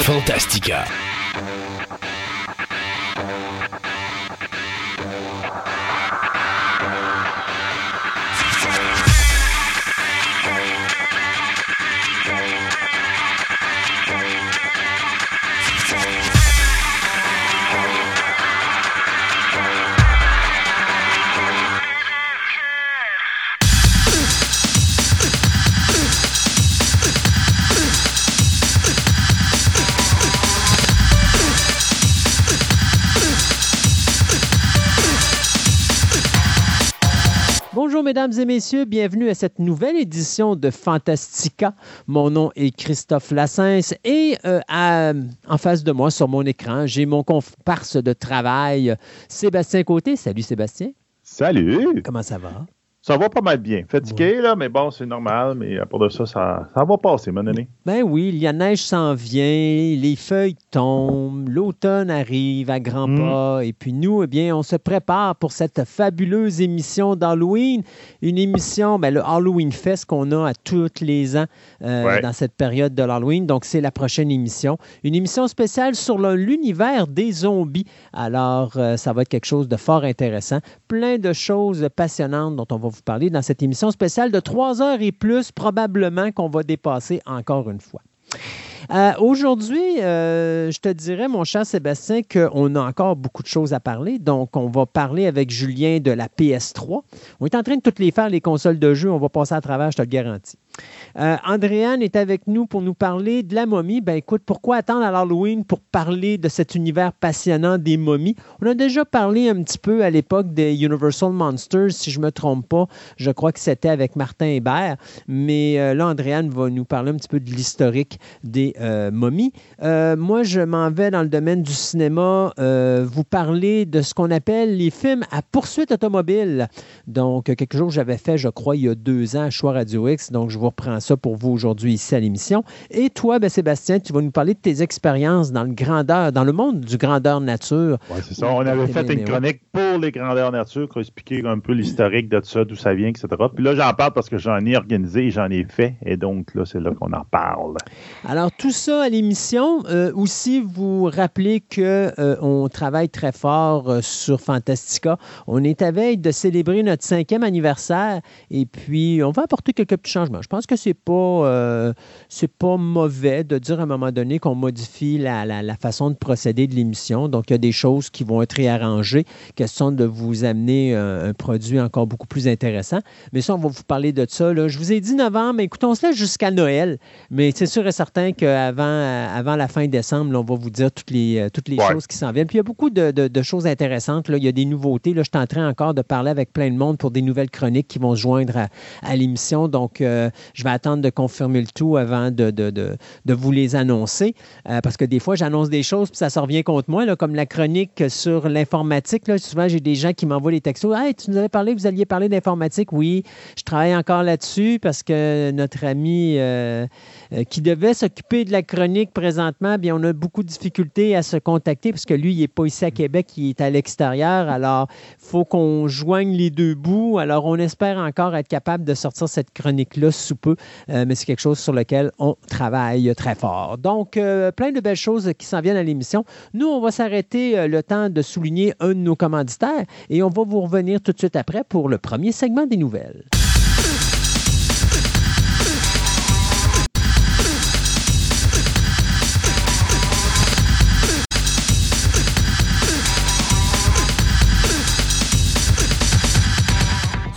Fantastica. Bonjour mesdames et messieurs, bienvenue à cette nouvelle édition de Fantastica. Mon nom est Christophe Lassens et euh, à- en face de moi sur mon écran, j'ai mon comparse de travail, Sébastien Côté. Salut Sébastien, Salut! comment ça va? Ça va pas mal bien. Fatigué, là, mais bon, c'est normal. Mais à part de ça, ça, ça va passer, moment donné. Ben oui, la neige s'en vient, les feuilles tombent, l'automne arrive à grands Mm. pas, et puis nous, eh bien, on se prépare pour cette fabuleuse émission d'Halloween, une émission, ben, le Halloween Fest qu'on a à tous les ans euh, Ouais. dans cette période de l'Halloween. Donc, c'est la prochaine émission, une émission spéciale sur l'univers des zombies. Alors, euh, ça va être quelque chose de fort intéressant, plein de choses passionnantes dont on va vous parler dans cette émission spéciale de trois heures et plus, probablement qu'on va dépasser encore une fois. Euh, Aujourd'hui, euh, je te dirais, mon cher Sébastien, qu'on a encore beaucoup de choses à parler. Donc, on va parler avec Julien de la PS3. On est en train de toutes les faire, les consoles de jeu. On va passer à travers, je te le garantis. Euh, Andréane est avec nous pour nous parler de la momie. Ben écoute, pourquoi attendre à l'Halloween pour parler de cet univers passionnant des momies? On a déjà parlé un petit peu à l'époque des Universal Monsters, si je ne me trompe pas. Je crois que c'était avec Martin Hébert. Mais euh, là, Andréane va nous parler un petit peu de l'historique des euh, momies. Euh, moi, je m'en vais dans le domaine du cinéma vous parler de ce qu'on appelle les films à poursuite automobile. Donc, quelque chose que j'avais fait, je crois, il y a deux ans à Choix Radio X. Donc, je vous reprends ça pour vous aujourd'hui ici à l'émission. Et toi, ben, Sébastien, tu vas nous parler de tes expériences dans le grandeur, dans le monde du grandeur nature. Ouais, c'est ça. On avait fait une chronique pour les grandeurs nature qui a expliqué un peu l'historique de ça, d'où ça vient, etc. Puis là, j'en parle parce que j'en ai organisé et j'en ai fait. Et donc, là, c'est là qu'on en parle. Alors, tout ça à l'émission. Euh, aussi, vous rappelez qu'on travaille très fort euh, sur Fantastica. On est à veille de célébrer notre cinquième anniversaire et puis on va apporter quelques petits changements. Je pense que c'est pas, euh, c'est pas mauvais de dire à un moment donné qu'on modifie la, la- la façon de procéder de l'émission. Donc, il y a des choses qui vont être réarrangées. Question de vous amener euh, un produit encore beaucoup plus intéressant. Mais ça, on va vous parler de ça. là. Je vous ai dit novembre, mais écoutez, on se laisse jusqu'à Noël. Mais c'est sûr et certain qu'avant euh, avant la fin décembre, là, on va vous dire toutes les, toutes les Ouais. choses qui s'en viennent. Puis il y a beaucoup de, de- de choses intéressantes. Là. Il y a des nouveautés. Là. Je suis en train encore de parler avec plein de monde pour des nouvelles chroniques qui vont se joindre à, à l'émission. Donc, euh, je vais attendre de confirmer le tout avant de, de- de- vous les annoncer. Euh, parce que des fois, j'annonce des choses puis ça se revient contre moi, là, comme la chronique sur l'informatique. Souvent, j'ai des gens qui m'envoient des textos. Hey, tu nous avais parlé, vous alliez parler d'informatique. Oui, je travaille encore là-dessus parce que notre ami euh, euh, qui devait s'occuper de la chronique présentement, bien, on a beaucoup de difficultés à se contacter parce que lui, il n'est pas ici à Québec, il est à l'extérieur. Alors, il faut qu'on joigne les deux bouts. Alors, on espère encore être capable de sortir cette chronique-là peu, Euh, mais c'est quelque chose sur lequel on travaille très fort. Donc, euh, plein de belles choses qui s'en viennent à l'émission. Nous, on va s'arrêter euh, le temps de souligner un de nos commanditaires et on va vous revenir tout de suite après pour le premier segment des nouvelles.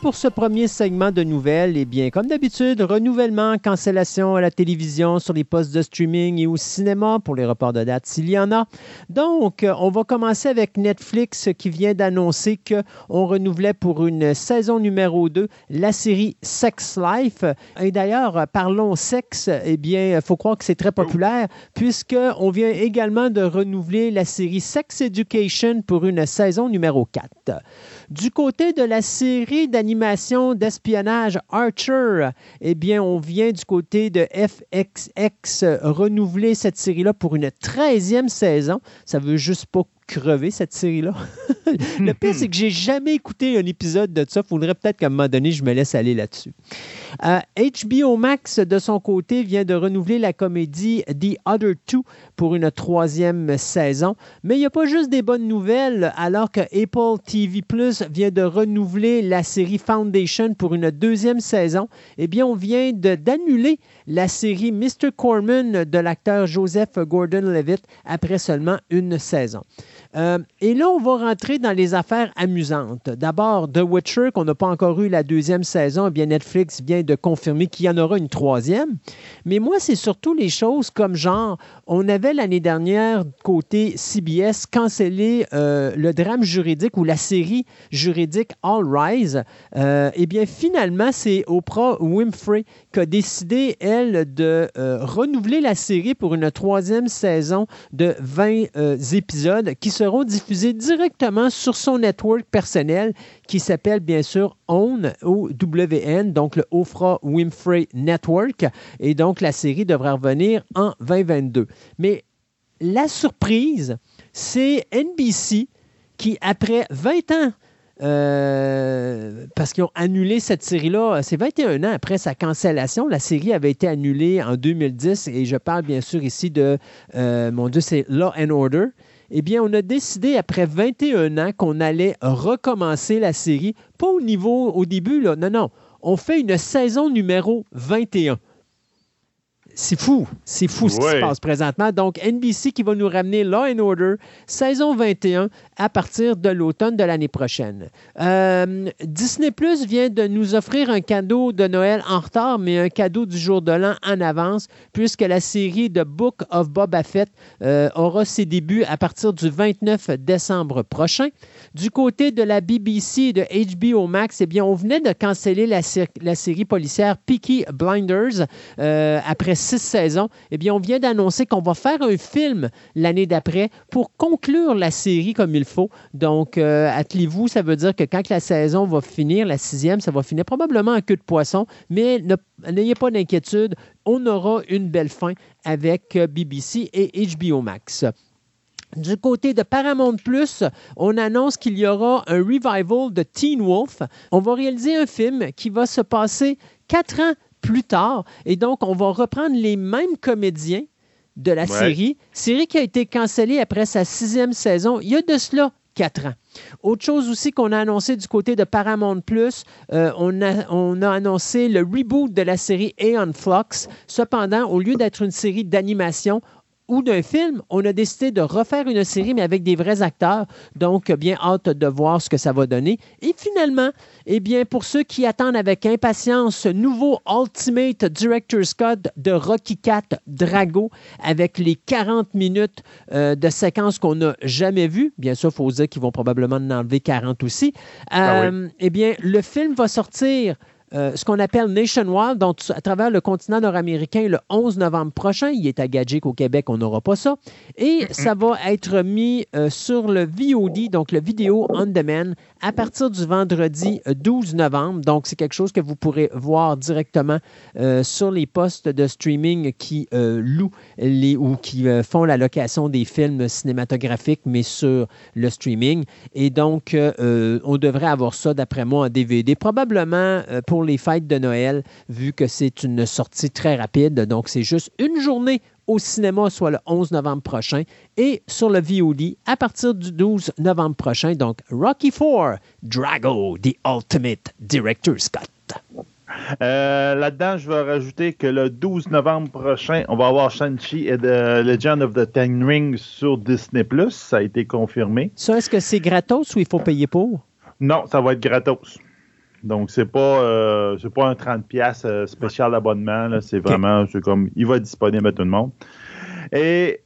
pour ce premier segment de nouvelles, eh bien, comme d'habitude, renouvellement, cancellation à la télévision, sur les postes de streaming et au cinéma pour les reports de date s'il y en a. Donc, euh, on va commencer avec Netflix qui vient d'annoncer qu'on renouvelait pour une saison numéro 2 la série Sex Life. Et d'ailleurs, parlons sexe, eh bien, faut croire que c'est très populaire puisqu'on vient également de renouveler la série Sex Education pour une saison numéro 4. Du côté de la série d'animation d'espionnage Archer, eh bien, on vient du côté de FXX renouveler cette série-là pour une 13e saison. Ça veut juste pas crever cette série-là. le pire, c'est que j'ai jamais écouté un épisode de ça. Faudrait peut-être qu'à un moment donné, je me laisse aller là-dessus. HBO euh, Max, de son côté, vient de renouveler la comédie The Other Two pour une troisième saison. Mais il n'y a pas juste des bonnes nouvelles, alors que Apple TV Plus vient de renouveler la série Foundation pour une deuxième saison. Eh bien, on vient d'annuler la série Mr. Corman de l'acteur Joseph Gordon-Levitt après seulement une saison. Euh, et là, on va rentrer dans les affaires amusantes. D'abord, The Witcher, qu'on n'a pas encore eu la deuxième saison, eh bien Netflix vient de confirmer qu'il y en aura une troisième. Mais moi, c'est surtout les choses comme genre, on avait l'année dernière, côté CBS, cancellé euh, le drame juridique ou la série juridique All Rise. Euh, eh bien, finalement, c'est Oprah Winfrey a décidé, elle, de renouveler la série pour une troisième saison de 20 épisodes qui seront diffusés directement sur son network personnel qui s'appelle bien sûr OWN, O-W-N, donc le Oprah Winfrey Network. Et donc, la série devrait revenir en 2022. Mais la surprise, c'est NBC qui, après 20 ans, euh, parce qu'ils ont annulé cette série-là. C'est 21 ans après sa cancellation. La série avait été annulée en 2010 et je parle bien sûr ici de, euh, mon Dieu, c'est Law and Order eh bien, on a décidé après 21 ans qu'on allait recommencer la série, pas au niveau au début, là, non, non. On fait une saison numéro 21. C'est fou, c'est fou ce qui se passe présentement. Donc, NBC qui va nous ramener Law and Order, saison 21, à partir de l'automne de l'année prochaine. Euh, Disney Plus vient de nous offrir un cadeau de Noël en retard, mais un cadeau du jour de l'an en avance, puisque la série The Book of Boba Fett euh, aura ses débuts à partir du 29 décembre prochain. Du côté de la BBC et de HBO Max, eh bien, on venait de canceller la, la série policière Peaky Blinders euh, après six saisons, eh bien, on vient d'annoncer qu'on va faire un film l'année d'après pour conclure la série comme il faut. Donc, euh, attelez-vous, ça veut dire que quand la saison va finir, la sixième, ça va finir probablement en queue de poisson, mais n'ayez pas d'inquiétude, on aura une belle fin avec euh, BBC et HBO Max. Du côté de Paramount Plus, on annonce qu'il y aura un revival de Teen Wolf. On va réaliser un film qui va se passer quatre ans plus tard. Et donc, on va reprendre les mêmes comédiens de la série. Série qui a été cancellée après sa sixième saison. Il y a de cela quatre ans. Autre chose aussi qu'on a annoncé du côté de Paramount Plus, euh, on, a, on, a, annoncé le reboot de la série Aeon Flux. Cependant, au lieu d'être une série d'animation, ou d'un film, on a décidé de refaire une série, mais avec des vrais acteurs. Donc, bien hâte de voir ce que ça va donner. Et finalement, eh bien, pour ceux qui attendent avec impatience ce nouveau Ultimate Director's Cut de Rocky Cat Drago avec les 40 minutes euh, de séquences qu'on n'a jamais vues. Bien sûr, il faut dire qu'ils vont probablement en enlever 40 aussi. Ah euh, eh bien, le film va sortir euh, ce qu'on appelle Nationwide, donc à travers le continent nord-américain le 11 novembre prochain. Il est à Gadget qu'au Québec, on n'aura pas ça. Et ça va être mis euh, sur le VOD, donc le Vidéo On Demand, à partir du vendredi 12 novembre. Donc, c'est quelque chose que vous pourrez voir directement euh, sur les postes de streaming qui louent les, ou qui font la location des films cinématographiques, mais sur le streaming. Et donc, on devrait avoir ça, d'après moi, en DVD. Probablement pour les fêtes de Noël, vu que c'est une sortie très rapide. Donc, c'est juste une journée au cinéma, soit le 11 novembre prochain, et sur le VOD à partir du 12 novembre prochain. Donc, Rocky IV, Drago, The Ultimate Director's Cut. Euh, là-dedans, je vais rajouter que le 12 novembre prochain, on va avoir Shang-Chi et The Legend of the Ten Rings sur Disney+. Ça a été confirmé. Ça, est-ce que c'est gratos ou il faut payer pour? Non, ça va être gratos. Donc, c'est pas, euh, pas un 30$ spécial d'abonnement. C'est vraiment, c'est comme, il va être disponible à tout le monde. Et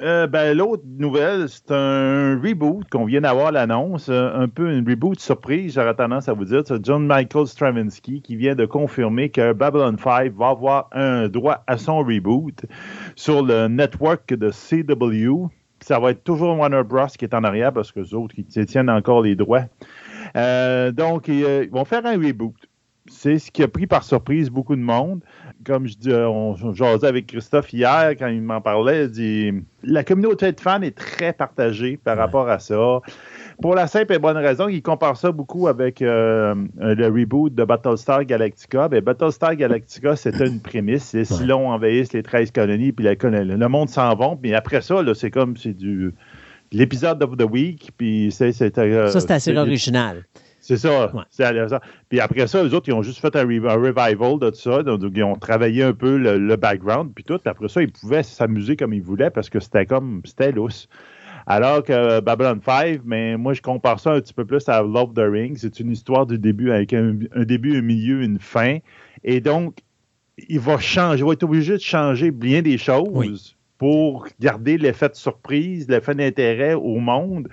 euh, ben, l'autre nouvelle, c'est un reboot qu'on vient d'avoir l'annonce, euh, un peu une reboot surprise, j'aurais tendance à vous dire. C'est John Michael Stravinsky qui vient de confirmer que Babylon 5 va avoir un droit à son reboot sur le network de CW. Ça va être toujours Warner Bros. qui est en arrière parce que les autres, qui détiennent encore les droits. Euh, donc, ils vont faire un reboot. C'est ce qui a pris par surprise beaucoup de monde comme je dis, on jasait avec Christophe hier quand il m'en parlait, il dit la communauté de fans est très partagée par rapport à ça. Pour la simple et bonne raison, il compare ça beaucoup avec euh, le reboot de Battlestar Galactica. Ben, Battlestar Galactica, c'était une prémisse. Les Silons envahissent les 13 colonies, puis le monde s'en va. Puis après ça, c'est comme c'est du l'épisode of the week. Puis c'est, euh, ça, c'est assez original. C'est ça. Puis après ça, les autres, ils ont juste fait un, revival de tout ça. Donc, ils ont travaillé un peu le, background, puis tout. Puis après ça, ils pouvaient s'amuser comme ils voulaient parce que c'était comme, c'était lousse. Alors que Babylon 5, mais moi, je compare ça un petit peu plus à Love the Ring. C'est une histoire du début avec un, début, un milieu, une fin. Et donc, il va changer, il va être obligé de changer bien des choses pour garder l'effet de surprise, l'effet d'intérêt au monde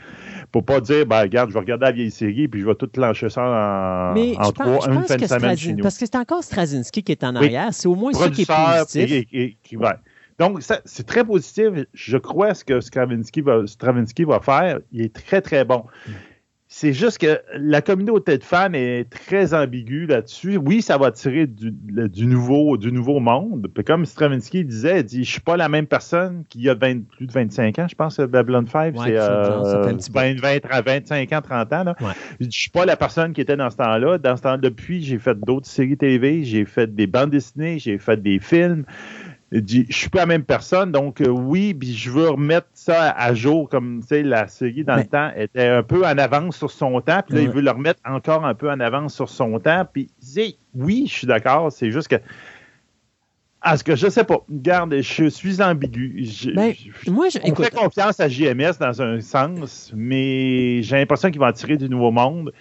pour pas dire, ben, regarde, je vais regarder la vieille série puis je vais tout lancer ça en, Mais en trois, une fin de semaine chez nous. Parce que c'est encore Straczynski qui est en arrière. C'est au moins ça qui est positif. qui va. Donc, c'est très positif. Je crois ce que Stravinsky va, Stravinsky va faire. Il est très, très bon. Mm. C'est juste que la communauté de fans est très ambiguë là-dessus. Oui, ça va tirer du, nouveau, du nouveau monde. Puis comme Stravinsky disait, il dit Je suis pas la même personne qu'il y a plus de 25 ans. Je pense que Babylon 5, c'est euh, 25 ans, 30 ans. Là. Je suis pas la personne qui était dans ce temps-là. Dans ce temps depuis, j'ai fait d'autres séries TV, j'ai fait des bandes dessinées, j'ai fait des films. Je dit, je suis pas la même personne, donc euh, oui, puis je veux remettre ça à jour, comme tu sais, la série dans le temps était un peu en avance sur son temps, puis là, il veut le remettre encore un peu en avance sur son temps, puis oui, je suis d'accord, c'est juste que à ce que je sais pas. Garde, je suis ambigu. Ben, moi, je, on fait confiance à JMS dans un sens, mais j'ai l'impression qu'il va en tirer du nouveau monde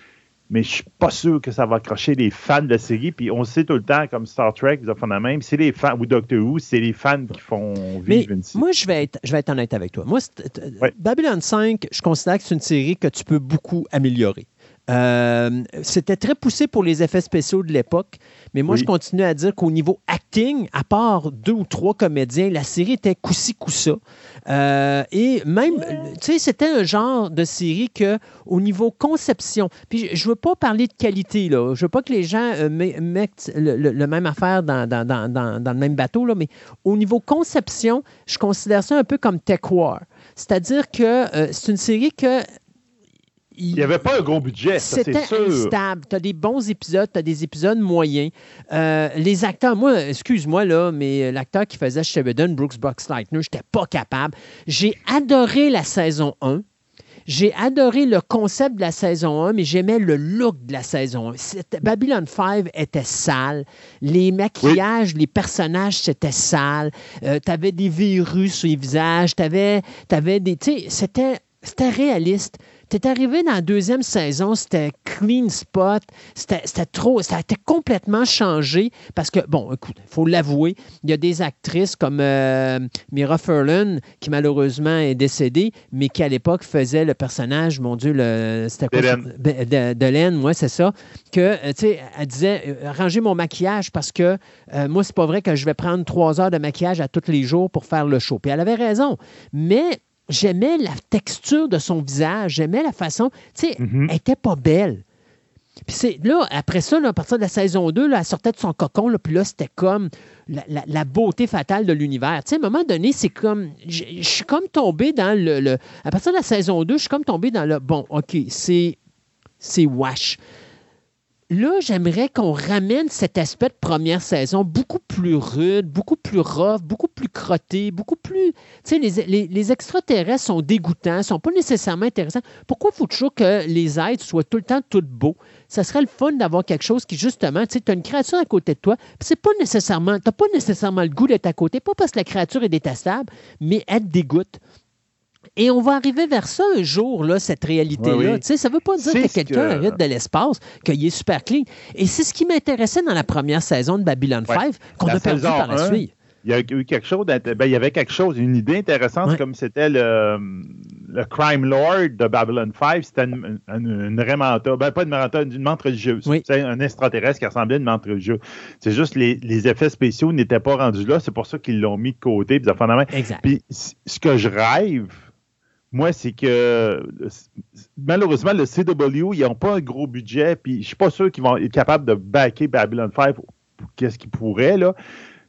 mais je suis pas sûr que ça va accrocher les fans de la série. Puis on sait tout le temps, comme Star Trek, même, c'est les fans, ou Doctor Who, c'est les fans qui font vivre une série. Moi, je vais, être, je vais être honnête avec toi. Moi, Babylon 5, je considère que c'est une série que tu peux beaucoup améliorer. Euh, c'était très poussé pour les effets spéciaux de l'époque, mais moi, je continue à dire qu'au niveau acting, à part deux ou trois comédiens, la série était coussi coussa. Euh, et même, tu sais, c'était un genre de série que, au niveau conception, puis je ne veux pas parler de qualité, là. Je veux pas que les gens euh, mettent le, même affaire dans, dans, le même bateau, là, mais au niveau conception, je considère ça un peu comme Tech War. C'est-à-dire que c'est une série que il n'y avait pas un gros budget, C'était instable. Tu as des bons épisodes, tu as des épisodes moyens. Euh, les acteurs, moi, excuse-moi, là, mais l'acteur qui faisait Sheridan, Brooks Boxleitner, je n'étais pas capable. J'ai adoré la saison 1. J'ai adoré le concept de la saison 1, mais j'aimais le look de la saison 1. Babylon 5 était sale. Les maquillages, les personnages, c'était sale. Euh, tu avais des virus sur les visages. Tu avais, avais, des. Tu sais, c'était réaliste. T'es arrivé dans la deuxième saison, c'était clean spot, c'était trop, ça a été complètement changé parce que, bon, écoute, il faut l'avouer, il y a des actrices comme euh, Mira Furlan qui malheureusement est décédée, mais qui à l'époque faisait le personnage, mon Dieu, c'était quoi? De, Laine, moi, c'est ça, que, euh, tu sais, elle disait, euh, rangez mon maquillage parce que moi, c'est pas vrai que je vais prendre trois heures de maquillage à tous les jours pour faire le show. Puis elle avait raison, mais j'aimais la texture de son visage, j'aimais la façon, tu sais, mhm. elle n'était pas belle. Puis c'est là, après ça, à partir de la saison 2, là, elle sortait de son cocon, là, puis là, c'était comme la, beauté fatale de l'univers. Tu sais, à un moment donné, c'est comme. Je suis comme tombé dans le, À partir de la saison 2, je suis comme tombé dans le. Bon, OK, c'est. C'est wash. Là, j'aimerais qu'on ramène cet aspect de première saison beaucoup plus rude, beaucoup plus rough, beaucoup plus crotté, beaucoup plus. Tu sais, les, extraterrestres sont dégoûtants, sont pas nécessairement intéressants. Pourquoi faut toujours que les êtres soient tout le temps tout beaux? Ça serait le fun d'avoir quelque chose qui, justement, tu as une créature à côté de toi, c'est pas nécessairement. Tu pas nécessairement le goût d'être à côté, pas parce que la créature est détestable, mais elle te dégoûte Et on va arriver vers ça un jour, là, cette réalité-là. Ça ne veut pas dire que quelqu'un hérite de l'espace, qu'il est super clean. Et c'est ce qui m'intéressait dans la première saison de Babylon 5, qu'on a perdu par la suite il y a eu quelque chose, ben, il y avait quelque chose, une idée intéressante, comme c'était le, le, Crime Lord de Babylon 5, c'était une, une, remanta, ben pas une remanta, une menthe religieuse. C'est un extraterrestre qui ressemblait à une menthe religieuse. C'est juste les, les effets spéciaux n'étaient pas rendus là, c'est pour ça qu'ils l'ont mis de côté. Puis, exact. puis ce que je rêve, moi, c'est que malheureusement, le CW, ils n'ont pas un gros budget, puis je suis pas sûr qu'ils vont être capables de backer Babylon 5 qu'est-ce qu'ils pourraient, là.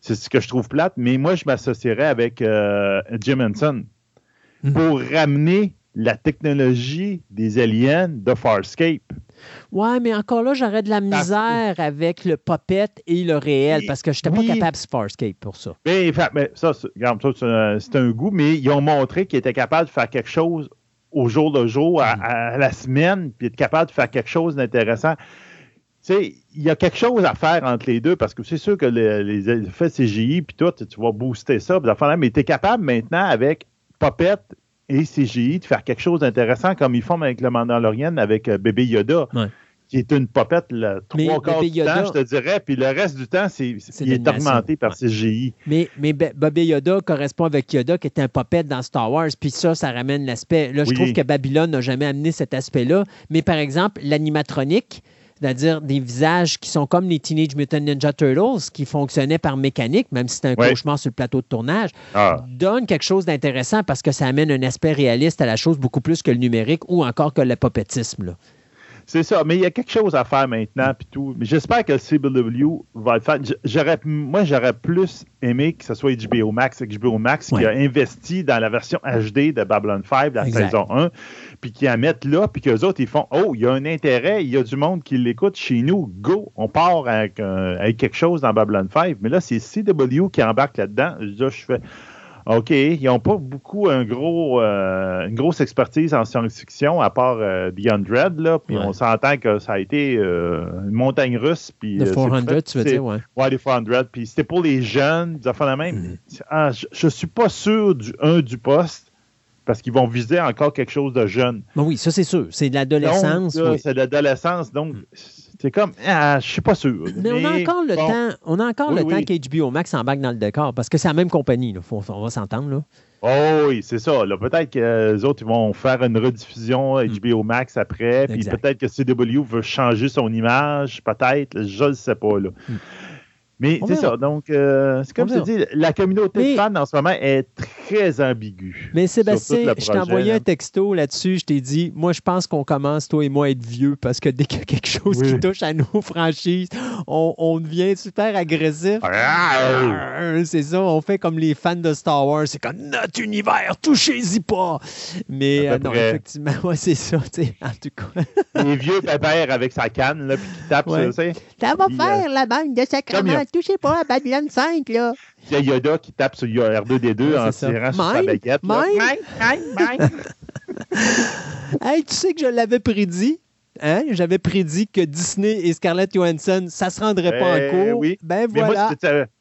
C'est ce que je trouve plate, mais moi, je m'associerais avec euh, Jim Henson mhm. pour ramener la technologie des aliens de Farscape. Ouais, mais encore là, j'aurais de la misère avec le puppet et le réel parce que je n'étais pas capable de Farscape pour ça. Mais, mais ça, c'est un goût, mais ils ont montré qu'ils étaient capables de faire quelque chose au jour le jour, à, mhm. à la semaine, puis être capable de faire quelque chose d'intéressant sais, il y a quelque chose à faire entre les deux parce que c'est sûr que les, effets CGI puis tout, tu vas booster ça, mais tu es capable maintenant avec Puppet et CGI de faire quelque chose d'intéressant comme ils font avec le Mandalorian avec euh, Bébé Yoda. Qui est une popette le trois quarts du temps, je te dirais, puis le reste du temps, c'est, il est augmenté par CGI. Mais, mais Bébé Yoda correspond avec Yoda, qui est un popette dans Star Wars, puis ça, ça ramène l'aspect. Là, je trouve que Babylone n'a jamais amené cet aspect-là. Mais par exemple, l'animatronique, c'est-à-dire des visages qui sont comme les Teenage Mutant Ninja Turtles, qui fonctionnaient par mécanique, même si c'est un cauchemar sur le plateau de tournage, ah. donne quelque chose d'intéressant parce que ça amène un aspect réaliste à la chose beaucoup plus que le numérique ou encore que le popétisme. C'est ça, mais il y a quelque chose à faire maintenant, puis tout. Mais j'espère que le CW va le faire. J'aurais, moi, j'aurais plus aimé que ce soit HBO Max, HBO Max qui a investi dans la version HD de Babylon 5, la saison 1, puis qui la mettent là, puis qu'eux autres, ils font Oh, il y a un intérêt, il y a du monde qui l'écoute chez nous, go, on part avec, avec quelque chose dans Babylon 5. Mais là, c'est CW qui embarque là-dedans. je fais. OK, ils n'ont pas beaucoup un gros, euh, une grosse expertise en science-fiction à part euh, Beyond Dread, là, puis on s'entend que ça a été euh, une montagne russe. Puis, les 400, tu veux dire, ouais. Ouais, les 400, puis c'était pour les jeunes, des enfants de même. Mm. Ah, je ne suis pas sûr du un du poste, parce qu'ils vont viser encore quelque chose de jeune. Ben oui, ça c'est sûr, c'est de l'adolescence. C'est de l'adolescence, donc... Mm. C'est comme, ah, je suis pas sûr. Mais, on a encore le temps, on a encore le temps qu'HBO Max embarque dans le décor parce que c'est la même compagnie, là. on va s'entendre. Là. Oh oui, c'est ça. Peut-être que les autres ils vont faire une rediffusion HBO mm. Max après, puis peut-être que CW veut changer son image, peut-être, je ne sais pas. Là. Mm. Mais c'est ça. Donc, euh, c'est comme je te dis, la communauté de fans en ce moment est très ambiguë. Mais Sébastien, je t'ai envoyé un texto là-dessus. Je t'ai dit, moi, je pense qu'on commence, toi et moi, à être vieux parce que dès qu'il y a quelque chose qui touche à nos franchises, on, devient super agressif. Ah! c'est ça, on fait comme les fans de Star Wars. C'est comme notre univers, touchez-y pas. Mais euh, non, effectivement, ouais, c'est ça. En tout cas. les vieux pépères avec sa canne, là, puis qui tape, ça, ça va faire euh, la banque de sacrement touchez pas à Babylon 5, là. Il y a Yoda qui tape sur R2D2 en tirant sur sa baguette. hey, tu sais que je l'avais prédit. Hein? J'avais prédit que Disney et Scarlett Johansson, ça se rendrait pas en eh cours. Oui. Ben voilà.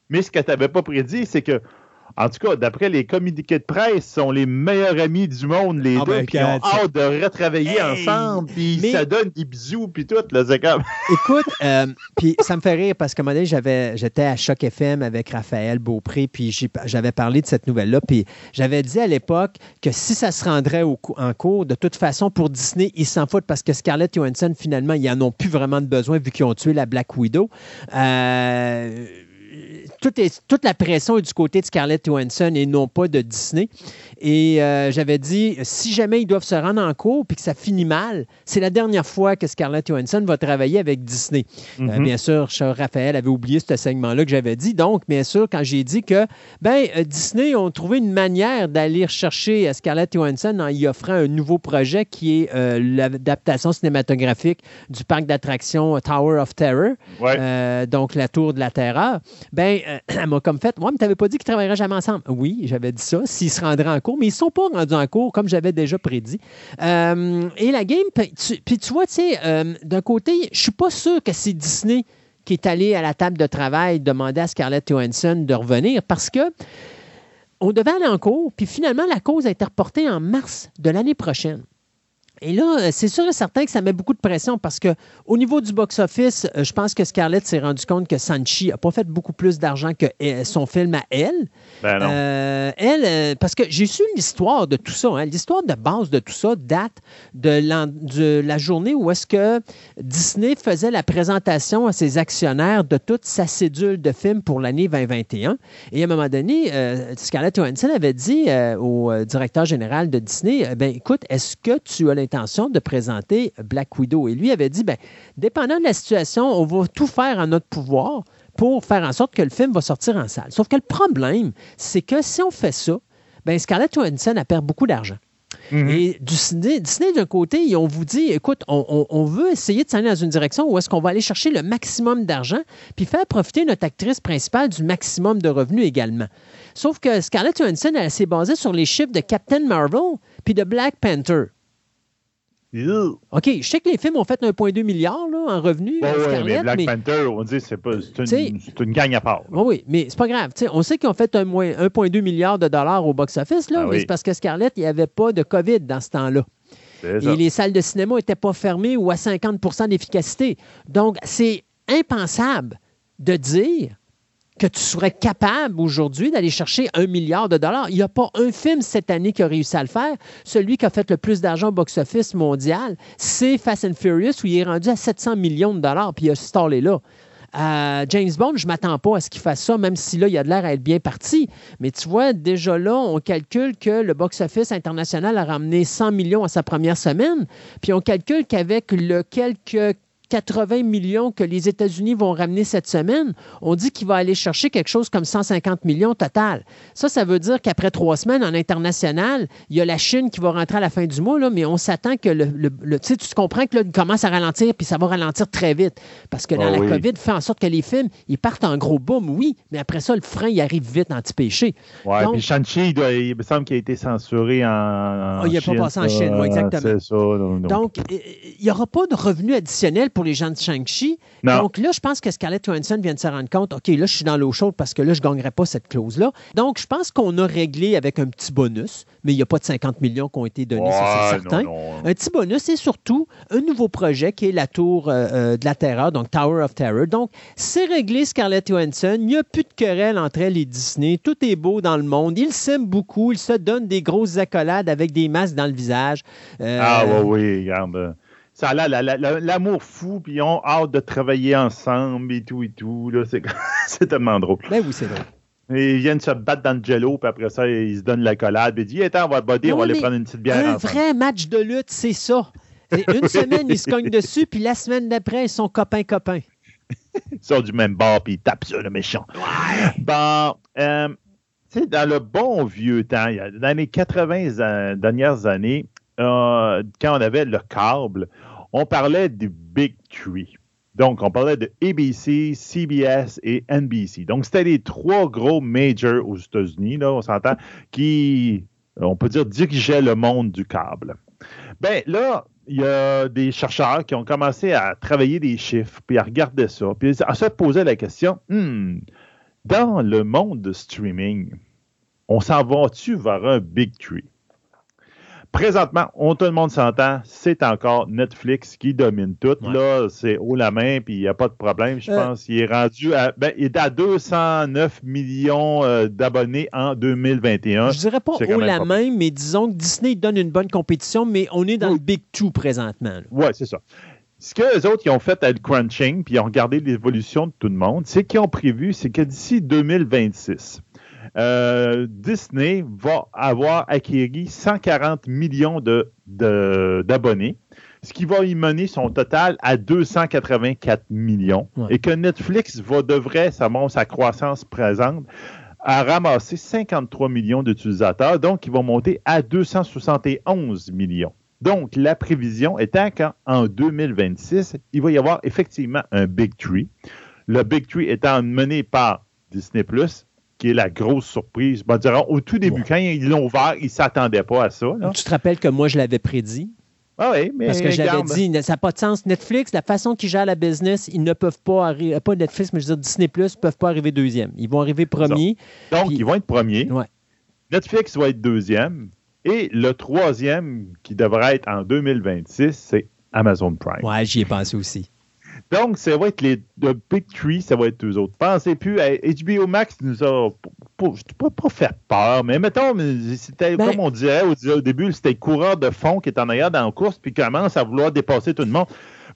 mais ce que tu n'avais pas prédit, c'est que en tout cas, d'après les communiqués de presse, sont les meilleurs amis du monde, les ah, deux, ben, puis ils ont hâte de retravailler ensemble, puis ça donne des bisous, puis tout, là, c'est comme... Écoute, euh, puis ça me fait rire, parce que un moment donné, j'étais à Choc FM avec Raphaël Beaupré, puis j'avais parlé de cette nouvelle-là, puis j'avais dit à l'époque que si ça se rendrait en cours, de toute façon, pour Disney, ils s'en foutent, parce que Scarlett Johansson, finalement, ils n'en ont plus vraiment de besoin, vu qu'ils ont tué la Black Widow. Euh toute, la pression est du côté de Scarlett Johansson et non pas de Disney. Et euh, j'avais dit, si jamais ils doivent se rendre en cours puis que ça finit mal, c'est la dernière fois que Scarlett Johansson va travailler avec Disney. Euh, mm-hmm. bien sûr, Raphaël avait oublié ce segment-là que j'avais dit. Donc, bien sûr, quand j'ai dit que ben, euh, Disney ont trouvé une manière d'aller chercher Scarlett Johansson en y offrant un nouveau projet qui est l'adaptation cinématographique du parc d'attractions Tower of Terror, donc la Tour de la Terreur, ben, elle m'a comme fait, moi, mais tu n'avais pas dit qu'ils travailleraient jamais ensemble. Oui, j'avais dit ça, s'ils se rendraient en cours, mais ils ne sont pas rendus en cours, comme j'avais déjà prédit. Euh, et la game, puis tu, vois, tu sais, euh, d'un côté, je suis pas sûr que c'est Disney qui est allé à la table de travail demander à Scarlett Johansson de revenir parce que on devait aller en cours, puis finalement, la cause a été reportée en mars de l'année prochaine. Et là, euh, c'est sûr et certain que ça met beaucoup de pression parce que au niveau du box-office, euh, je pense que Scarlett s'est rendu compte que Sanchi n'a pas fait beaucoup plus d'argent que euh, son film à elle. Ben non. elle, parce que j'ai su l'histoire de tout ça. hein. L'histoire de base de tout ça date de, la journée où est-ce que Disney faisait la présentation à ses actionnaires de toute sa cédule de films pour l'année 2021. Et à un moment donné, euh, Scarlett Johansson avait dit euh, au euh, directeur général de Disney, euh, ben écoute, est-ce que tu as l'intention de présenter Black Widow? Et lui avait dit, ben, dépendant de la situation, on va tout faire en notre pouvoir pour faire en sorte que le film va sortir en salle. Sauf que le problème, c'est que si on fait ça, ben Scarlett Johansson, elle perd beaucoup d'argent. Mhm. Et Disney, Disney, d'un côté, ils ont vous dit, écoute, on, on- on veut essayer de s'aller dans une direction où est-ce qu'on va aller chercher le maximum d'argent, puis faire profiter notre actrice principale du maximum de revenus également. Sauf que Scarlett Johansson, elle s'est basée sur les chiffres de Captain Marvel puis de Black Panther. OK, je sais que les films ont fait 1,2 milliard là, en revenus, ouais, mais Black mais- Panther, on dit c'est une, une gang à part. Oui, oui, mais c'est pas grave. On sait qu'ils ont fait un moins- 1,2 milliard de dollars au box-office, là, Ah mais oui. c'est parce que Scarlett, il n'y avait pas de COVID dans ce temps-là. Et les salles de cinéma n'étaient pas fermées ou à 50% d'efficacité. Donc, c'est impensable de dire que tu serais capable aujourd'hui d'aller chercher un milliard de dollars. Il n'y a pas un film cette année qui a réussi à le faire. Celui qui a fait le plus d'argent au box-office mondial, c'est Fast and Furious, où il est rendu à 700 millions de dollars, puis il a stallé là. Euh, James Bond, je ne m'attends pas à ce qu'il fasse ça, même si là, il a de l'air à être bien parti. Mais tu vois, déjà là, on calcule que le box-office international a ramené 100 millions à sa première semaine. Puis on calcule qu'avec le quelques 80 millions que les États-Unis vont ramener cette semaine, on dit qu'il va aller chercher quelque chose comme 150 millions total. Ça, ça veut dire qu'après trois semaines en international, il y a la Chine qui va rentrer à la fin du mois, là, mais on s'attend que le, le- le- tu comprends que là, il commence à ralentir, puis ça va ralentir très vite. Parce que dans Ah la oui. COVID, fait en sorte que les films, ils partent en gros boom, oui, mais après ça, le frein, il arrive vite anti-péché. Donc- puis Shang-Chi, il, il me semble qu'il a été censuré en. en Ah, il a pas Chine, passé en. Chine, oui, exactement. C'est ça. non, non. Donc, il n'y aura pas de revenus additionnels pour les gens de Shang-Chi. Donc là, je pense que Scarlett Johansson vient de se rendre compte, OK, là, je suis dans l'eau chaude parce que là, je ne gagnerai pas cette clause-là. Donc, je pense qu'on a réglé avec un petit bonus, mais il n'y a pas de 50 millions qui ont été donnés, ça, c'est Ouais, certain. non, non. Un petit bonus et surtout un nouveau projet qui est la Tour euh, euh, de la Terreur, donc Tower of Terror. Donc, c'est réglé, Scarlett Johansson. Il n'y a plus de querelle entre elle et Disney. Tout est beau dans le monde. Ils s'aiment beaucoup. Ils se donnent des grosses accolades avec des masques dans le visage. Euh, Ah, oui, oui, regarde. Ça a l'amour fou, puis ils ont hâte de travailler ensemble et tout et tout. là. C'est c'est tellement drôle. Ben oui, c'est drôle. Et ils viennent se battre dans le jello, puis après ça, ils se donnent la collade. Puis ils disent, attends, on va body, on va aller prendre une petite bière Un ensemble. vrai match de lutte, c'est ça. Et Une semaine, ils se cognent dessus, puis la semaine d'après, ils sont copains-copains. Ils sont du même bord, puis ils tapent ça, le méchant. Bon, euh, tu sais, dans le bon vieux temps, dans les 80 an- dernières années, euh, quand on avait le câble, on parlait du Big Three. Donc, on parlait de ABC, CBS et NBC. Donc, c'était les trois gros majors aux États-Unis, là, on s'entend, qui, on peut dire, dirigeaient le monde du câble. Ben là, il y a des chercheurs qui ont commencé à travailler des chiffres, puis à regarder ça, puis à se poser la question, Hmm, dans le monde de streaming, on s'en va-tu vers un Big Tree? Présentement, on, tout le monde s'entend, c'est encore Netflix qui domine tout. Ouais. Là, c'est haut la main, puis il n'y a pas de problème. Je Euh. pense qu'il est rendu à, ben, il est à 209 millions euh, d'abonnés en 2021. Je dirais pas haut la pas main, mais disons que Disney donne une bonne compétition, mais on est dans Oui. le Big Two présentement. Oui, c'est ça. Ce que les autres ils ont fait avec le crunching, puis ils ont regardé l'évolution de tout le monde, c'est qu'ils ont prévu, c'est que d'ici 2026, euh, Disney va avoir acquis 140 millions de- de- d'abonnés, ce qui va y mener son total à 284 millions, Ouais. et que Netflix va devrait, ça montre sa croissance présente, à ramasser 53 millions d'utilisateurs, donc ils vont monter à 271 millions. Donc, la prévision étant qu'en 2026, il va y avoir effectivement un Big Tree. Le Big Tree étant mené par Disney qui est la grosse surprise. Ben, au tout début, Ouais. quand ils l'ont ouvert, ils ne s'attendaient pas à ça. là. Tu te rappelles que moi, je l'avais prédit? Ah oui, mais Parce que j'avais dit, ça n'a pas de sens. Netflix, la façon qu'ils gèrent la business, ils ne peuvent pas arriver, pas Netflix, mais je veux dire Disney Plus, ne peuvent pas arriver deuxième. Ils vont arriver premier. Donc, Puis- ils vont être premiers. Ouais. Netflix va être deuxième. Et le troisième, qui devrait être en 2026, c'est Amazon Prime. Ouais, j'y ai pensé aussi. Donc, ça va être les Big Three, ça va être eux autres. Pensez plus à HBO Max nous a pas, pas, pas fait peur, mais mettons, c'était Ben- comme on dirait au, au début, c'était le coureur de fond qui est en arrière dans la course, puis commence à vouloir dépasser tout le monde.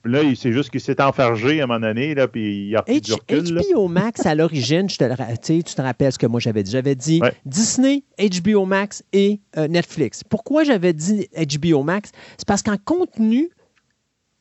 Puis là, c'est juste qu'il s'est enfargé à un moment donné, là, puis il a pris du H- recul. là. HBO Max, à l'origine, je te le ra- tu te rappelles ce que moi j'avais dit. J'avais dit Ouais. Disney, HBO Max et euh, Netflix. Pourquoi j'avais dit HBO Max? C'est parce qu'en contenu,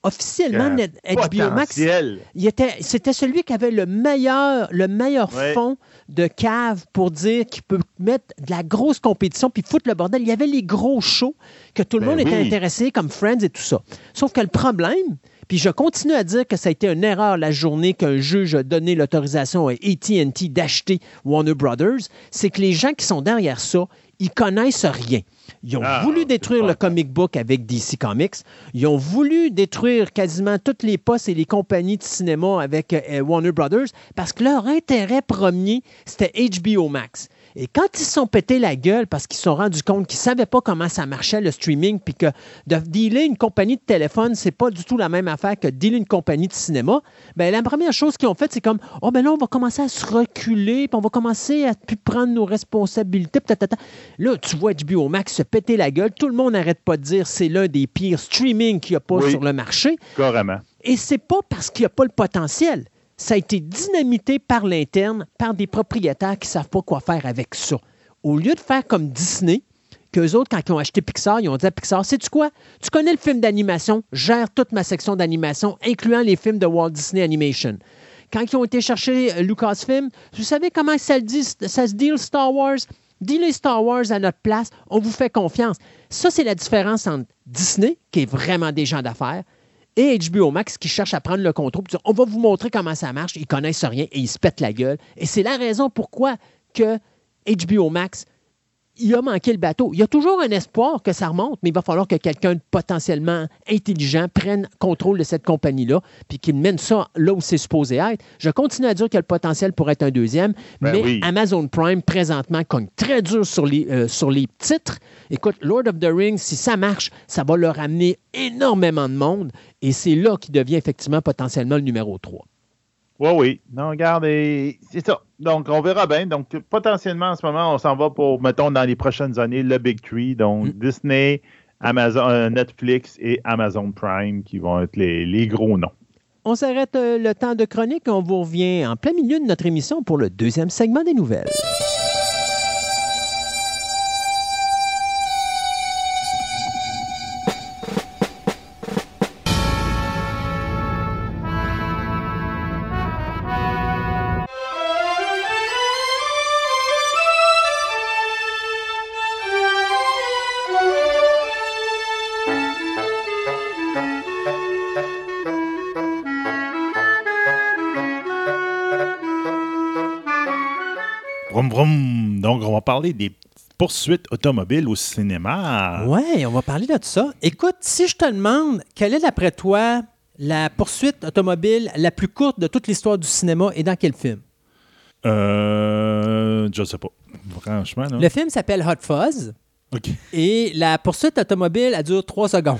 officiellement, Net- HBO Max, Potentiel. il était, c'était celui qui avait le meilleur, le meilleur Ouais. fond de cave pour dire qu'il peut mettre de la grosse compétition puis foutre le bordel. Il y avait les gros shows que tout le Ben monde était intéressé, comme Friends et tout ça. Sauf que le problème, puis je continue à dire que ça a été une erreur la journée qu'un juge a donné l'autorisation à AT&T d'acheter Warner Brothers, c'est que les gens qui sont derrière ça, ils connaissent rien. Ils ont Ah, voulu détruire le comic book avec DC Comics. Ils ont voulu détruire quasiment toutes les postes et les compagnies de cinéma avec euh, Warner Brothers parce que leur intérêt premier, c'était HBO Max. Et quand ils se sont pété la gueule parce qu'ils se sont rendus compte qu'ils ne savaient pas comment ça marchait le streaming, puis que de dealer une compagnie de téléphone, c'est pas du tout la même affaire que dealer une compagnie de cinéma, ben la première chose qu'ils ont faite, c'est comme Oh, ben là, on va commencer à se reculer, puis on va commencer à plus prendre nos responsabilités. Là, tu vois HBO Max se péter la gueule. Tout le monde n'arrête pas de dire c'est l'un des pires streaming qu'il n'y a pas Oui. sur le marché. Carrément. Et c'est pas parce qu'il n'y a pas le potentiel. Ça a été dynamité par l'interne, par des propriétaires qui ne savent pas quoi faire avec ça. Au lieu de faire comme Disney, qu'eux autres, quand ils ont acheté Pixar, ils ont dit à Pixar, sais-tu quoi? Tu connais le film d'animation, gère toute ma section d'animation, incluant les films de Walt Disney Animation. Quand ils ont été chercher euh, Lucasfilm, vous savez comment ça, dit, se deal Star Wars? Dealez Star Wars à notre place, on vous fait confiance. Ça, c'est la différence entre Disney, qui est vraiment des gens d'affaires, et HBO Max qui cherche à prendre le contrôle. on va vous montrer comment ça marche. Ils connaissent rien et ils se pètent la gueule. Et c'est la raison pourquoi que HBO Max, il a manqué le bateau. Il y a toujours un espoir que ça remonte, mais il va falloir que quelqu'un de potentiellement intelligent prenne contrôle de cette compagnie-là, puis qu'il mène ça là où c'est supposé être. Je continue à dire qu'il y a le potentiel pour être un deuxième, Ben mais oui. Amazon Prime, présentement, cogne très dur sur les, euh, sur les titres. Écoute, Lord of the Rings, si ça marche, ça va leur amener énormément de monde, et c'est là qu'il devient effectivement potentiellement le numéro 3. Oui, oui. Non, regarde, c'est ça. Donc, on verra bien. Donc, potentiellement, en ce moment, on s'en va pour, mettons, dans les prochaines années, le Big Three. Donc, Mm. Disney, Amazon, euh, Netflix et Amazon Prime qui vont être les, les gros noms. On s'arrête euh, le temps de chronique. On vous revient en plein milieu de notre émission pour le deuxième segment des nouvelles. Donc, on va parler des poursuites automobiles au cinéma. Ouais, on va parler de ça. Écoute, si je te demande quelle est d'après toi la poursuite automobile la plus courte de toute l'histoire du cinéma et dans quel film? Euh, je sais pas. Franchement, là. Le film s'appelle Hot Fuzz OK. et la poursuite automobile, elle dure trois secondes.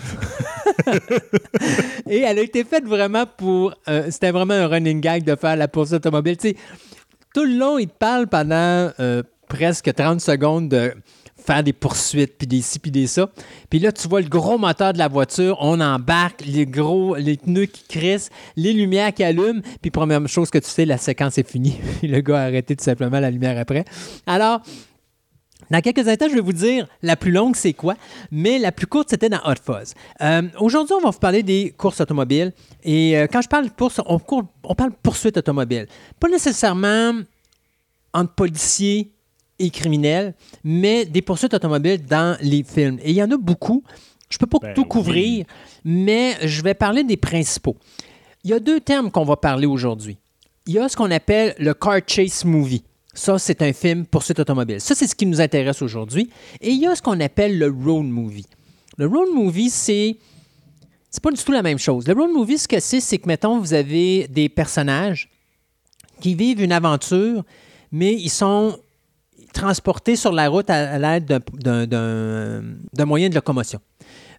et elle a été faite vraiment pour... euh, C'était vraiment un running gag de faire la poursuite automobile. Tu sais, tout le long, il te parle pendant euh, presque 30 secondes de faire des poursuites, puis des ci, puis des ça. Puis là, tu vois le gros moteur de la voiture, on embarque, les gros, les pneus qui crissent, les lumières qui allument, puis première chose que tu sais, la séquence est finie. le gars a arrêté tout simplement la lumière après. Alors, dans quelques instants, je vais vous dire la plus longue, c'est quoi, mais la plus courte, c'était dans Hot Fuzz. Euh, Aujourd'hui, on va vous parler des courses automobiles. Et euh, quand je parle course, on, on parle poursuite automobile. Pas nécessairement entre policiers et criminels, mais des poursuites automobiles dans les films. Et il y en a beaucoup. Je ne peux pas Ben tout oui. couvrir, mais je vais parler des principaux. Il y a deux termes qu'on va parler aujourd'hui. Il y a ce qu'on appelle le car chase movie. Ça, c'est un film poursuite automobile. Ça, c'est ce qui nous intéresse aujourd'hui. Et il y a ce qu'on appelle le road movie. Le road movie, c'est c'est pas du tout la même chose. Le road movie, ce que c'est, c'est que, mettons, vous avez des personnages qui vivent une aventure, mais ils sont transportés sur la route à, à l'aide d'un- moyen de locomotion.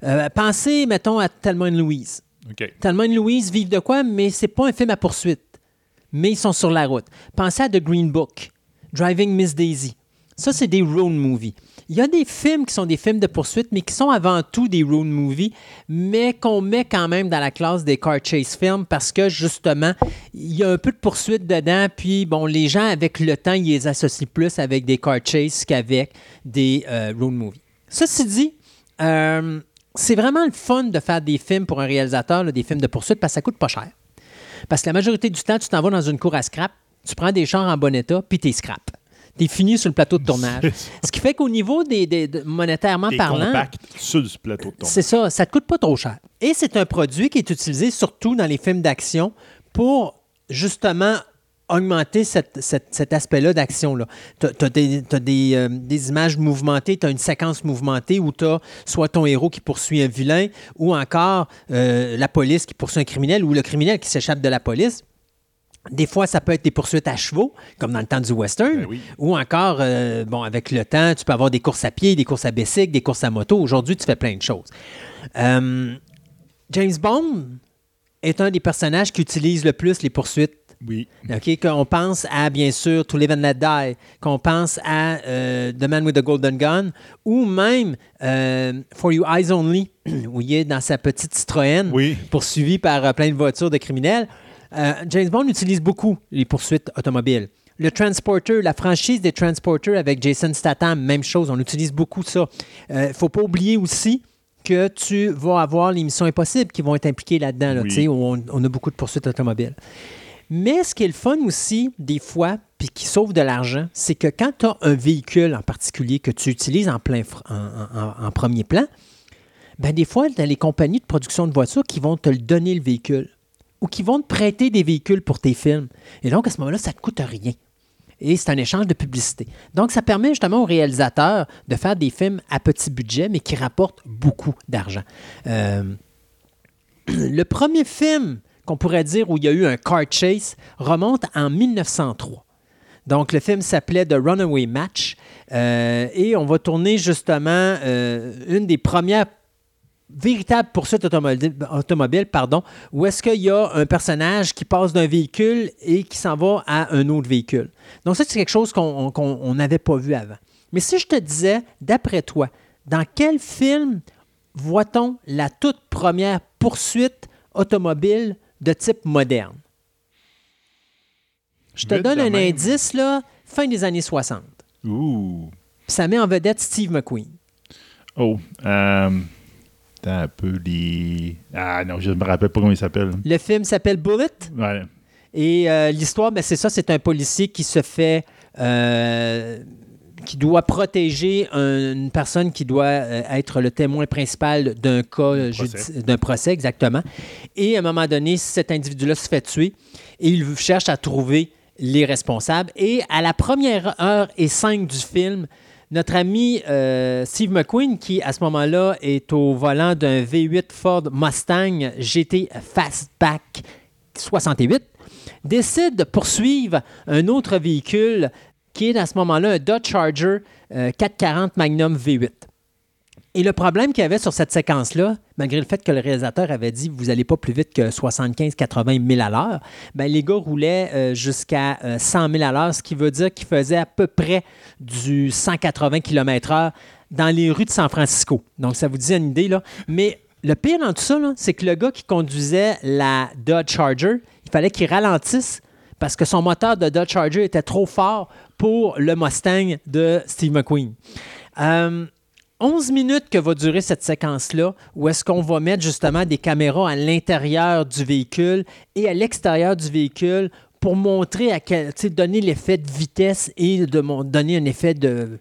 Euh, pensez, mettons, à Thelma et Louise. OK. Thelma et Louise vivent de quoi, mais c'est pas un film à poursuite. Mais ils sont sur la route. Pensez à The Green Book, Driving Miss Daisy. Ça, c'est des road movies. Il y a des films qui sont des films de poursuite, mais qui sont avant tout des road movies, mais qu'on met quand même dans la classe des car chase films parce que justement, il y a un peu de poursuite dedans, puis bon, les gens avec le temps, ils les associent plus avec des car chase qu'avec des euh, road movies. Ceci dit, euh, c'est vraiment le fun de faire des films pour un réalisateur, des films de poursuite, parce que ça coûte pas cher. Parce que la majorité du temps, tu t'en vas dans une cour à scrap, tu prends des chars en bon état, puis t'es scrap. T'es fini sur le plateau de tournage. Ce qui fait qu'au niveau des, des- de- monétairement parlant, sur le plateau de ton. c'est ça, ça te coûte pas trop cher. Et c'est un produit qui est utilisé surtout dans les films d'action pour justement augmenter cette- cette- cet aspect-là d'action-là. Tu as, des, t'as des, euh, des images mouvementées, tu as une séquence mouvementée où tu as soit ton héros qui poursuit un vilain ou encore euh, la police qui poursuit un criminel ou le criminel qui s'échappe de la police. Des fois, ça peut être des poursuites à chevaux, comme dans le temps du western, Ben oui. ou encore, euh, bon, avec le temps, tu peux avoir des courses à pied, des courses à bicycle, des courses à moto. Aujourd'hui, tu fais plein de choses. Euh, James Bond est un des personnages qui utilise le plus les poursuites. Oui. OK, qu'on pense à, bien sûr, To Live and Let Die, qu'on pense à euh, The Man with the Golden Gun, ou même For You Eyes Only, où il est dans sa petite Citroën, Oui. poursuivi par plein de voitures de criminels. Euh, James Bond utilise beaucoup les poursuites automobiles. Le Transporter, la franchise des Transporters avec Jason Statham, même chose, on utilise beaucoup ça. Il ne faut pas oublier aussi que tu vas avoir les missions impossibles qui vont être impliquées là-dedans, là, Oui. où on, on a beaucoup de poursuites automobiles. Mais ce qui est le fun aussi, des fois, puis qui sauve de l'argent, c'est que quand tu as un véhicule en particulier que tu utilises en, plein, en- en premier plan, ben des fois, tu as les compagnies de production de voitures qui vont te le donner le véhicule ou qui vont te prêter des véhicules pour tes films. Et donc, à ce moment-là, ça ne te coûte rien. Et c'est un échange de publicité. Donc, ça permet justement aux réalisateurs de faire des films à petit budget, mais qui rapportent beaucoup d'argent. Euh, le premier film qu'on pourrait dire où il y a eu un car chase remonte en 1903. Donc, le film s'appelait The Runaway Match. euh, et on va tourner justement euh, une des premières véritables poursuites automobile, automobile, pardon, où est-ce qu'il y a un personnage qui passe d'un véhicule et qui s'en va à un autre véhicule. Donc, ça, c'est quelque chose qu'on qu'on- on n'avait pas vu avant. Mais si je te disais, d'après toi, dans quel film voit-on la toute première poursuite automobile de type moderne? Je te Vite donne un même. indice, là, fin des années 60. Ouh. Puis ça met en vedette Steve McQueen. Oh. Euh, attends un peu les. Ah non, je me rappelle pas comment il s'appelle. Le film s'appelle Bullet? Ouais. Et euh, l'histoire, ben, c'est ça, c'est un policier qui se fait... euh, qui doit protéger un- une personne qui doit euh, être le témoin principal d'un cas d'un procès, exactement. Et à un moment donné, cet individu-là se fait tuer et il cherche à trouver les responsables. Et à la première heure et cinq du film, notre ami euh, Steve McQueen, qui à ce moment-là est au volant d'un V8 Ford Mustang GT Fastback 68, décide de poursuivre un autre véhicule qui est à ce moment-là un Dodge Charger euh, 440 Magnum V8. Et le problème qu'il y avait sur cette séquence-là, malgré le fait que le réalisateur avait dit vous n'allez pas plus vite que 75-80 000 à l'heure, ben, les gars roulaient euh, jusqu'à euh, 100 000 à l'heure, ce qui veut dire qu'ils faisaient à peu près du 180 km/h dans les rues de San Francisco. Donc, ça vous dit une idée, là. Mais le pire dans tout ça, c'est que le gars qui conduisait la Dodge Charger, il fallait qu'il ralentisse parce que son moteur de Dodge Charger était trop fort pour le Mustang de Steve McQueen. Euh, 11 minutes que va durer cette séquence-là, où est-ce qu'on va mettre justement des caméras à l'intérieur du véhicule et à l'extérieur du véhicule pour montrer, à quel, tu sais, donner l'effet de vitesse et de donner un effet de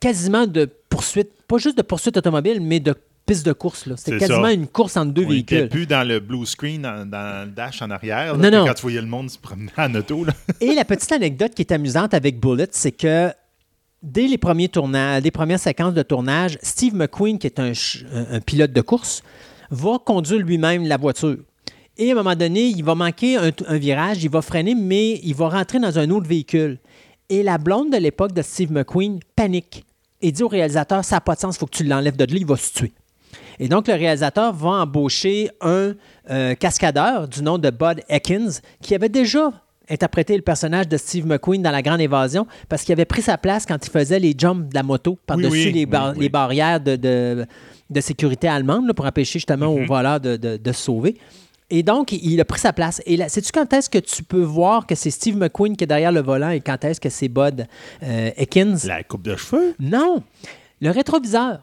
quasiment de poursuite, pas juste de poursuite automobile, mais de piste de course. là. C'était C'est quasiment ça. une course entre deux On véhicules. plus dans le blue screen, dans, dans le dash en arrière. là, Non, puis non. Quand tu voyais le monde se promener en auto. Là. Et la petite anecdote qui est amusante avec Bullet, c'est que dès les premiers tournages, les premières séquences de tournage, Steve McQueen, qui est un, pilote de course, va conduire lui-même la voiture. Et à un moment donné, il va manquer un, un virage, il va freiner, mais il va rentrer dans un autre véhicule. Et la blonde de l'époque de Steve McQueen panique et dit au réalisateur Ça n'a pas de sens, il faut que tu l'enlèves de là, il va se tuer. Et donc, le réalisateur va embaucher un euh, cascadeur du nom de Bud Ekins qui avait déjà interprété le personnage de Steve McQueen dans La Grande Évasion parce qu'il avait pris sa place quand il faisait les jumps de la moto par-dessus oui, les, bar- oui, oui. les barrières de, de- de sécurité allemande là, pour empêcher justement aux voleurs de, de- de se sauver. Et donc, il a pris sa place. Et là, sais-tu quand est-ce que tu peux voir que c'est Steve McQueen qui est derrière le volant et quand est-ce que c'est Bud euh, Ekins? La coupe de cheveux? Non, le rétroviseur.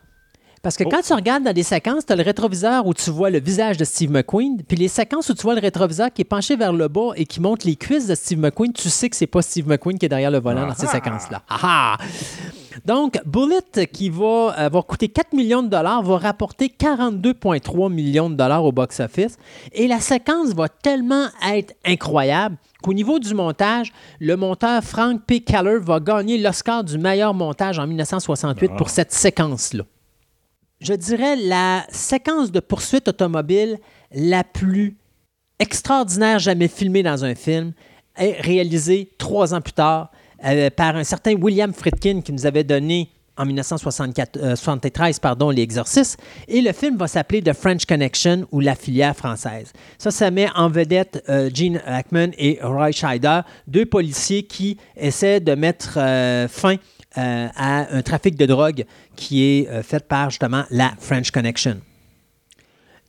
Parce que Oh. quand tu regardes dans des séquences, tu as le rétroviseur où tu vois le visage de Steve McQueen, puis les séquences où tu vois le rétroviseur qui est penché vers le bas et qui montre les cuisses de Steve McQueen, tu sais que c'est pas Steve McQueen qui est derrière le volant dans ces Ah. séquences-là. Ah ah! Donc, Bullet, qui va avoir coûté 4 millions de dollars, va rapporter 42,3 millions de dollars au box-office. Et la séquence va tellement être incroyable qu'au niveau du montage, le monteur Frank P. Keller va gagner l'Oscar du meilleur montage en 1968 pour cette séquence-là. Je dirais la séquence de poursuite automobile la plus extraordinaire jamais filmée dans un film est réalisée trois ans plus tard euh, par un certain William Friedkin qui nous avait donné en 1973 pardon, Les Exorcistes. Et le film va s'appeler The French Connection ou La filière française. Ça, ça met en vedette euh, Gene Hackman et Roy Scheider, deux policiers qui essaient de mettre euh, fin euh, à un trafic de drogue qui est euh, fait par justement la French Connection.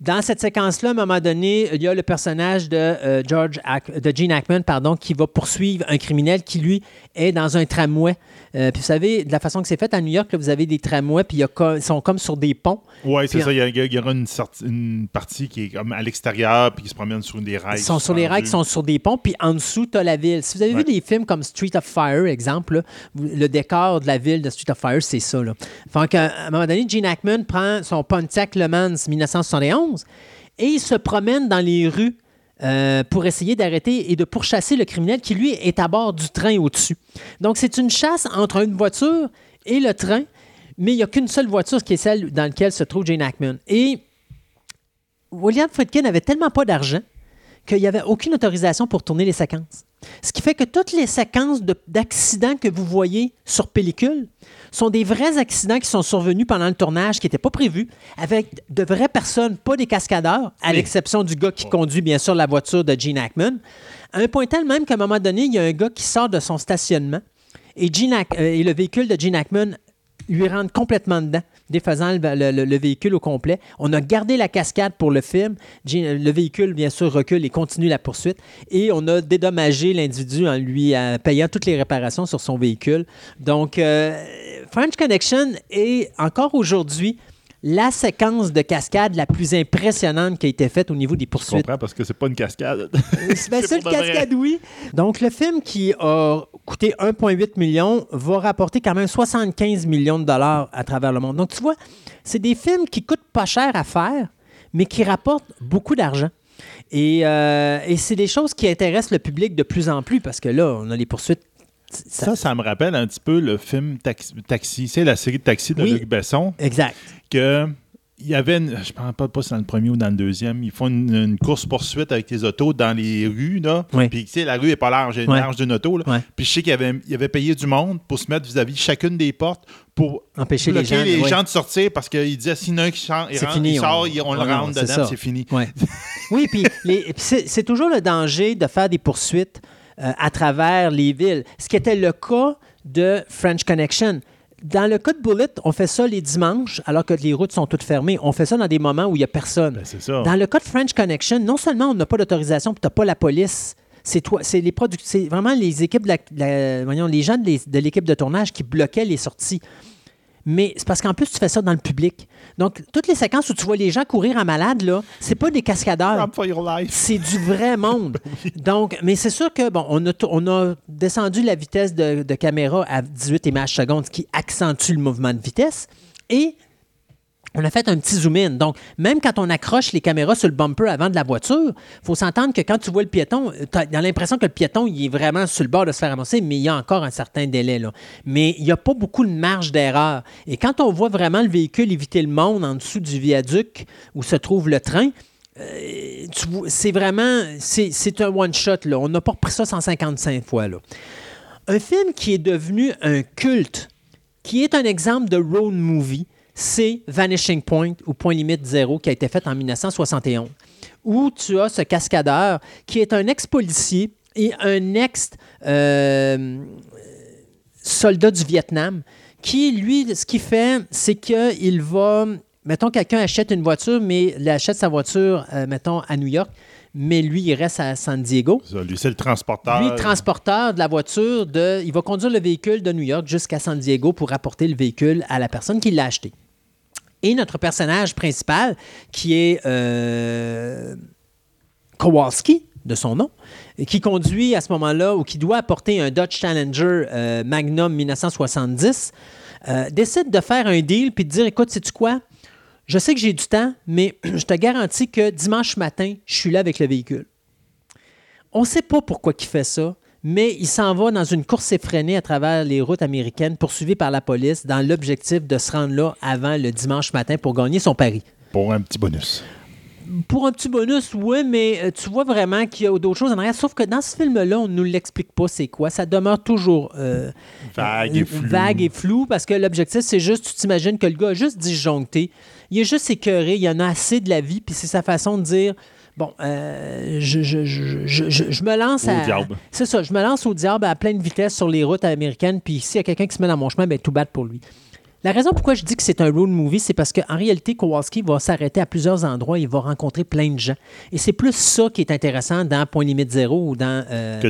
Dans cette séquence-là, à un moment donné, il y a le personnage de, euh, George de Gene Hackman pardon, qui va poursuivre un criminel qui, lui, est dans un tramway. Euh, puis vous savez, de la façon que c'est fait à New York, là, vous avez des tramways, puis ils sont comme sur des ponts. Oui, c'est ça. Il y, y aura une, partie qui est comme à l'extérieur puis qui se promène sur des rails. Ils sont sur les rails qui sont sur des ponts, puis en dessous, tu as la ville. Si vous avez Ouais. vu des films comme Street of Fire, exemple, là, le décor de la ville de Street of Fire, c'est ça. Là. Fait qu'à à un moment donné, Gene Hackman prend son Pontiac Le Mans 1971 et il se promène dans les rues euh, pour essayer d'arrêter et de pourchasser le criminel qui, lui, est à bord du train au-dessus. Donc, c'est une chasse entre une voiture et le train, mais il n'y a qu'une seule voiture qui est celle dans laquelle se trouve Gene Hackman. Et William Friedkin n'avait tellement pas d'argent qu'il n'y avait aucune autorisation pour tourner les séquences. Ce qui fait que toutes les séquences de- d'accidents que vous voyez sur pellicule sont des vrais accidents qui sont survenus pendant le tournage, qui n'étaient pas prévus, avec de vraies personnes, pas des cascadeurs, à Oui. l'exception du gars qui conduit, bien sûr, la voiture de Gene Hackman. À un point tel même qu'à un moment donné, il y a un gars qui sort de son stationnement et, Gene Hack- euh, et le véhicule de Gene Hackman lui rentre complètement dedans, défaisant le, le- le- le véhicule au complet. On a gardé la cascade pour le film. Le véhicule, bien sûr, recule et continue la poursuite. Et on a dédommagé l'individu en lui euh, payant toutes les réparations sur son véhicule. Donc, euh, French Connection est encore aujourd'hui la séquence de cascade la plus impressionnante qui a été faite au niveau des Je poursuites. comprends parce que c'est pas une cascade. Ben, C'est une vrai. cascade, oui. Donc, le film qui a coûté 1,8 million va rapporter quand même 75 millions de dollars à travers le monde. Donc, tu vois, c'est des films qui coûtent pas cher à faire, mais qui rapportent beaucoup d'argent. Et, euh, et c'est des choses qui intéressent le public de plus en plus parce que là, on a les poursuites. Ça- Ça, ça me rappelle un petit peu le film Taxi. Taxi. C'est la série de Taxi de Oui. Luc Besson. Exact. que il y avait, une, je ne me rappelle pas si c'est dans le premier ou dans le deuxième, ils font une, une course-poursuite avec les autos dans les rues, là. Oui. Puis, tu sais, la rue est pas large, elle est large d'une auto, là. Ouais. Puis, je sais qu'il avait, il avait payé du monde pour se mettre vis-à-vis chacune des portes pour Empêcher les gens, les ouais. gens de sortir parce qu'il disait s'il y en a un qui sort, il, C'est rentre, fini, il sort, on- on, le rentre dedans, c'est fini. Oui, puis c'est toujours le danger de faire des poursuites euh, à travers les villes. Ce qui était le cas de French Connection. Dans le cas de Bullet, on fait ça les dimanches, alors que les routes sont toutes fermées. On fait ça dans des moments où il n'y a personne. Ben, ça. Dans le cas de French Connection, non seulement on n'a pas d'autorisation, tu n'as pas la police. C'est toi, c'est les c'est vraiment les équipes, de la- de la- voyons, les gens de l'équipe de tournage qui bloquaient les sorties. Mais c'est parce qu'en plus, tu fais ça dans le public. Donc, toutes les séquences où tu vois les gens courir en malade, là, c'est pas des cascadeurs. C'est du vrai monde. Donc, mais c'est sûr que, bon, on a, on a descendu la vitesse de, de caméra à 18 images secondes, ce qui accentue le mouvement de vitesse. Et on a fait un petit zoom-in. Donc, même quand on accroche les caméras sur le bumper avant de la voiture, il faut s'entendre que quand tu vois le piéton, tu as l'impression que le piéton, il est vraiment sur le bord de se faire ramasser, mais il y a encore un certain délai. Mais il n'y a pas beaucoup de marge d'erreur. Et quand on voit vraiment le véhicule éviter le monde en dessous du viaduc où se trouve le train, euh, c'est vraiment, c'est un one-shot. On n'a pas repris ça 155 fois. Là. Un film qui est devenu un culte, qui est un exemple de road movie, c'est Vanishing Point ou Point Limite Zéro qui a été fait en 1971, où tu as ce cascadeur qui est un ex-policier et un ex-soldat du Vietnam qui, lui, ce qu'il fait, c'est qu'il va, mettons, quelqu'un achète une voiture, mais il achète sa voiture, euh, mettons, à New York, mais lui, il reste à San Diego. Ça, lui, c'est le transporteur. Lui, transporteur de la voiture, de, il va conduire le véhicule de New York jusqu'à San Diego pour apporter le véhicule à la personne qui l'a acheté. Et notre personnage principal, qui est euh, Kowalski, de son nom, qui conduit à ce moment-là ou qui doit apporter un Dodge Challenger euh, Magnum 1970, euh, décide de faire un deal puis de dire écoute, sais-tu quoi? Je sais que j'ai du temps, mais je te garantis que dimanche matin, je suis là avec le véhicule. On ne sait pas pourquoi il fait ça, mais il s'en va dans une course effrénée à travers les routes américaines, poursuivi par la police, dans l'objectif de se rendre là avant le dimanche matin pour gagner son pari. Pour un petit bonus pour un petit bonus, oui, mais euh, tu vois vraiment qu'il y a d'autres choses en arrière. Sauf que dans ce film-là, on ne nous l'explique pas c'est quoi. Ça demeure toujours euh, vague, et flou. vague et flou parce que l'objectif, c'est juste, tu t'imagines que le gars a juste disjoncté. Il est juste écœuré, il y en a assez de la vie, puis c'est sa façon de dire. Bon, euh, je, je, je, je, me lance au diable. C'est ça, je me lance au diable à pleine vitesse sur les routes américaines, puis s'il y a quelqu'un qui se met dans mon chemin, ben tout bad pour lui. La raison pourquoi je dis que c'est un road movie, c'est parce qu'en réalité, Kowalski va s'arrêter à plusieurs endroits, il va rencontrer plein de gens. Et c'est plus ça qui est intéressant dans Point Limite Zéro ou dans euh,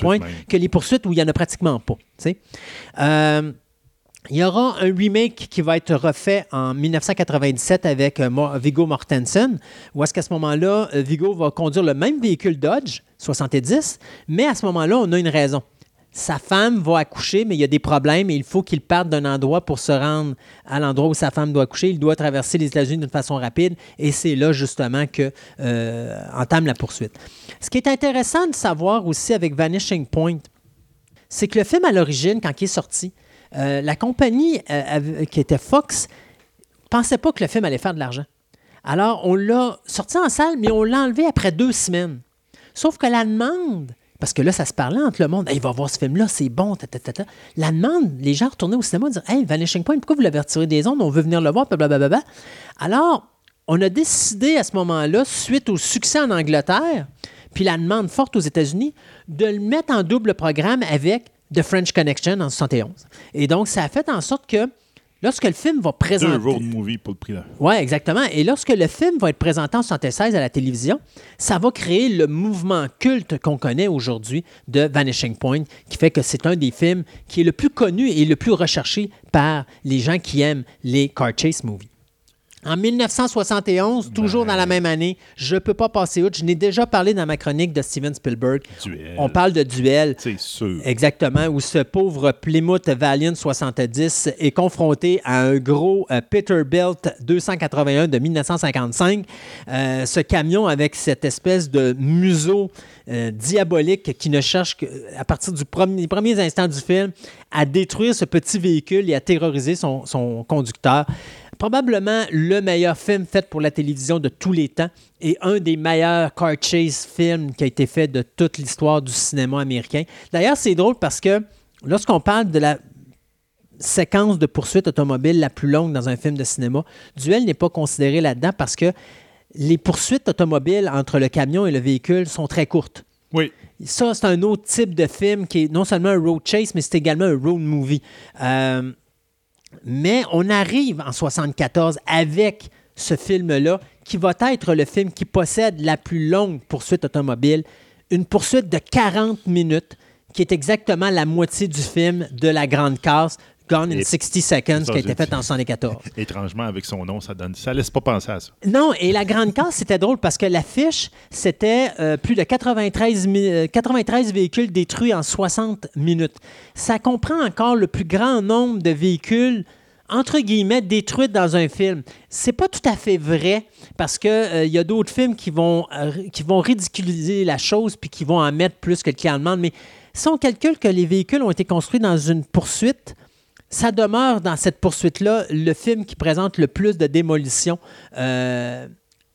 Point que les poursuites où il n'y en a pratiquement pas. Euh, il y aura un remake qui va être refait en 1997 avec euh, Vigo Mortensen, où est-ce qu'à ce, moment-là, Vigo va conduire le même véhicule Dodge 70, mais à ce moment-là, on a une raison sa femme va accoucher, mais il y a des problèmes et il faut qu'il parte d'un endroit pour se rendre à l'endroit où sa femme doit accoucher. Il doit traverser les États-Unis d'une façon rapide et c'est là justement que euh, entame la poursuite. Ce qui est intéressant de savoir aussi avec Vanishing Point, c'est que le film à l'origine, quand il est sorti, euh, la compagnie euh, qui était Fox pensait pas que le film allait faire de l'argent. Alors on l'a sorti en salle, mais on l'a enlevé après deux semaines. Sauf que la demande parce que là, ça se parlait entre le monde. il va voir ce film-là, c'est bon. La demande, les gens retournaient au cinéma et disaient Hey, Vanishing Point, pourquoi vous l'avez retiré des ondes? On veut venir le voir. Blablabla. Alors, on a décidé à ce moment-là, suite au succès en Angleterre, puis la demande forte aux États-Unis, de le mettre en double programme avec The French Connection en 71. Et donc, ça a fait en sorte que Lorsque le film va présenter. Deux road movie pour le prix là. Oui, exactement. Et lorsque le film va être présenté en 76 à la télévision, ça va créer le mouvement culte qu'on connaît aujourd'hui de Vanishing Point, qui fait que c'est un des films qui est le plus connu et le plus recherché par les gens qui aiment les car chase movies. En 1971, toujours dans la même année, je ne peux pas passer outre. Je n'ai déjà parlé dans ma chronique de Steven Spielberg. Duel. On parle de duel. C'est sûr. Exactement, où ce pauvre Plymouth Valiant 70 est confronté à un gros euh, Peterbilt 281 de 1955. Euh, ce camion avec cette espèce de museau euh, diabolique qui ne cherche qu'à partir du premier, des premiers instants du film à détruire ce petit véhicule et à terroriser son, son conducteur probablement le meilleur film fait pour la télévision de tous les temps et un des meilleurs car chase films qui a été fait de toute l'histoire du cinéma américain. D'ailleurs, c'est drôle parce que lorsqu'on parle de la séquence de poursuite automobile la plus longue dans un film de cinéma, Duel n'est pas considéré là-dedans parce que les poursuites automobiles entre le camion et le véhicule sont très courtes. Oui. Ça, c'est un autre type de film qui est non seulement un road chase, mais c'est également un road movie. Euh, mais on arrive en 74 avec ce film-là, qui va être le film qui possède la plus longue poursuite automobile, une poursuite de 40 minutes, qui est exactement la moitié du film de La Grande Casse, Gone in 60 Seconds, qui a été faite en 74. Étrangement, avec son nom, ça donne, ça laisse pas penser à ça. Non, et La Grande Casse, c'était drôle parce que l'affiche, c'était euh, plus de 93, 93 euh, véhicules détruits en 60 minutes. Ça comprend encore le plus grand nombre de véhicules entre guillemets, détruits dans un film. C'est pas tout à fait vrai parce qu'il euh, y a d'autres films qui vont, qui vont ridiculiser la chose puis qui vont en mettre plus que le client demande. Mais si on calcule que les véhicules ont été construits dans une poursuite, ça demeure dans cette poursuite-là le film qui présente le plus de démolition euh,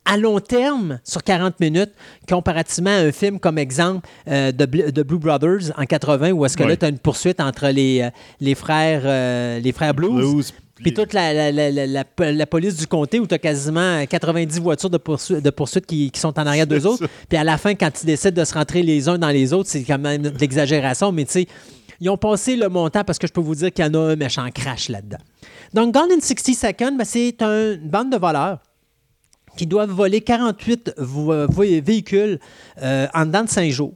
à long terme sur 40 minutes, comparativement à un film comme exemple euh, de, de Blue Brothers en 80, où est-ce que là, tu as une poursuite entre les, euh, les, frères, euh, les frères Blues. Blues, Puis toute la, la- la- la- police du comté où tu as quasiment 90 voitures de, poursu- de poursuite qui, qui sont en arrière d'eux autres. Puis à la fin, quand ils décident de se rentrer les uns dans les autres, c'est quand même de l'exagération, mais tu sais, ils ont passé le montant parce que je peux vous dire qu'il y en a un méchant crash là-dedans. Donc, Gone in 60 Seconds, ben, c'est un- une bande de voleurs qui doivent voler 48 vo- vo- véhicules euh, en dedans de 5 jours.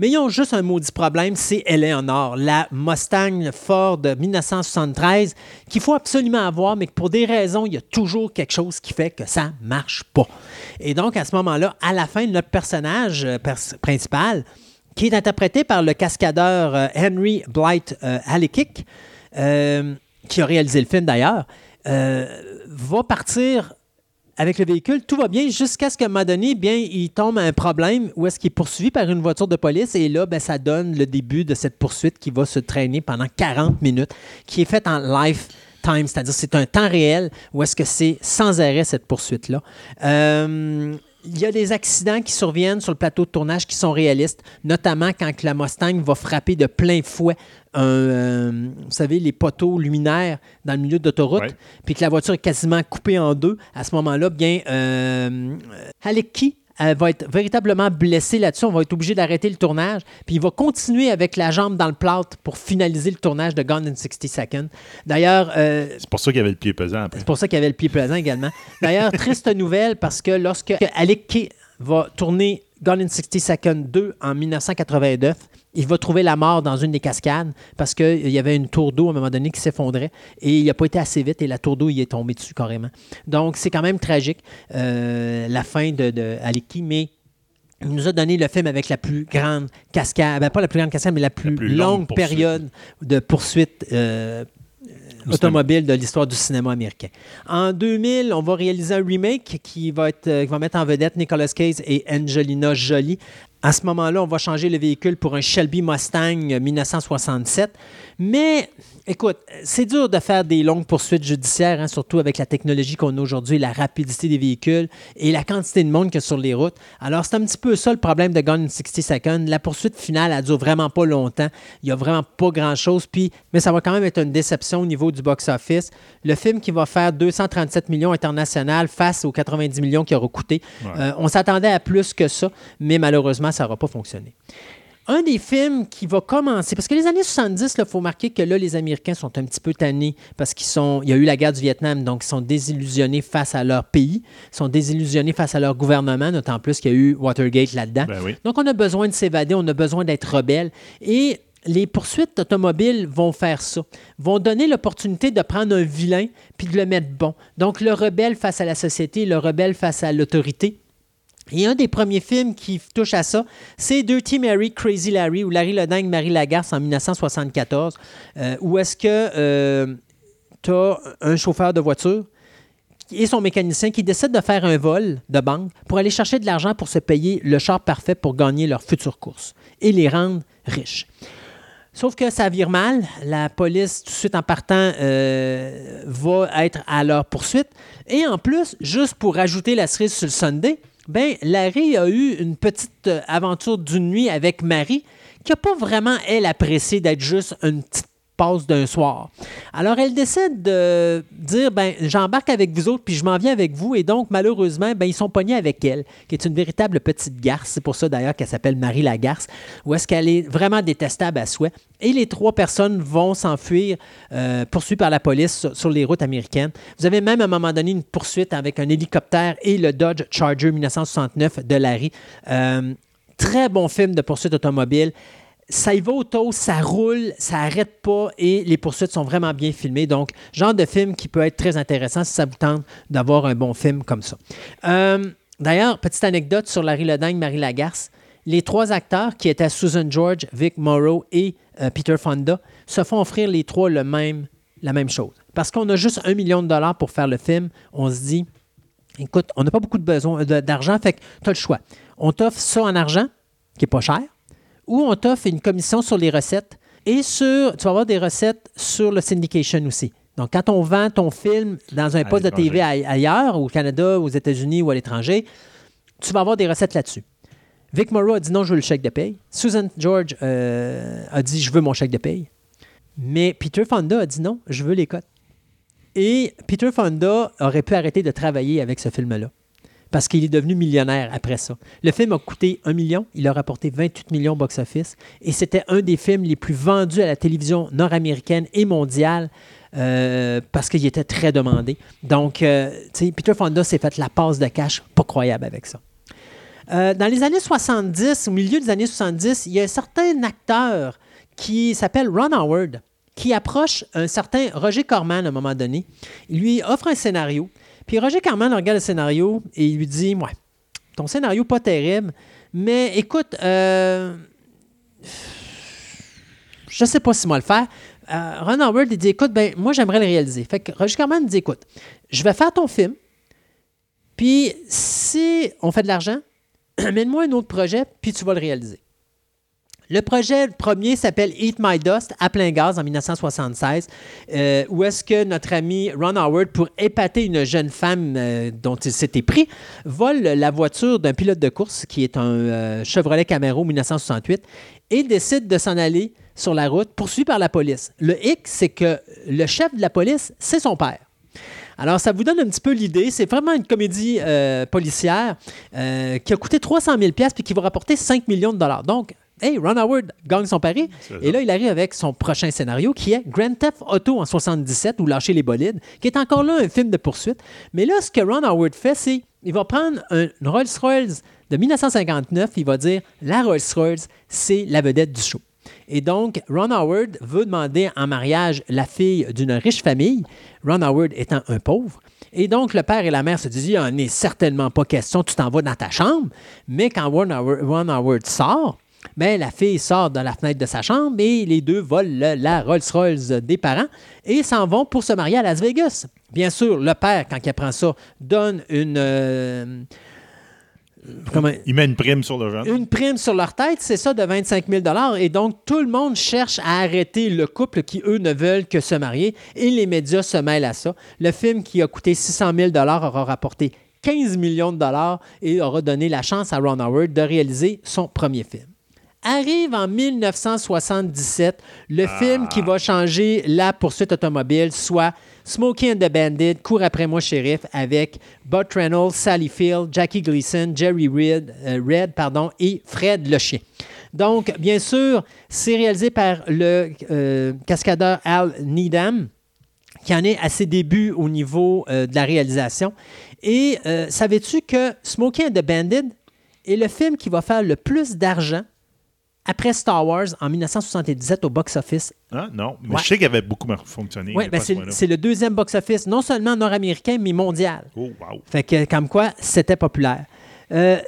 Mais ils ont juste un maudit problème, c'est Eleanor, la Mustang Ford 1973, qu'il faut absolument avoir, mais que pour des raisons, il y a toujours quelque chose qui fait que ça marche pas. Et donc, à ce moment-là, à la fin, notre personnage euh, principal, qui est interprété par le cascadeur euh, Henry Blight euh, Hallekick, euh, qui a réalisé le film d'ailleurs, va partir avec le véhicule, tout va bien jusqu'à ce qu'à un moment donné, bien, il tombe à un problème où est-ce qu'il est poursuivi par une voiture de police. Et là, ben, ça donne le début de cette poursuite qui va se traîner pendant 40 minutes, qui est faite en lifetime, c'est-à-dire c'est un temps réel où est-ce que c'est sans arrêt cette poursuite-là. Il y a des accidents qui surviennent sur le plateau de tournage qui sont réalistes, notamment quand la Mustang va frapper de plein fouet un, euh, vous savez, les poteaux luminaires dans le milieu d'autoroute, puis que la voiture est quasiment coupée en deux. À ce moment-là, bien, euh, Halecki elle va être véritablement blessé là-dessus. On va être obligé d'arrêter le tournage. Puis il va continuer avec la jambe dans le plâtre pour finaliser le tournage de Gone in 60 Seconds. D'ailleurs, euh, C'est pour ça qu'il y avait le pied pesant après. c'est pour ça qu'il y avait le pied pesant également. D'ailleurs, triste nouvelle parce que lorsque Alec Kay va tourner Gone in 60 Seconds 2 en 1989, il va trouver la mort dans une des cascades parce qu'il y avait une tour d'eau à un moment donné qui s'effondrait et il n'a pas été assez vite et la tour d'eau il est tombée dessus carrément. Donc c'est quand même tragique euh, la fin de, Kay, mais il nous a donné le film avec la plus grande cascade, ben, pas la plus grande cascade, mais la plus, plus longue, période de poursuite euh, automobile de l'histoire du cinéma américain. En 2000, on va réaliser un remake qui va, être, euh, qui va mettre en vedette Nicolas Cage et Angelina Jolie. À ce moment-là, on va changer le véhicule pour un Shelby Mustang 1967. Mais, écoute, c'est dur de faire des longues poursuites judiciaires, hein, surtout avec la technologie qu'on a aujourd'hui, la rapidité des véhicules et la quantité de monde qu'il y a sur les routes. Alors, c'est un petit peu ça le problème de Gone in 60 Seconds. La poursuite finale, elle dure vraiment pas longtemps. Il y a vraiment pas grand-chose. Puis, mais ça va quand même être une déception au niveau du box-office. Le film qui va faire 237 millions international face aux 90 millions qu'il aura coûté. Ouais. Euh, on s'attendait à plus que ça, mais malheureusement, ça n'aura pas fonctionné. Un des films qui va commencer, parce que les années 70, il faut marquer que là, les Américains sont un petit peu tannés parce qu'il y a eu la guerre du Vietnam, donc ils sont désillusionnés face à leur pays, ils sont désillusionnés face à leur gouvernement, d'autant plus qu'il y a eu Watergate là-dedans. Ben oui. Donc, on a besoin de s'évader, on a besoin d'être rebelle. Et les poursuites automobiles vont faire ça, vont donner l'opportunité de prendre un vilain puis de le mettre bon. Donc, le rebelle face à la société, le rebelle face à l'autorité. Et un des premiers films qui touche à ça, c'est Dirty Mary, Crazy Larry, ou Larry le Dingue, Marie Lagarce en 1974, euh, où est-ce que tu as un chauffeur de voiture et son mécanicien qui décident de faire un vol de banque pour aller chercher de l'argent pour se payer le char parfait pour gagner leur future course et les rendre riches. Sauf que ça vire mal. La police, tout de suite en partant, euh, va être à leur poursuite. Et en plus, juste pour ajouter la cerise sur le Sunday, ben, Larry a eu une petite euh, aventure d'une nuit avec Marie qui n'a pas vraiment, elle, apprécié d'être juste une petite passe d'un soir. Alors, elle décide de dire, ben, j'embarque avec vous autres, puis je m'en viens avec vous. Et donc, malheureusement, ben, ils sont pognés avec elle, qui est une véritable petite garce. C'est pour ça, d'ailleurs, qu'elle s'appelle Marie la garce, où est-ce qu'elle est vraiment détestable à souhait. Et les trois personnes vont s'enfuir, euh, poursuivies par la police sur, les routes américaines. Vous avez même, à un moment donné, une poursuite avec un hélicoptère et le Dodge Charger 1969 de Larry. Euh, très bon film de poursuite automobile ça y va au taux, ça roule, ça arrête pas et les poursuites sont vraiment bien filmées. Donc, genre de film qui peut être très intéressant si ça vous tente d'avoir un bon film comme ça. Euh, D'ailleurs, petite anecdote sur Larry Ledingue, Marie Lagarce. Les trois acteurs qui étaient Susan George, Vic Morrow et euh, Peter Fonda se font offrir les trois la même chose. Parce qu'on a juste un million de dollars pour faire le film, on se dit, écoute, on n'a pas beaucoup de de- d'argent, fait que tu as le choix. On t'offre ça en argent, qui n'est pas cher, ou on t'offre une commission sur les recettes et sur, tu vas avoir des recettes sur le syndication aussi, Donc, quand on vend ton film dans un À poste de TV ailleurs, au Canada, aux États-Unis ou à l'étranger, tu vas avoir des recettes là-dessus. Vic Morrow a dit non, je veux le chèque de paye. Susan George euh, a dit je veux mon chèque de paye. Mais Peter Fonda a dit non, je veux les cotes. Et Peter Fonda aurait pu arrêter de travailler avec ce film-là parce qu'il est devenu millionnaire après ça. Le film a coûté 1 million, il a rapporté 28 millions box-office et c'était un des films les plus vendus à la télévision nord-américaine et mondiale euh, parce qu'il était très demandé. Donc, euh, Peter Fonda s'est fait la passe de cash pas croyable avec ça. Euh, dans les années 70, au milieu des années 70, il y a un certain acteur qui s'appelle Ron Howard qui approche un certain Roger Corman à un moment donné. Il lui offre un scénario. Puis Roger Corman regarde le scénario et il lui dit Ouais, ton scénario pas terrible, mais écoute, euh, je sais pas si moi le faire. Euh, Ron Howard dit Écoute, ben, moi j'aimerais le réaliser. Fait que Roger Corman dit Écoute, je vais faire ton film, puis si on fait de l'argent, amène-moi un autre projet, puis tu vas le réaliser. Le projet premier s'appelle Eat My Dust à plein gaz en 1976, euh, où est-ce que notre ami Ron Howard, pour épater une jeune femme euh, dont il s'était pris, vole la voiture d'un pilote de course qui est un euh, Chevrolet Camaro 1968 et décide de s'en aller sur la route, poursuivi par la police. Le hic, c'est que le chef de la police, c'est son père. Alors, ça vous donne un petit peu l'idée. C'est vraiment une comédie policière qui a coûté 300 000 puis qui va rapporter 5 millions de dollars. Donc, hey, Ron Howard gagne son pari. Et là, il arrive avec son prochain scénario qui est Grand Theft Auto en 77 ou Lâcher les bolides, qui est encore là un film de poursuite. Mais là, ce que Ron Howard fait, c'est il va prendre un- une Rolls-Royce de 1959, il va dire la Rolls-Royce, c'est la vedette du show. Et donc, Ron Howard veut demander en mariage la fille d'une riche famille, Ron Howard étant un pauvre. Et donc, le père et la mère se disent, il n'en est certainement pas question, tu t'en vas dans ta chambre. Mais quand Ron Howard, Ron Howard sort, ben, la fille sort dans la fenêtre de sa chambre et les deux volent le- la Rolls-Royce des parents et s'en vont pour se marier à Las Vegas. Bien sûr, le père, quand il apprend ça, donne une... euh, comment- Il met une prime sur le jeune. une prime sur leur tête, c'est ça, de 25 000 Et donc, tout le monde cherche à arrêter le couple qui, eux, ne veulent que se marier. Et les médias se mêlent à ça. Le film qui a coûté 600 000 aura rapporté 15 millions de dollars et aura donné la chance à Ron Howard de réaliser son premier film. Arrive en 1977 le film qui va changer la poursuite automobile, soit Smokey and the Bandit, Cours après moi, shérif, avec Burt Reynolds, Sally Field, Jackie Gleason, Jerry Red, euh, Red pardon, et Fred le chien. Donc, bien sûr, c'est réalisé par le euh, cascadeur Al Needham qui en est à ses débuts au niveau euh, de la réalisation. Et savais-tu que Smokey and the Bandit est le film qui va faire le plus d'argent après Star Wars en 1977 au box-office. Ah, non, mais Ouais. je sais qu'il avait beaucoup fonctionné. Oui, mais ben ce c'est le deuxième box-office, non seulement nord-américain, mais mondial. Oh, wow. Fait que, comme quoi, c'était populaire. Euh,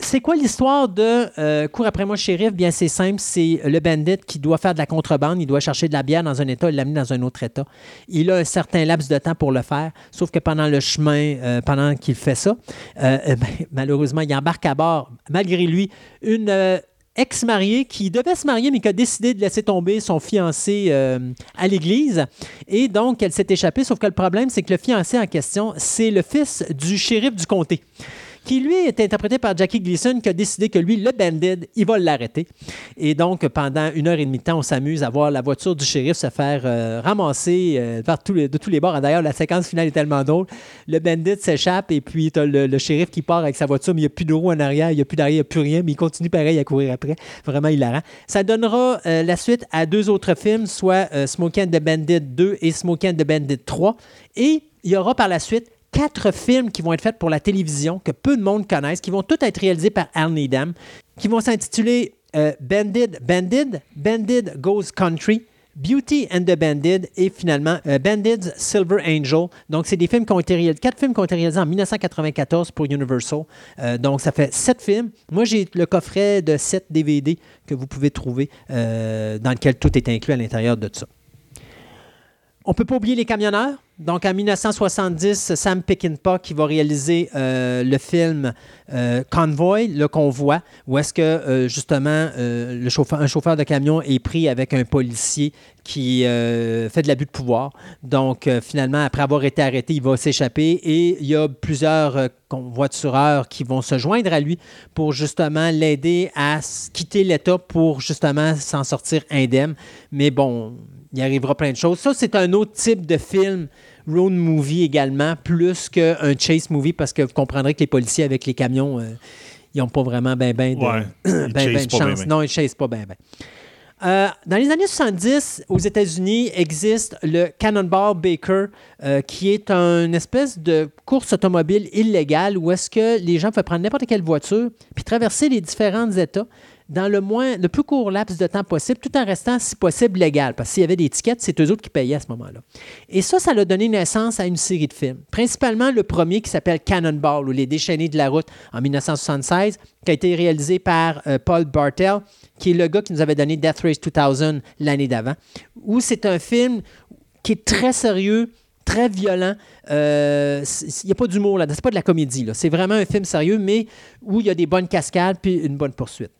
c'est quoi l'histoire de euh, Cours après moi, shérif? Bien, c'est simple. C'est le bandit qui doit faire de la contrebande. Il doit chercher de la bière dans un État et l'amener dans un autre État. Il a un certain laps de temps pour le faire, sauf que pendant le chemin, euh, pendant qu'il fait ça, euh, ben, malheureusement, il embarque à bord, malgré lui, une ex-mariée qui devait se marier, mais qui a décidé de laisser tomber son fiancé euh, à l'église. Et donc, elle s'est échappée, sauf que le problème, c'est que le fiancé en question, c'est le fils du shérif du comté qui lui est interprété par Jackie Gleason, qui a décidé que lui, le bandit, il va l'arrêter. Et donc, pendant une heure et demie de temps, on s'amuse à voir la voiture du shérif se faire euh, ramasser euh, de tous les bords. D'ailleurs, la séquence finale est tellement drôle. Le bandit s'échappe et puis tu le, le shérif qui part avec sa voiture, mais il n'y a plus de roue en arrière, il n'y a plus d'arrière, il n'y a plus rien, mais il continue pareil à courir après. Vraiment hilarant. Ça donnera euh, la suite à deux autres films, soit and the Bandit 2 et Smokey and the Bandit 3. Et il y aura par la suite quatre films qui vont être faits pour la télévision, que peu de monde connaissent, qui vont tous être réalisés par Al Needham, qui vont s'intituler euh, Bandit, Bandit, Bandit Goes Country, Beauty and the Bandit et finalement euh, Bandit's Silver Angel. Donc, c'est des films qui ont été réalisés, quatre films qui ont été réalisés en 1994 pour Universal. Euh, donc, ça fait sept films. Moi, j'ai le coffret de sept DVD que vous pouvez trouver euh, dans lequel tout est inclus à l'intérieur de ça. On peut pas oublier les camionneurs. Donc, en 1970, Sam Peckinpah qui va réaliser euh, le film euh, Convoy, le convoi, où est-ce que, euh, justement, un chauffeur de camion est pris avec un policier qui fait de l'abus de pouvoir. Donc, finalement, après avoir été arrêté, il va s'échapper et il y a plusieurs euh, voitureurs qui vont se joindre à lui pour justement l'aider à quitter l'État pour justement s'en sortir indemne. Mais bon, il arrivera plein de choses. Ça, c'est un autre type de film road movie également, plus qu'un chase movie, parce que vous comprendrez que les policiers avec les camions, ils n'ont pas vraiment ben ben de, ben, chance. non, ils ne chassent pas ben ben. Euh, dans les années 70, aux États-Unis, existe le Cannonball Baker, euh, qui est une espèce de course automobile illégale où est-ce que les gens peuvent prendre n'importe quelle voiture puis traverser les différents États dans le, moins, le plus court laps de temps possible, tout en restant, si possible, légal. Parce que s'il y avait des tickets, c'est eux autres qui payaient à ce moment-là. Et ça, ça a donné naissance à une série de films. Principalement le premier qui s'appelle Cannonball, ou Les déchaînés de la route, en 1976, qui a été réalisé par euh, Paul Bartel, qui est le gars qui nous avait donné Death Race 2000 l'année d'avant, où c'est un film qui est très sérieux, très violent. Euh, il n'y a pas d'humour là, c'est pas de la comédie. C'est vraiment un film sérieux, mais où il y a des bonnes cascades puis une bonne poursuite.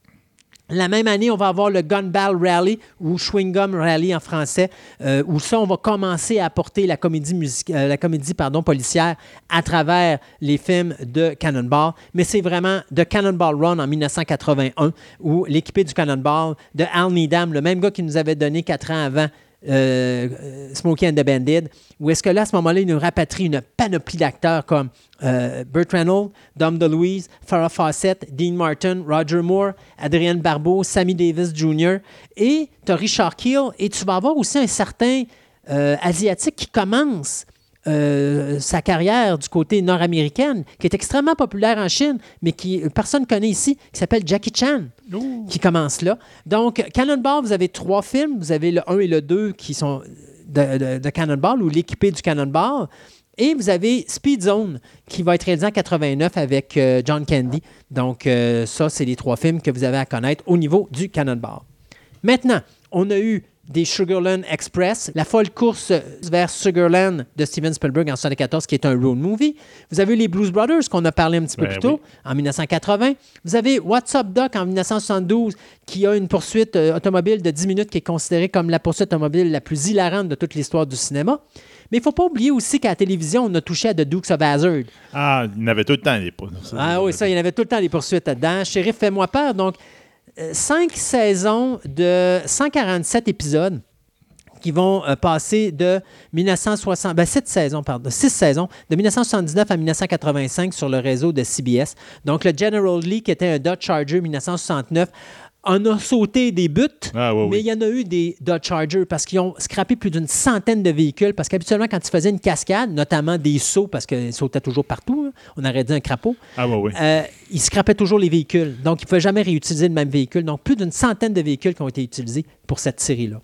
La même année, on va avoir le Gunball Rally ou Chewing Gum Rally en français, euh, où ça, on va commencer à apporter la comédie, euh, la policière à travers les films de Cannonball. Mais c'est vraiment de Cannonball Run en 1981, où l'équipé du Cannonball de Al Needham, le même gars qui nous avait donné quatre ans avant euh, Smokey and the Bandit, où est-ce que là, à ce moment-là, il nous rapatrie une panoplie d'acteurs comme euh, Burt Reynolds, Dom DeLuise, Farrah Fawcett, Dean Martin, Roger Moore, Adrienne Barbeau, Sammy Davis Jr. Et tu as Richard Keel, et tu vas avoir aussi un certain euh, Asiatique qui commence euh, sa carrière du côté nord-américaine, qui est extrêmement populaire en Chine, mais qui personne ne connaît ici, qui s'appelle Jackie Chan, qui commence là. Donc, Cannonball, vous avez trois films. Vous avez le 1 et le 2 qui sont de, Cannonball ou l'équipé du Cannonball. Et vous avez Speed Zone qui va être réalisé en 89 avec euh, John Candy. Donc, euh, ça, c'est les trois films que vous avez à connaître au niveau du Cannonball. Maintenant, on a eu des Sugarland Express, la folle course vers Sugarland de Steven Spielberg en 1974, qui est un road movie. Vous avez les Blues Brothers, qu'on a parlé un petit peu ben plus tôt, en 1980. Vous avez What's Up Doc en 1972, qui a une poursuite euh, automobile de 10 minutes qui est considérée comme la poursuite automobile la plus hilarante de toute l'histoire du cinéma. Mais il ne faut pas oublier aussi qu'à la télévision, on a touché à The Dukes of Hazzard. Ah, il y en avait tout le temps des poursuites. Ah oui, ça, il y en avait tout le temps des poursuites là-dedans. Shérif, fais-moi peur. Donc, cinq saisons de 147 épisodes qui vont euh, passer de 1960, ben, six saisons, de 1979 à 1985 sur le réseau de CBS. Donc, le General Lee, qui était un Dodge Charger 1969, on a sauté des buts, ah, mais il y en a eu des Dodge Charger parce qu'ils ont scrappé plus d'une centaine de véhicules. Parce qu'habituellement, quand ils faisaient une cascade, notamment des sauts, parce qu'ils sautaient toujours partout, hein, on aurait dit un crapaud, ah, euh, ils scrapaient toujours les véhicules. Donc, ils ne pouvaient jamais réutiliser le même véhicule. Donc, plus d'une centaine de véhicules qui ont été utilisés pour cette série-là.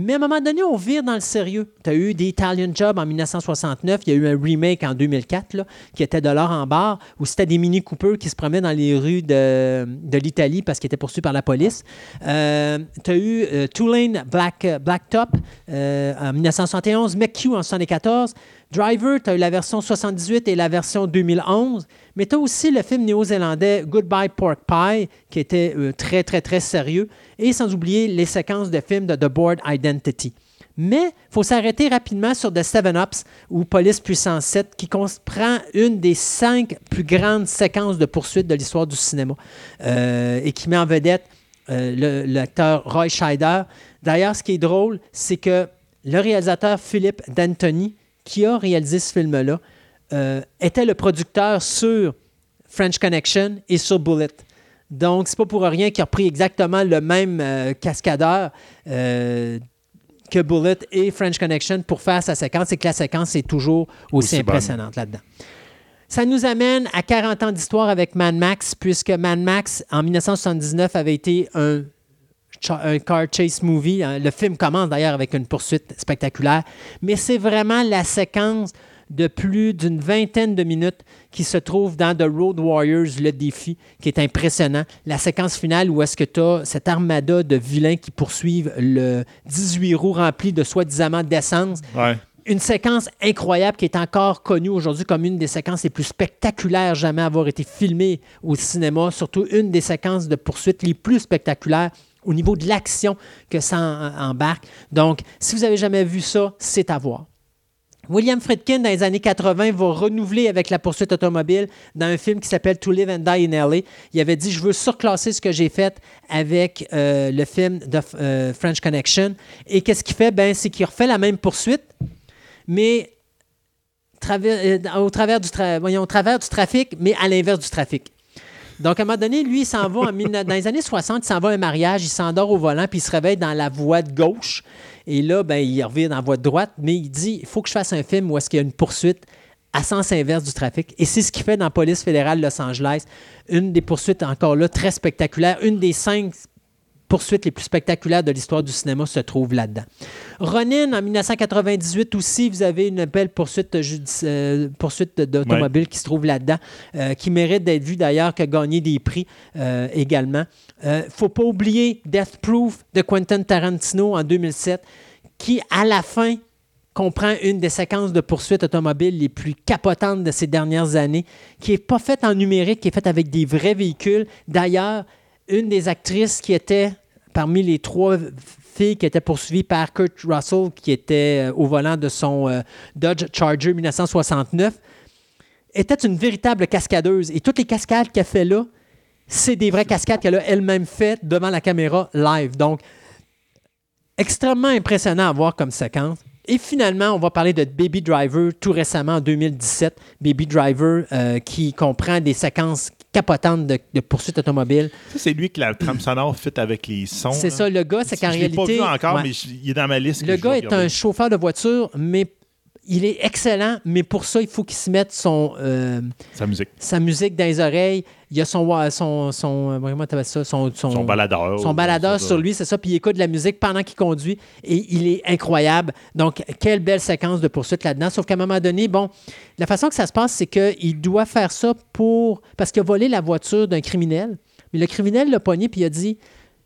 Mais à un moment donné, on vire dans le sérieux. Tu as eu des Italian Jobs en 1969. Il y a eu un remake en 2004 là, qui était de l'or en barre, où c'était des Mini Cooper qui se promenaient dans les rues de, de l'Italie parce qu'ils étaient poursuivis par la police. Euh, tu as eu euh, Tulane Black, Blacktop euh, en 1971, McHugh en 1974. Driver, tu as eu la version 78 et la version 2011. Mais tu as aussi le film néo-zélandais Goodbye Pork Pie, qui était euh, très, très, très sérieux. Et sans oublier les séquences de films de The Board Identity. Mais il faut s'arrêter rapidement sur The Seven Ups ou Police Puissance 7, qui comprend une des cinq plus grandes séquences de poursuite de l'histoire du cinéma euh, et qui met en vedette euh, l'acteur Roy Scheider. D'ailleurs, ce qui est drôle, c'est que le réalisateur Philippe D'Antoni, qui a réalisé ce film-là, euh, était le producteur sur French Connection et sur Bullet. Donc, c'est pas pour rien qu'il a pris exactement le même euh, cascadeur euh, que Bullet et French Connection pour faire sa séquence et que la séquence est toujours aussi, impressionnante là-dedans. Ça nous amène à 40 ans d'histoire avec Mad Max, puisque Mad Max, en 1979, avait été un, un car chase movie. Hein. Le film commence d'ailleurs avec une poursuite spectaculaire, mais c'est vraiment la séquence de plus d'une vingtaine de minutes qui se trouve dans The Road Warriors, le défi, qui est impressionnant. La séquence finale où est-ce que tu as cette armada de vilains qui poursuivent le 18 roues rempli de soi-disant d'essence. Une séquence incroyable qui est encore connue aujourd'hui comme une des séquences les plus spectaculaires jamais avoir été filmées au cinéma, surtout une des séquences de poursuite les plus spectaculaires au niveau de l'action que ça embarque. Donc, si vous n'avez jamais vu ça, c'est à voir. William Friedkin, dans les années 80, va renouveler avec la poursuite automobile dans un film qui s'appelle To Live and Die in LA. Il avait dit Je veux surclasser ce que j'ai fait avec euh, le film de euh, French Connection. Et qu'est-ce qu'il fait? Ben, C'est qu'il refait la même poursuite, mais euh, au travers du trafic, mais à l'inverse du trafic. Donc, à un moment donné, lui, il s'en va, dans les années 60, il s'en va à un mariage, il s'endort au volant, puis il se réveille dans la voie de gauche. Et là, ben, il revient dans la voie de droite, mais il dit il faut que je fasse un film où est-ce qu'il y a une poursuite à sens inverse du trafic. Et c'est ce qu'il fait dans la police fédérale Los Angeles. Une des poursuites encore là très spectaculaire, une des cinq poursuites les plus spectaculaires de l'histoire du cinéma se trouve là-dedans. Ronin, en 1998 aussi, vous avez une belle poursuite, euh, poursuite d'automobile qui se trouve là-dedans, euh, qui mérite d'être vue d'ailleurs, qui a gagné des prix euh, également. Il ne faut pas oublier Death Proof de Quentin Tarantino en 2007, qui, à la fin, comprend une des séquences de poursuite automobile les plus capotantes de ces dernières années, qui n'est pas faite en numérique, qui est faite avec des vrais véhicules. D'ailleurs, une des actrices qui était parmi les trois filles qui étaient poursuivies par Kurt Russell, qui était euh, au volant de son euh, Dodge Charger 1969, était une véritable cascadeuse. Et toutes les cascades qu'elle fait là, c'est des vraies cascades qu'elle a elle-même faites devant la caméra live. Donc, extrêmement impressionnant à voir comme séquence. Et finalement, on va parler de Baby Driver tout récemment en 2017. Baby Driver euh, qui comprend des séquences capotantes de, de poursuite automobile. c'est lui que la trame sonore fit avec les sons. C'est ça, le gars, c'est qu'en réalité. Je l'ai pas vu encore, mais il est dans ma liste. Le gars est un chauffeur de voiture, mais il est excellent, mais pour ça, il faut qu'il se mette son, euh, sa, musique. sa musique dans les oreilles. Il y a son, son, son, euh, ça, son, son, son baladeur. Son baladeur sur lui, c'est ça. Puis il écoute de la musique pendant qu'il conduit et il est incroyable. Donc, quelle belle séquence de poursuite là-dedans. Sauf qu'à un moment donné, bon, la façon que ça se passe, c'est qu'il doit faire ça pour. Parce qu'il a volé la voiture d'un criminel. Mais le criminel l'a pogné puis il a dit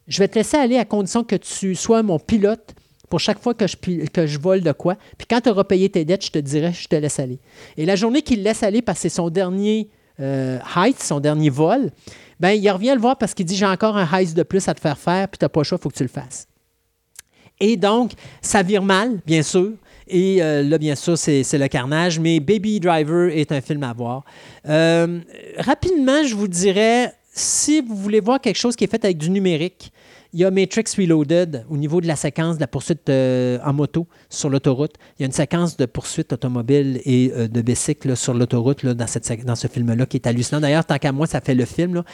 Je vais te laisser aller à condition que tu sois mon pilote pour chaque fois que je, vole de quoi. Puis quand tu auras payé tes dettes, je te dirai, je te laisse aller. Et la journée qu'il laisse aller parce que c'est son dernier euh, height, son dernier vol, ben il revient le voir parce qu'il dit, j'ai encore un height de plus à te faire faire, puis tu n'as pas le choix, il faut que tu le fasses. Et donc, ça vire mal, bien sûr. Et euh, là, bien sûr, c'est le carnage, mais Baby Driver est un film à voir. Euh, rapidement, je vous dirais, si vous voulez voir quelque chose qui est fait avec du numérique, il y a Matrix Reloaded au niveau de la séquence de la poursuite euh, en moto sur l'autoroute. Il y a une séquence de poursuite automobile et euh, de bicycle sur l'autoroute dans, cette, dans ce film-là qui est hallucinant. D'ailleurs, tant qu'à moi, ça fait le film. Là.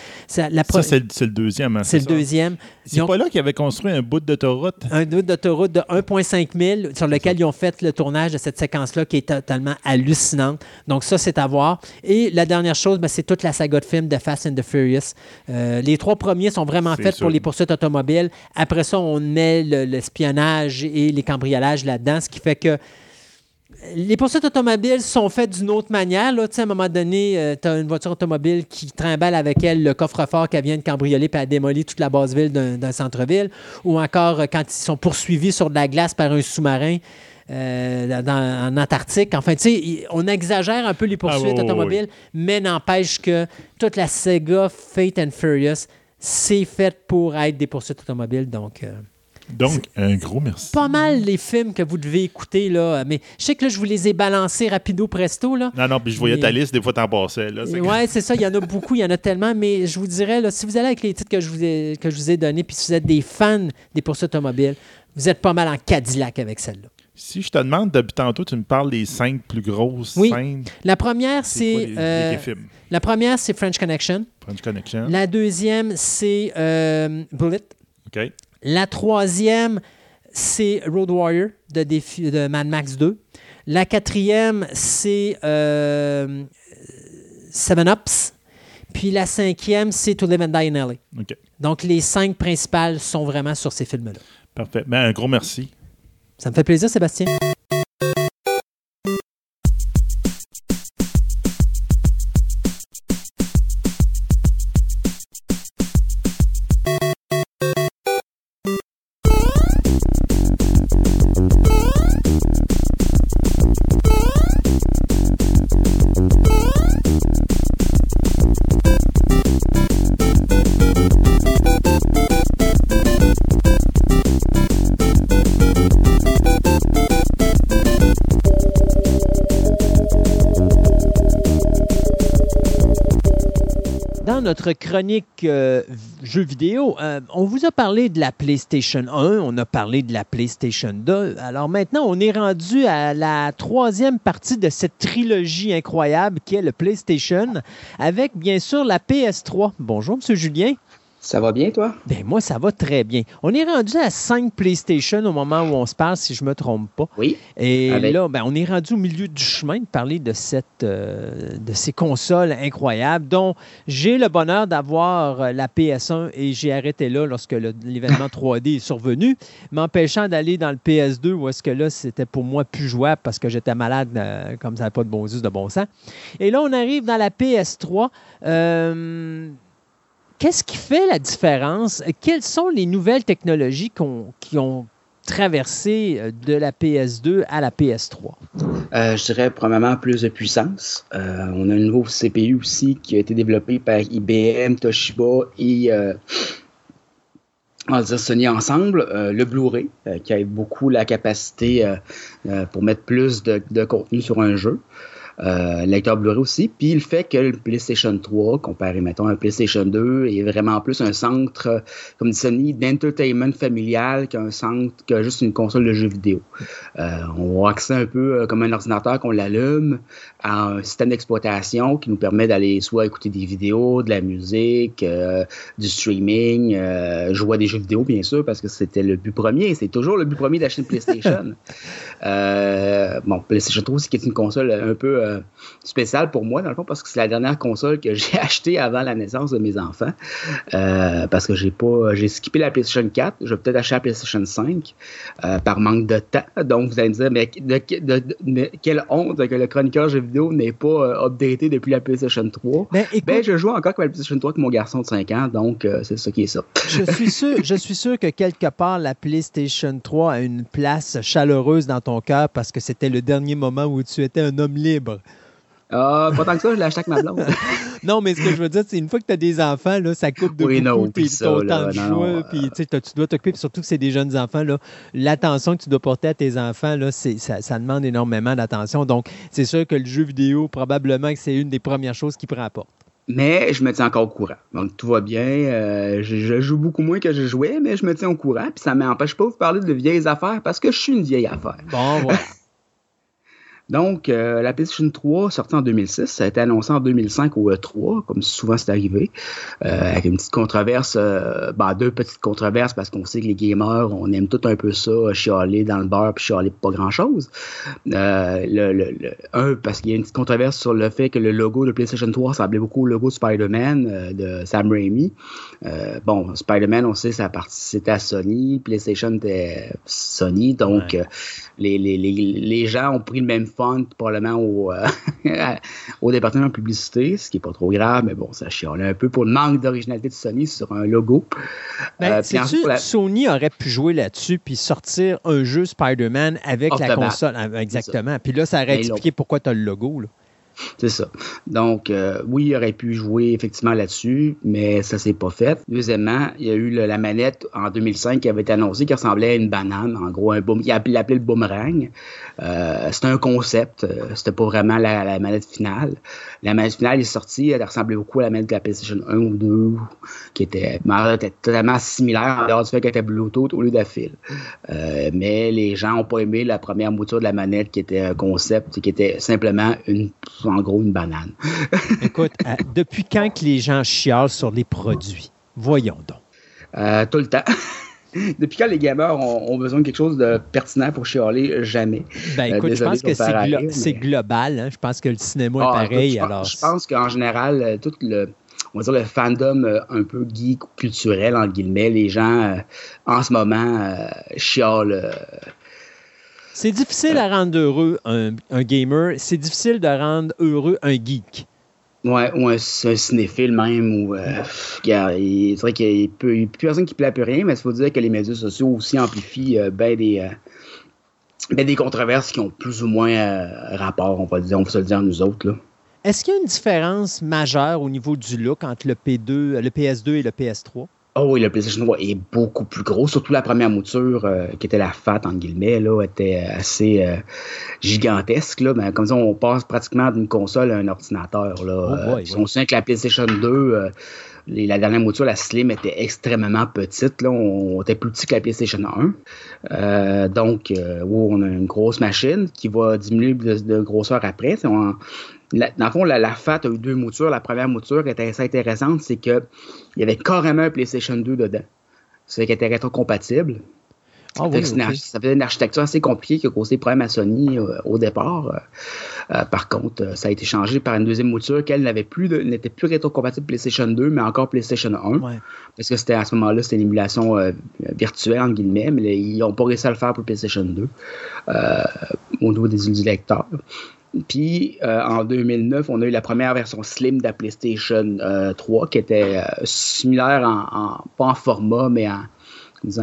La ça, c'est le, deuxième. Hein, c'est le deuxième. C'est pas là qu'ils avaient construit un bout d'autoroute? Un bout d'autoroute de 1,5 000 sur lequel ils ont fait le tournage de cette séquence-là qui est totalement hallucinante. Donc ça, c'est à voir. Et la dernière chose, ben, c'est toute la saga de films de Fast and the Furious. Euh, les trois premiers sont vraiment faits pour les poursuites automobiles après ça, on met l'espionnage et les cambriolages là-dedans, ce qui fait que les poursuites automobiles sont faites d'une autre manière. Là. À un moment donné, euh, tu as une voiture automobile qui trimballe avec elle le coffre-fort qu'elle vient de cambrioler puis a démoli toute la base ville d'un centre-ville. Ou encore euh, quand ils sont poursuivis sur de la glace par un sous-marin. Euh, en Antarctique. Enfin, tu sais, on exagère un peu les poursuites ah, automobiles, mais n'empêche que toute la Sega Fate and Furious, c'est fait pour être des poursuites automobiles. Donc, euh, donc un gros merci. Pas mal les films que vous devez écouter. là. Mais je sais que là, je vous les ai balancés rapido presto. Là. Non, non, puis je voyais ta liste, des fois, t'en passais. Oui, c'est ça. Il y en a beaucoup, il y en a tellement. Mais je vous dirais, là, si vous allez avec les titres que je vous ai, que je vous ai donnés, puis si vous êtes des fans des poursuites automobiles, vous êtes pas mal en Cadillac avec celle-là. Si je te demande, depuis tantôt, tu me parles des cinq plus grosses oui. scènes. La première, c'est. Euh, la première, c'est French Connection. French Connection. La deuxième, c'est euh, Bullet. OK. La troisième, c'est Road Warrior de, de Mad Max 2. La quatrième, c'est euh, Seven Ups. Puis la cinquième, c'est To Live and Die in LA. OK. Donc les cinq principales sont vraiment sur ces films-là. Parfait. Ben, un gros merci. Ça me fait plaisir, Sébastien. Notre chronique euh, jeux vidéo. Euh, on vous a parlé de la PlayStation 1, on a parlé de la PlayStation 2. Alors maintenant, on est rendu à la troisième partie de cette trilogie incroyable qui est le PlayStation, avec bien sûr la PS3. Bonjour, Monsieur Julien. Ça va bien, toi? Ben moi, ça va très bien. On est rendu à 5 PlayStation au moment où on se parle, si je ne me trompe pas. Oui. Et là, ben, on est rendu au milieu du chemin de parler de, cette, euh, de ces consoles incroyables dont j'ai le bonheur d'avoir euh, la PS1 et j'ai arrêté là lorsque l'événement 3D est survenu, m'empêchant d'aller dans le PS2 où est-ce que là, c'était pour moi plus jouable parce que j'étais malade euh, comme ça n'avait pas de bon de bon sens. Et là, on arrive dans la PS3. Euh, Qu'est-ce qui fait la différence? Quelles sont les nouvelles technologies qui ont traversé euh, de la PS2 à la PS3? Euh, je dirais probablement plus de puissance. Euh, on a un nouveau CPU aussi qui a été développé par IBM, Toshiba et on va dire Sony ensemble. le Blu-ray qui a beaucoup la capacité pour mettre plus de contenu sur un jeu euh, lecteur Blu-ray aussi. Puis le fait que le PlayStation 3, comparé mettons à un PlayStation 2, est vraiment plus un centre, euh, comme dit Sony, d'entertainment familial qu'un centre, que juste une console de jeux vidéo. Euh, on a accès un peu euh, comme un ordinateur qu'on l'allume à un système d'exploitation qui nous permet d'aller soit écouter des vidéos, de la musique, euh, du streaming, euh, jouer à des jeux vidéo bien sûr parce que c'était le but premier, c'est toujours le but premier d'acheter une PlayStation. euh, bon, PlayStation 3 c'est une console un peu euh, spéciale pour moi dans le fond parce que c'est la dernière console que j'ai achetée avant la naissance de mes enfants euh, parce que j'ai pas j'ai skippé la PlayStation 4, je vais peut-être acheter la PlayStation 5 par manque de temps. Donc vous allez me dire mais de, quelle honte que le chroniqueur jeux vidéo n'est pas updaté depuis la PlayStation 3. Ben, ben, je joue encore avec la PlayStation 3 avec mon garçon de 5 ans, donc c'est ça qui est ça. je suis sûr, je suis sûr que quelque part la PlayStation 3 a une place chaleureuse dans ton cœur parce que c'était le dernier moment où tu étais un homme libre. Ah, pas tant que ça, je l'achète avec ma blonde. non, mais ce que je veux dire, c'est une fois que tu as des enfants, là, ça coupe de oui, beaucoup, puis ton temps de choix, puis tu dois t'occuper, surtout que c'est des jeunes enfants, l'attention que tu dois porter à tes enfants, là, ça, ça demande énormément d'attention. Donc, c'est sûr que le jeu vidéo, probablement que c'est une des premières choses qui prend porte. Mais je me tiens encore au courant. Donc, tout va bien. Euh, je, joue beaucoup moins que je jouais, mais je me tiens au courant. Puis ça m'empêche pas de vous parler de vieilles affaires parce que je suis une vieille affaire. Bon, voilà. Donc, euh, la PlayStation 3, sortie en 2006, ça a été annoncé en 2005 au E3, comme souvent c'est arrivé, euh, avec une petite controverse, euh, ben, deux petites controverses, parce qu'on sait que les gamers, on aime tout un peu ça, chialer dans le bar, puis chialer pas grand-chose. le, le, un, parce qu'il y a une petite controverse sur le fait que le logo de PlayStation 3 ressemblait beaucoup au logo de Spider-Man de Sam Raimi. bon, Spider-Man, on sait, ça c'était à Sony, PlayStation était Sony, donc les, les, les, les gens ont pris le même probablement au, euh, au département de publicité, ce qui n'est pas trop grave, mais bon, ça chiale un peu pour le manque d'originalité de Sony sur un logo. Ben, euh, Sony aurait pu jouer là-dessus puis sortir un jeu Spider-Man avec la console. Exactement. Puis là, ça aurait expliqué pourquoi tu as le logo. Là. C'est ça. Donc, euh, oui, il aurait pu jouer effectivement là-dessus, mais ça s'est pas fait. Deuxièmement, il y a eu la manette en 2005 qui avait été annoncée qui ressemblait à une banane, en gros, un boom, il l'appelait le boomerang. Euh, c'était un concept, euh, c'était pas vraiment la, manette finale. La manette finale est sortie, elle ressemblait beaucoup à la manette de la PlayStation 1 ou 2, qui était, totalement similaire en dehors du fait qu'elle était Bluetooth au lieu de fil. mais les gens ont pas aimé la première mouture de la manette qui était un concept, qui était simplement une en gros une banane. Écoute, euh, depuis quand que les gens chialent sur les produits? Voyons donc. Euh, tout le temps. Depuis quand les gamers ont, besoin de quelque chose de pertinent pour chialer? Jamais. Ben euh, écoute, je pense que c'est global. Hein. Je pense que le cinéma est ah, pareil. je, alors... je pense qu'en général, tout le, on va dire le fandom un peu geek culturel, en guillemets, les gens en ce moment chialent c'est difficile à rendre heureux un, gamer. C'est difficile de rendre heureux un geek. Ouais, ou un, cinéphile même, ou euh, c'est vrai qu'il n'y a, plus personne qui plaît plus rien, mais il faut dire que les médias sociaux aussi amplifient euh, ben des, euh, ben des controverses qui ont plus ou moins rapport, on va dire, on va se le dire nous autres. Est-ce qu'il y a une différence majeure au niveau du look entre le P2, le PS2 et le PS3? Oh oui, le PlayStation 3 est beaucoup plus gros. Surtout la première mouture, euh, qui était la FAT, en guillemets, là, était assez euh, gigantesque. Là. Ben, comme ça, on passe pratiquement d'une console à un ordinateur. Là. Oh on sait que la PlayStation 2, la dernière mouture, la Slim, était extrêmement petite. Là. On, était plus petit que la PlayStation 1. donc, on a une grosse machine qui va diminuer de, grosseur après. On, dans le fond, la, FAT a eu deux moutures. La première mouture qui était assez intéressante, c'est qu'il y avait carrément un PlayStation 2 dedans. C'est qu'elle était rétro-compatible. Ah ça faisait une architecture assez compliquée qui a causé des problèmes à Sony euh, au départ. Euh, euh, par contre, ça a été changé par une deuxième mouture qu'elle n'avait plus n'était plus rétro-compatible PlayStation 2, mais encore PlayStation 1. Parce que c'était à ce moment-là, c'était une émulation virtuelle, entre guillemets, mais ils n'ont pas réussi à le faire pour PlayStation 2 au niveau des, du. Puis euh, en 2009, on a eu la première version slim de la PlayStation 3 euh, qui était euh, similaire, en, pas en format, mais en,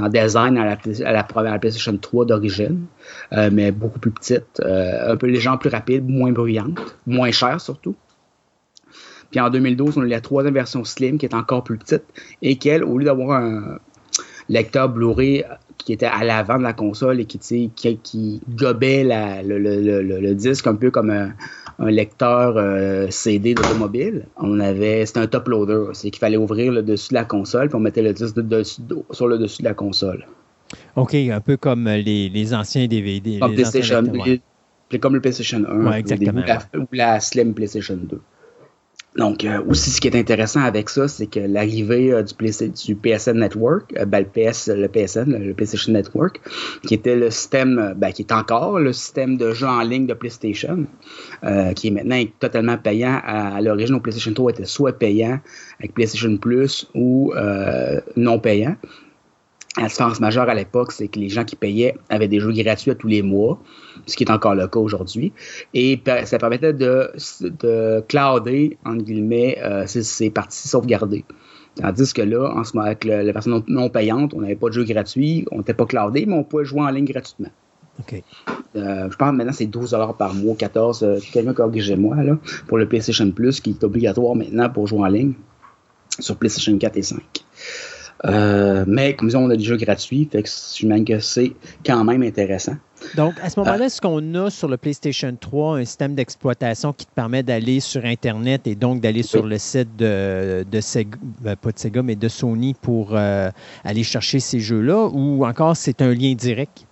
design à la, première PlayStation 3 d'origine, mais beaucoup plus petite, un peu légèrement plus rapide, moins bruyante, moins chère surtout. Puis en 2012, on a eu la troisième version slim qui est encore plus petite et qu'elle, au lieu d'avoir un lecteur Blu-ray qui était à l'avant de la console et qui, qui, qui gobait le, disque un peu comme un, lecteur euh, CD d'automobile. On avait, c'était un top loader, c'est qu'il fallait ouvrir le dessus de la console puis on mettait le disque sur le dessus de la console. OK, un peu comme les, anciens DVD. Comme, PlayStation, comme le PlayStation 1 exactement, ou la Slim PlayStation 2. Donc, euh, aussi, ce qui est intéressant avec ça, c'est que l'arrivée euh, du, PSN Network, euh, ben, le, PS, le PSN, le PlayStation Network, qui était le système, ben, qui est encore le système de jeu en ligne de PlayStation, qui est maintenant totalement payant. À, l'origine, au PlayStation 3 était soit payant avec PlayStation Plus ou non payant. La différence majeure à l'époque, c'est que les gens qui payaient avaient des jeux gratuits à tous les mois, ce qui est encore le cas aujourd'hui. Et ça permettait de, de clouder, entre guillemets, euh, ces, parties sauvegardées. Tandis que là, en ce moment, avec la version non, payante, on n'avait pas de jeu gratuit, on n'était pas cloudé, mais on pouvait jouer en ligne gratuitement. OK. Euh, je pense maintenant c'est 12 par mois, 14, euh, quelqu'un corrigez-moi, là, pour le PlayStation Plus, qui est obligatoire maintenant pour jouer en ligne sur PlayStation 4 et 5. Euh, mais comme disons, on a des jeux gratuits, fait que je que c'est quand même intéressant. Donc, à ce moment-là, est-ce qu'on a sur le PlayStation 3 un système d'exploitation qui te permet d'aller sur Internet et donc d'aller sur le site de, Sega, ben, pas de Sega, mais de Sony pour euh, aller chercher ces jeux-là ou encore c'est un lien direct?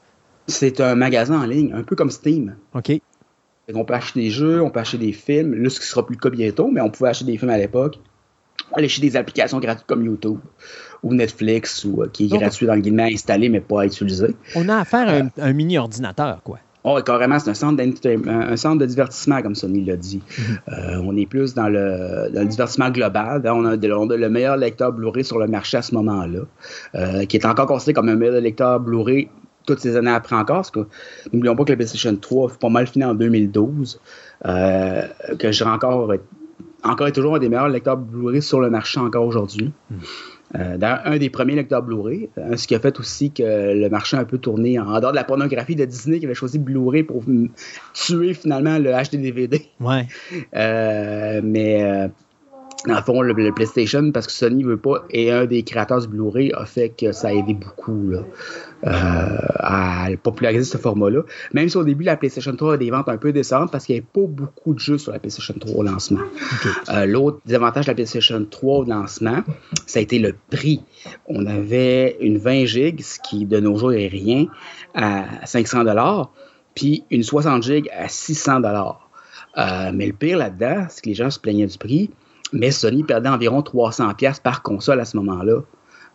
C'est un magasin en ligne, un peu comme Steam. OK. on peut acheter des jeux, on peut acheter des films. Là, ce qui sera plus le cas bientôt, mais on pouvait acheter des films à l'époque. Aller acheter des applications gratuites comme YouTube ou Netflix, ou, euh, qui est gratuit dans le guillemets à installer, mais pas à utiliser. On a affaire à un, mini ordinateur, quoi. Oh, carrément, c'est un centre, un centre de divertissement, comme Sony l'a dit. Mhm. Euh, on est plus dans le, divertissement global. On a, le meilleur lecteur Blu-ray sur le marché à ce moment-là, euh, qui est encore considéré comme un meilleur lecteur Blu-ray toutes ces années après encore. Parce que n'oublions pas que le PlayStation 3 pas mal fini en 2012, que j'ai encore, encore et toujours un des meilleurs lecteurs Blu-ray sur le marché encore aujourd'hui. Mhm. Euh, un des premiers lecteurs Blu-ray, euh, ce qui a fait aussi que le marché a un peu tourné en, dehors de la pornographie de Disney qui avait choisi Blu-ray pour tuer finalement le HD-DVD. Ouais. Euh, mais dans le fond, le, PlayStation, parce que Sony veut pas, et un des créateurs du Blu-ray a fait que ça a aidé beaucoup là, euh, à populariser ce format-là. Même si au début, la PlayStation 3 a des ventes un peu décentes parce qu'il n'y avait pas beaucoup de jeux sur la PlayStation 3 au lancement. Euh, l'autre désavantage de la PlayStation 3 au lancement, ça a été le prix. On avait une 20 GB, ce qui de nos jours est rien, à 500 puis une 60 GB à 600 euh, mais le pire là-dedans, c'est que les gens se plaignaient du prix mais Sony perdait environ 300$ par console à ce moment-là.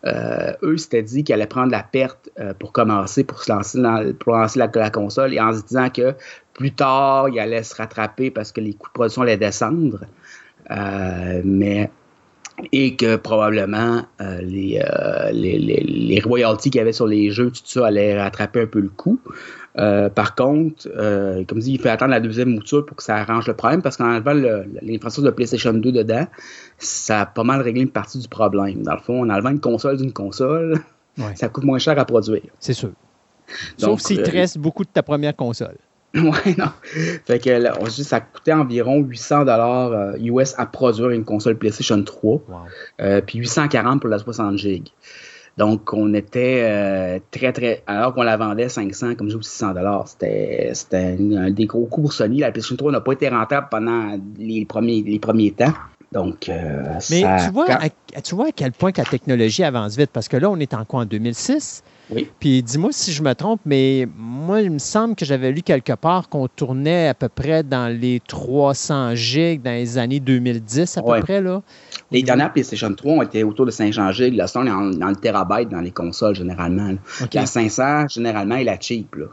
Euh, eux s'étaient dit qu'ils allaient prendre la perte euh, pour commencer, pour se lancer, pour lancer la, console, et en se disant que plus tard, ils allaient se rattraper parce que les coûts de production allaient descendre. Euh, mais et que probablement les, les, les, royalties qu'il y avait sur les jeux, tout ça allait rattraper un peu le coût. Euh, par contre, euh, comme dit, il fait attendre la deuxième mouture pour que ça arrange le problème parce qu'en enlevant l'infrastructure de PlayStation 2 dedans, ça a pas mal réglé une partie du problème. Dans le fond, en enlevant une console d'une console, ça coûte moins cher à produire. C'est sûr. Sauf s'il te euh, reste beaucoup de ta première console. Ouais, non. Fait que là, on dit, ça coûtait environ 800 dollars US à produire une console PlayStation 3, Wow. euh, puis 840 pour la 60 GB. Donc, on était euh, très, très. Alors qu'on la vendait 500, comme je dis, 600 dollars. C'était c'était un, un des gros coups pour Sony. La PlayStation 3 n'a pas été rentable pendant les premiers, les premiers temps. Donc, euh, Mais ça- tu, vois, quand- à, tu vois à quel point que la technologie avance vite, parce que là, on est en quoi, en 2006? Oui. Puis dis-moi si je me trompe, mais moi, il me semble que j'avais lu quelque part qu'on tournait à peu près dans les 300 gigs dans les années 2010, à peu Ouais. près, là. Les dernières PlayStation 3 ont été autour de 500 GB. Là, ça, on est dans le terabyte dans les consoles, généralement. là. OK. La 500, généralement, est la cheap. Là.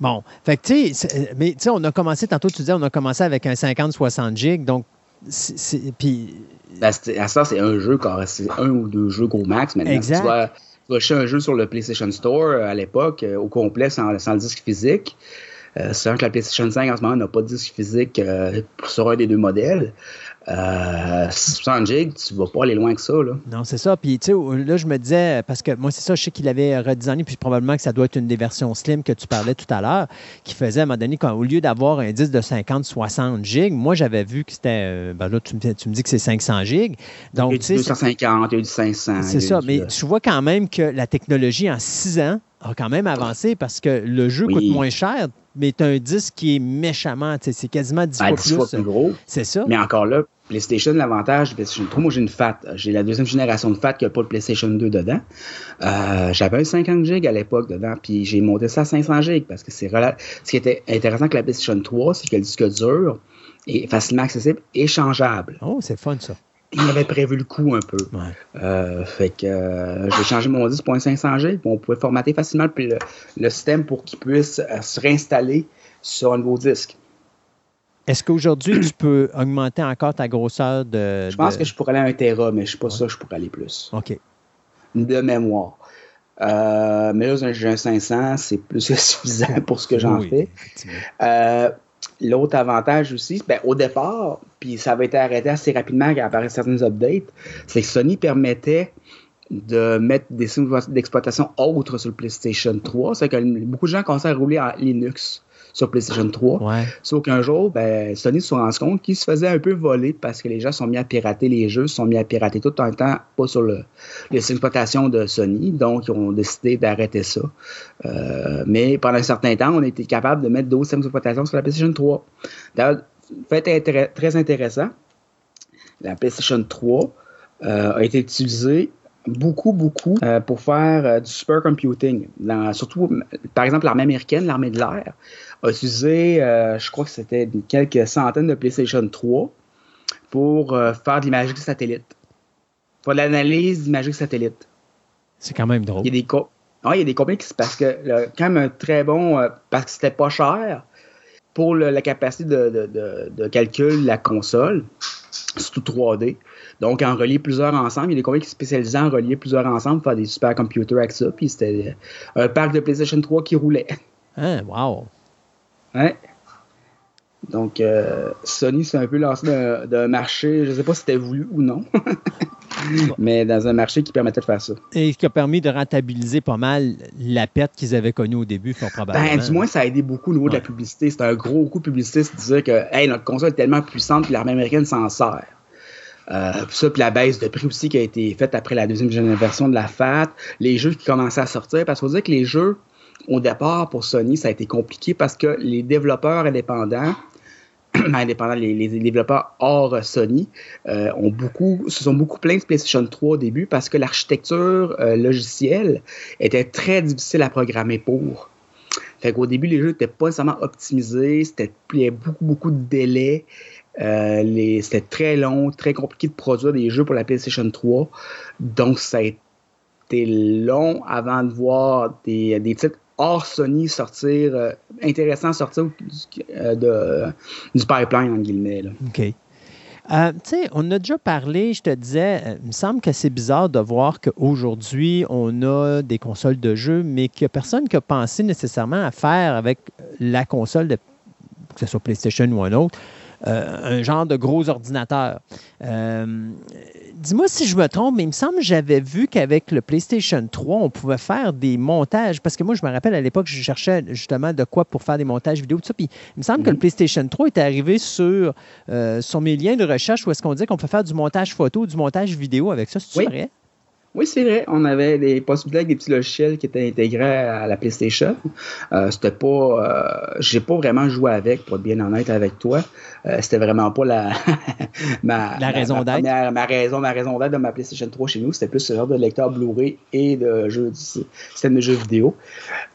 Bon, fait que tu sais, mais tu sais, on a commencé, tantôt tu disais, on a commencé avec un 50-60 gigs, donc, c'est- puis, Ben, à ça, c'est un jeu, c'est un ou deux jeux gros max. Maintenant, Exact. Si tu vas, vas acheter un jeu sur le PlayStation Store euh, à l'époque, euh, au complet, sans, le disque physique. Euh, c'est vrai que la PlayStation 5 en ce moment n'a pas de disque physique sur un des deux modèles. Euh, 60 gigs, tu vas pas aller loin que ça. Là. non, c'est ça. Puis, tu sais, là, je me disais, parce que moi, c'est ça, je sais qu'il avait redesigné, puis probablement que ça doit être une des versions slim que tu parlais tout à l'heure, qui faisait à un moment donné, quand, au lieu d'avoir un disque de 50-60 gigs, moi, j'avais vu que c'était, euh, ben là, tu me, tu me dis que c'est 500 gigs. il y a Donc, tu du sais, c'est- 250, il y a eu du 500. C'est ça, mais euh, tu vois quand même que la technologie en six ans a quand même avancé parce que le jeu Oui. coûte moins cher, mais tu as un disque qui est méchamment, c'est quasiment 10 à fois 10 fois plus. gros. C'est ça? Mais encore là, PlayStation, l'avantage PlayStation 3, moi j'ai une FAT. J'ai la deuxième génération de FAT qui n'a pas de PlayStation 2 dedans. Euh, J'avais un 50 GB à l'époque dedans, puis j'ai monté ça à 500 GB parce que c'est Ce qui était intéressant avec la PlayStation 3, c'est que le disque dur est facilement accessible et changeable. Oh, c'est fun ça. Il avait prévu le coup un peu. Ouais. Euh, fait que euh, j'ai changé mon disque pour un 500 GB, puis on pouvait formater facilement le, le système pour qu'il puisse euh, se réinstaller sur un nouveau disque. Est-ce qu'aujourd'hui, tu peux augmenter encore ta grosseur de. Je pense de- que je pourrais aller à un Tera, mais je suis pas sûr que je pourrais aller plus. OK. de mémoire. Mais là, j'ai un 500, c'est plus que suffisant pour ce que j'en Oui, fais. L'autre avantage aussi, ben, au départ, puis ça avait été arrêté assez rapidement quand apparaissent certaines updates, c'est que Sony permettait de mettre des systèmes d'exploitation autres sur le PlayStation 3. C'est que beaucoup de gens commençaient à rouler en Linux sur PlayStation 3. Ouais. Sauf qu'un jour, ben, Sony se rendu compte qu'ils se faisaient un peu voler parce que les gens sont mis à pirater les jeux, sont mis à pirater tout en temps, pas sur le, les exploitations de Sony. Donc, ils ont décidé d'arrêter ça. Euh, mais pendant un certain temps, on a été capable de mettre d'autres systèmes d'exploitation sur la PlayStation 3. D'ailleurs, fait très intéressant, la PlayStation 3 euh, a été utilisée beaucoup, beaucoup euh, pour faire euh, du supercomputing. Dans- surtout, par exemple, l'armée américaine, l'armée de l'air, a utilisé, euh, je crois que c'était quelques centaines de PlayStation 3 pour faire de l'imagerie satellite. Pour l'analyse d'imagerie satellite. C'est quand même drôle. Il y a des, co- Ah, il y a des compagnies qui parce que là, quand même un très bon parce que c'était pas cher pour le- la capacité de, de- de- de calcul de la console, surtout 3D. Donc, en relier plusieurs ensemble, il y a des compagnies qui spécialisaient en relier plusieurs ensemble, faire des supercomputers avec ça, puis c'était euh, un parc de PlayStation 3 qui roulait. Hein, wow. Ouais. Donc, euh, Sony s'est un peu lancé d'un- marché, je ne sais pas si c'était voulu ou non, mais dans un marché qui permettait de faire ça. Et qui a permis de rentabiliser pas mal la perte qu'ils avaient connue au début, fort probablement. Ben, du moins, ça a aidé beaucoup au niveau de la publicité. C'était un gros coup c'est de dire que hey, notre console est tellement puissante que l'armée américaine s'en sert. Euh, ça, puis la baisse de prix aussi qui a été faite après la deuxième version de la FAT, les jeux qui commençaient à sortir, parce faut dire que les jeux, au départ, pour Sony, ça a été compliqué parce que les développeurs indépendants, ben, indépendants, les, développeurs hors Sony, euh, ont beaucoup, se sont beaucoup plaints de PlayStation 3 au début parce que l'architecture euh, logicielle était très difficile à programmer pour. Fait qu'au début, les jeux n'étaient pas nécessairement optimisés, c'était il y avait beaucoup, beaucoup de délais. Euh, c'était très long, très compliqué de produire des jeux pour la PlayStation 3. Donc, ça a été long avant de voir des, titres hors Sony sortir, euh, intéressants sortir du, euh, du pipeline, en guillemets. OK. Euh, tu sais, on a déjà parlé, je te disais, il me semble que c'est bizarre de voir qu'aujourd'hui, on a des consoles de jeux, mais qu'il n'y a personne qui a pensé nécessairement à faire avec la console, de, que ce soit PlayStation ou un autre, un genre de gros ordinateur. Dis-moi si je me trompe, mais il me semble que j'avais vu qu'avec le PlayStation 3, on pouvait faire des montages. Parce que moi, je me rappelle à l'époque, je cherchais justement de quoi pour faire des montages vidéo, tout ça. Puis il me semble que le mhm. PlayStation 3 était arrivé sur, sur mes liens de recherche où est-ce qu'on disait qu'on peut faire du montage photo, du montage vidéo avec ça. C'est vrai? Oui, c'est vrai. On avait des possibilités avec des petits logiciels qui étaient intégrés à la PlayStation. Euh, c'était pas, euh, j'ai pas vraiment joué avec, pour être bien honnête avec toi. Euh, c'était vraiment pas la, ma, la raison d'être. Ma, raison, ma raison d'être de ma PlayStation 3 chez nous. C'était plus ce genre de lecteur Blu-ray et de jeux, système de jeux vidéo.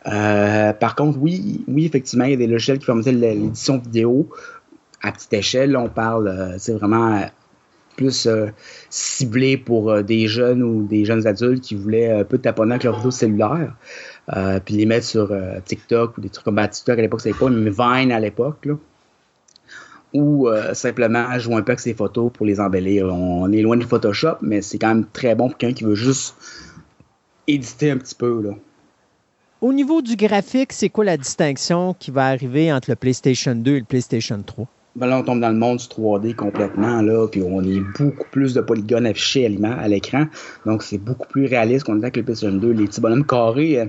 Euh, par contre, oui, oui, effectivement, il y a des logiciels qui permettaient l'édition vidéo à petite échelle. On parle, c'est vraiment plus euh, ciblé pour euh, des jeunes ou des jeunes adultes qui voulaient un peu taponner avec leur vidéo cellulaire, euh, puis les mettre sur TikTok ou des trucs comme bah, TikTok à l'époque, c'était pas, mais Vine à l'époque, ou simplement jouer un peu avec ses photos pour les embellir. On est loin du Photoshop, mais c'est quand même très bon pour quelqu'un qui veut juste éditer un petit peu. Là. Au niveau du graphique, c'est quoi la distinction qui va arriver entre le PlayStation 2 et le PlayStation 3? Ben là, on tombe dans le monde du 3D complètement, là, puis on est beaucoup plus de polygones affichés à l'écran. Donc, c'est beaucoup plus réaliste qu'on est avec le PlayStation 2. Les petits bonhommes carrés, euh,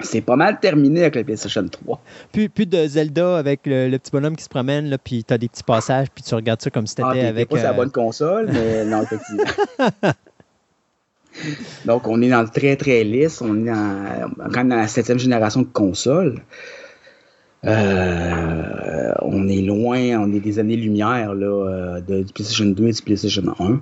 c'est pas mal terminé avec le PlayStation 3. Puis, plus de Zelda avec le, petit bonhomme qui se promène, là, puis tu as des petits passages, puis tu regardes ça comme si t'étais ah, avec. pas la euh, bonne console, mais non, effectivement. Donc, on est dans le très, très lisse. On est dans, quand même dans la septième génération de consoles. Euh, on est loin, on est des années-lumière euh, de, du PlayStation 2 et du PlayStation 1. Euh,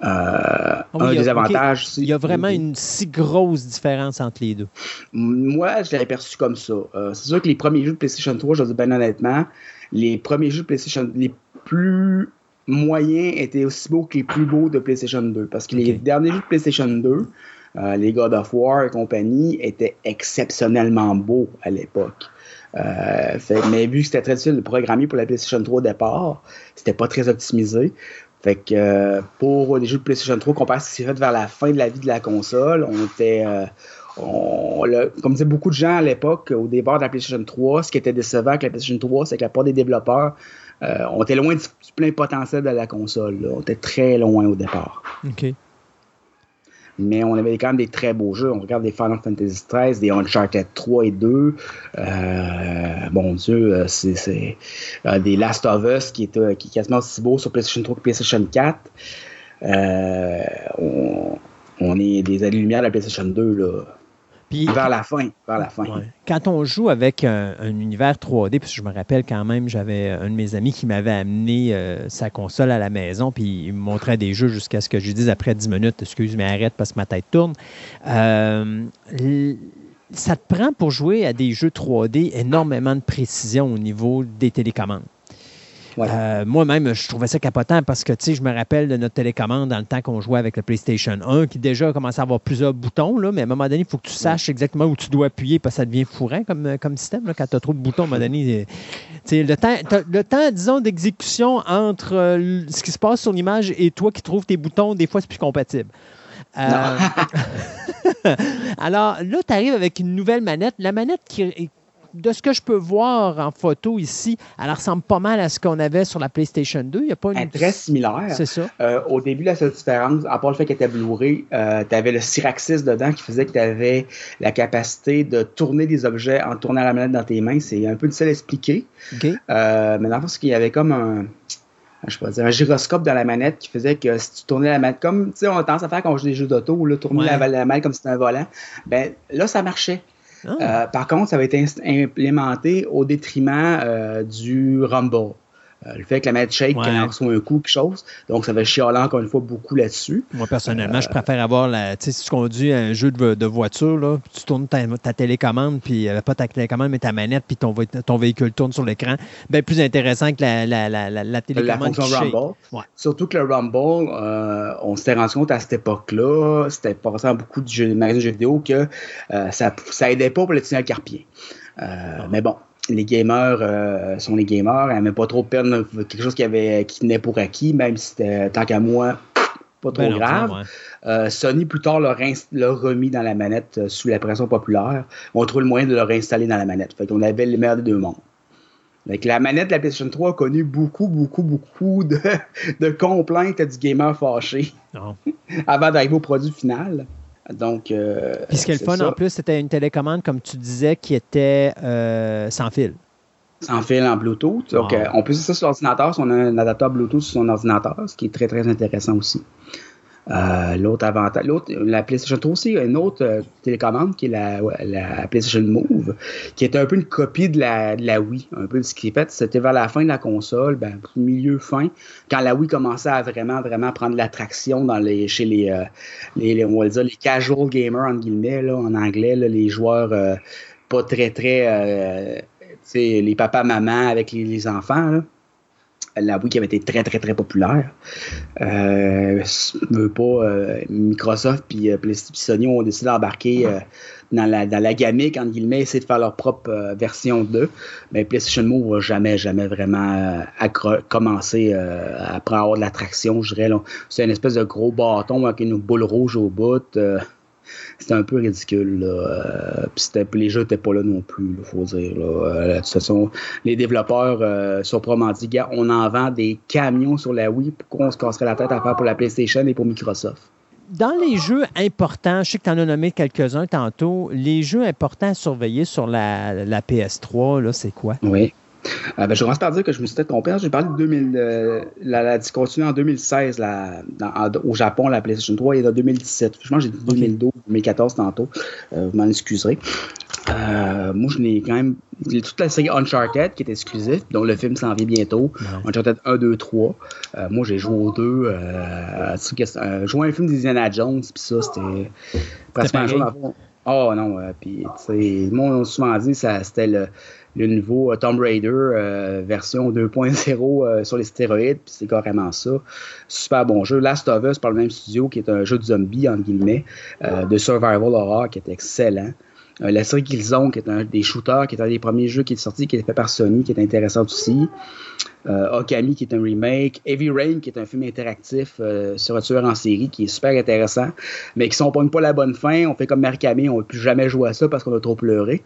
ah un des avantages. Il y a vraiment une si grosse différence entre les deux. Moi, je l'ai perçu comme ça. c'est sûr que les premiers jeux de PlayStation 3, je dis bien honnêtement, les premiers jeux de PlayStation, les plus moyens étaient aussi beaux que les plus beaux de PlayStation 2. Parce que les derniers jeux de PlayStation 2, les God of War et compagnie, étaient exceptionnellement beaux à l'époque. Euh, mais vu que c'était très difficile de programmer pour la PlayStation 3 au départ, c'était pas très optimisé. Fait que euh, pour des jeux de PlayStation 3, comparé à ce qui s'est fait vers la fin de la vie de la console, on était. Euh, comme disaient beaucoup de gens à l'époque, au départ de la PlayStation 3, ce qui était décevant avec la PlayStation 3, c'est que la part des développeurs, on était loin du, plein potentiel de la console. On était très loin au départ. OK mais on avait quand même des très beaux jeux. On regarde des Final Fantasy XIII, des Uncharted 3 et 2. Euh, bon Dieu, euh, c'est euh, des Last of Us qui est, qui est quasiment aussi beau sur PlayStation 3 que PlayStation 4. On, on, est des années-lumière de la PlayStation 2 là vers la fin. Vers la fin. Quand on joue avec un, univers 3D, puis je me rappelle quand même, j'avais un de mes amis qui m'avait amené euh, sa console à la maison, puis il me montrait des jeux jusqu'à ce que je lui dise après 10 minutes, excuse, moi arrête parce que ma tête tourne. Euh, ça te prend pour jouer à des jeux 3D énormément de précision au niveau des télécommandes. Euh, moi-même, je trouvais ça capotant parce que, tu sais, je me rappelle de notre télécommande dans le temps qu'on jouait avec le PlayStation 1 qui déjà commençait à avoir plusieurs boutons, là, mais à un moment donné, il faut que tu saches exactement où tu dois appuyer parce que ça devient fourrant comme, euh, comme système. Là, quand tu as trop de boutons, à un moment donné, euh, le temps, le temps, disons, d'exécution entre ce qui se passe sur l'image et toi qui trouves tes boutons, des fois, c'est plus compatible. Alors là, tu arrives avec une nouvelle manette. La manette qui, de ce que je peux voir en photo ici, elle ressemble pas mal à ce qu'on avait sur la PlayStation 2. Il y a pas une... Elle est très similaire. C'est ça. Euh, au début, la seule différence, à part le fait qu'elle était Blu-ray, euh, tu avais le Syraxis dedans qui faisait que tu avais la capacité de tourner des objets en tournant la manette dans tes mains. C'est un peu difficile à expliquer. Euh, mais dans le fond, qu'il y avait comme un je sais pas dire, un gyroscope dans la manette qui faisait que si tu tournais la manette comme, on a tendance à faire quand on joue des jeux d'auto, tourner la, la, manette comme si c'était un volant, ben là, ça marchait. Ah. Euh, par contre, ça va être implémenté au détriment euh, du Rumble. Euh, le fait que la manette shake quand elle reçoit un coup, quelque chose. Donc, ça va chialer encore une fois beaucoup là-dessus. Moi, personnellement, je préfère avoir la. Tu sais, si tu conduis un jeu de, voiture, là, tu tournes ta, télécommande, puis pas ta télécommande, mais ta manette, puis ton, ton véhicule tourne sur l'écran. Bien plus intéressant que la, la, la, la télécommande. La fonction Rumble. Surtout que le Rumble, on s'était rendu compte à cette époque-là, c'était passé à beaucoup de jeux, de jeux vidéo que ça, ça aidait pas pour le tunnel carpien. Ah. Mais bon, les gamers euh, sont les gamers. Elle n'aimait pas trop perdre quelque chose qui, avait, qui tenait pour acquis, même si c'était, tant qu'à moi, pas trop ben grave. Euh, Sony, plus tard, l'a, remis dans la manette euh, sous la pression populaire. On trouve le moyen de le réinstaller dans la manette. Fait qu'on avait le meilleur des deux mondes. Donc, la manette de la PlayStation 3 a connu beaucoup, beaucoup, beaucoup de, de complaintes du gamer fâché avant d'arriver au produit final. Donc, euh, Puis ce qui est le fun en plus, c'était une télécommande, comme tu disais, qui était euh, sans fil. Sans fil en Bluetooth. Donc, euh, on peut utiliser ça sur l'ordinateur si on a un adaptateur Bluetooth sur son ordinateur, ce qui est très, très intéressant aussi. Euh, l'autre avantage, l'autre, la PlayStation 3 aussi, une autre euh, télécommande qui est la, la, PlayStation Move, qui est un peu une copie de la, de la Wii. Un peu ce qui est fait, c'était vers la fin de la console, ben, milieu fin, quand la Wii commençait à vraiment, vraiment prendre l'attraction dans les, chez les, euh, les, on va dire, les casual gamers, en guillemets, là, en anglais, là, les joueurs pas très, très, les papas-mamans avec les, les enfants, là la Wii qui avait été très, très, très populaire. Euh, veut pas, euh, Microsoft puis euh, Sony ont décidé d'embarquer euh, dans, la, dans la entre guillemets, essayer de faire leur propre version 2. Mais PlayStation Move va jamais, jamais vraiment commencer à prendre de l'attraction, je dirais. C'est une espèce de gros bâton avec une boule rouge au bout c'était un peu ridicule. Là. Euh, les jeux n'étaient pas là non plus, il faut dire. Là. de toute façon, les développeurs euh, sont probablement dit, gars, on en vend des camions sur la Wii, pourquoi on se casserait la tête à faire pour la PlayStation et pour Microsoft? Dans les jeux importants, je sais que tu en as nommé quelques-uns tantôt, les jeux importants à surveiller sur la, la PS3, là, c'est quoi? Oui. Euh, ben, je commence par dire que je me suis peut-être trompé. J'ai parlé de 2000, euh, la, la en 2016 au Japon, la PlayStation 3, et en 2017. Je pense que j'ai dit 2012, 2014 tantôt. Euh, vous m'en excuserez. moi, je n'ai quand même toute la série Uncharted qui est exclusive, dont le film s'en vient bientôt. Uncharted 1, 2, 3. moi, j'ai joué aux deux. Joué un film d'Indiana Jones, puis ça, c'était presque un jour Oh non, puis tu sais, moi, on a souvent dit que c'était le, le nouveau euh, Tomb Raider euh, version 2.0 euh, sur les stéroïdes, puis c'est carrément ça. Super bon jeu. Last of Us par le même studio, qui est un jeu de zombie, en guillemets, de survival horror, qui est excellent. la série Killzone, qui est un des shooters, qui est un des premiers jeux qui est sorti, qui est fait par Sony, qui est intéressant aussi. Okami, qui est un remake. Heavy Rain, qui est un film interactif sur un tueur en série, qui est super intéressant, mais qui sont pas la bonne fin. On fait comme Marikami, on ne peut plus jamais jouer à ça parce qu'on a trop pleuré.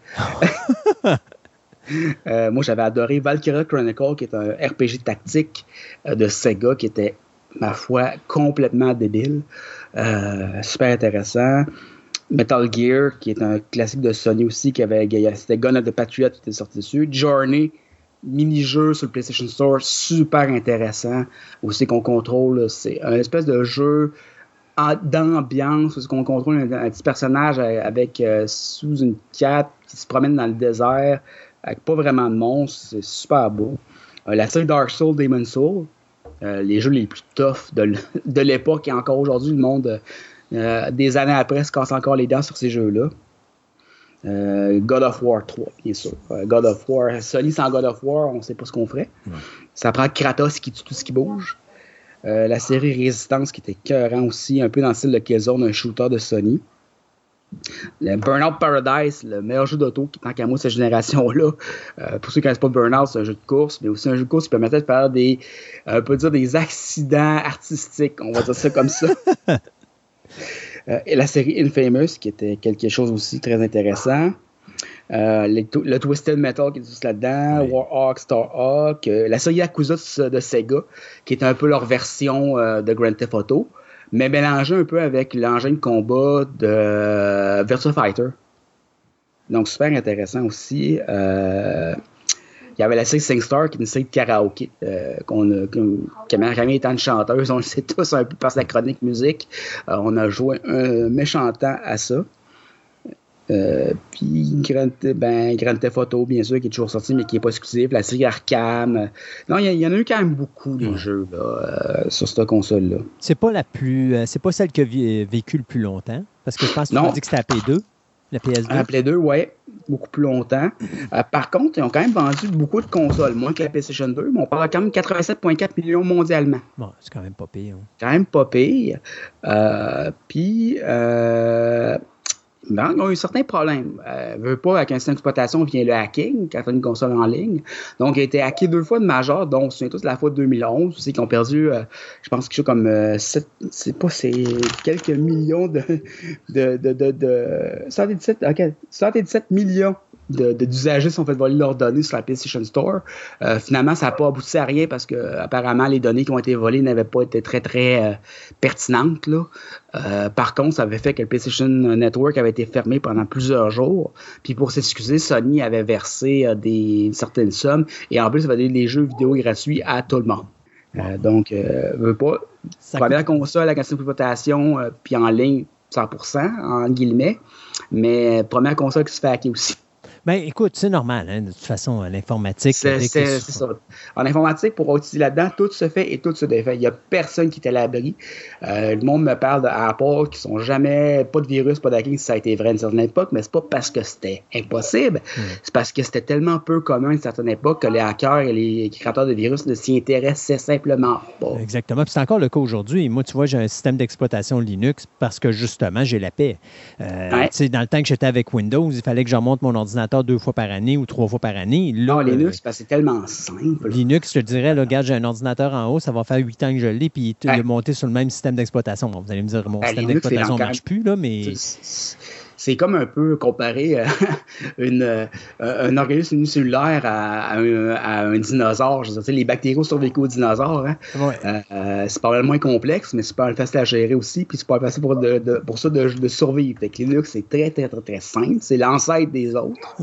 Euh, moi, j'avais adoré Valkyria Chronicle, qui est un RPG tactique euh, de Sega, qui était, ma foi, complètement débile. Euh, super intéressant. Metal Gear, qui est un classique de Sony aussi, qui avait c'était Gun of the Patriot qui était sorti dessus. Journey, mini-jeu sur le PlayStation Store, super intéressant. Aussi qu'on contrôle, c'est un espèce de jeu d'ambiance, où qu'on contrôle un, petit personnage avec sous une cape qui se promène dans le désert avec pas vraiment de monstres. C'est super beau. Euh, la série Dark Souls, Demon Soul, euh, les jeux les plus toughs de, l'époque et encore aujourd'hui, le monde, euh, des années après, se casse encore les dents sur ces jeux-là. God of War 3, bien sûr. God of War, Sony sans God of War, on ne sait pas ce qu'on ferait. Ça prend Kratos qui tue tout ce qui bouge. la série Résistance qui était cœurant aussi, un peu dans le style de Killzone, un shooter de Sony. Le Burnout Paradise, le meilleur jeu d'auto, qui tant qu'à moi, cette génération-là. Euh, pour ceux qui ne connaissent pas Burnout, c'est un jeu de course, mais aussi un jeu de course qui permettait de faire des, euh, on peut dire des accidents artistiques, on va dire ça comme ça. Euh, et la série Infamous, qui était quelque chose aussi très intéressant. le Twisted Metal qui est juste là-dedans, Warhawk, Starhawk, la série Yakuza de Sega, qui est un peu leur version de Grand Theft Auto mais mélangé un peu avec l'engin de combat de Virtua Fighter. Donc, super intéressant aussi. Euh, il y avait la série SingStar, qui est une série de karaoké, euh, qu'on a, Camille étant une chanteuse, on le sait tous un peu par sa chronique musique. Euh, on a joué un méchant à ça. Euh, puis Grand, ben, Grand Theft Auto, bien sûr, qui est toujours sorti, mais qui n'est pas exclusif. La série Arkham. Non, il y, en a eu quand même beaucoup de jeux là, euh, sur cette console-là. C'est pas la plus. Euh, c'est pas celle qui a vécu le plus longtemps. Parce que je pense que tu dit que c'était la P2. La PS2. La PS2, oui, beaucoup plus longtemps. par contre, ils ont quand même vendu beaucoup de consoles, moins que la PlayStation 2, mais on parle quand même 87,4 millions mondialement. Bon, c'est quand même pas pire. Hein. Quand même pas pire. Puis, ils ont eu certains problèmes. Euh, veut pas, avec un système d'exploitation, vient le hacking, quand on une console en ligne. Donc, il a été hacké deux fois de majeur, dont, c'est tous la fois de 2011, c'est qu'ils ont perdu, euh, je pense quelque chose comme, euh, c'est pas, c'est quelques millions de, de, de, de, de 117, 117 millions d'usagers sont fait voler leurs données sur la PlayStation Store. Euh, finalement, ça n'a pas abouti à rien parce que apparemment les données qui ont été volées n'avaient pas été très très euh, pertinentes. Là. Euh, par contre, ça avait fait que le PlayStation Network avait été fermé pendant plusieurs jours. Puis pour s'excuser, Sony avait versé des certaines sommes et en plus, il avait donné des jeux vidéo gratuits à tout le monde. donc, veut pas. première console à question d'exploitation, puis en ligne 100%, en guillemets. Mais première console qui se fait hacker aussi. Ben, écoute, c'est normal, hein, de toute façon, l'informatique. C'est ça. En informatique, pour utiliser là-dedans, tout se fait et tout se défait. Il n'y a personne qui est à l'abri. Euh, le monde me parle d'Apple qui sont jamais, pas de virus, pas d'hacking, ça a été vrai à une certaine époque, mais c'est pas parce que c'était impossible. Hmm. C'est parce que c'était tellement peu commun à une certaine époque que les hackers et les créateurs de virus ne s'y intéressaient simplement pas. Exactement. Puis c'est encore le cas aujourd'hui. Moi, tu vois, j'ai un système d'exploitation Linux parce que justement, j'ai la paix. Euh, Dans le temps que j'étais avec Windows, il fallait que je remonte mon ordinateur deux fois par année ou trois fois par année. non, Linux, c'est tellement simple. Linux, je te dirais, là, regarde, j'ai un ordinateur en haut, ça va faire huit ans que je l'ai, puis il est monté sur le même système d'exploitation. vous allez me dire, mon système d'exploitation ne marche plus, là, mais c'est comme un peu comparer euh, une, euh, un organisme unicellulaire à, un, dinosaure. Je veux dire, les bactéries survécu aux dinosaures. Hein? Euh, c'est pas mal moins complexe, mais c'est pas facile à gérer aussi. Puis c'est pas facile pour, pour ça de, survivre. Fait Linux, c'est très, très, très, très simple. C'est l'ancêtre des autres.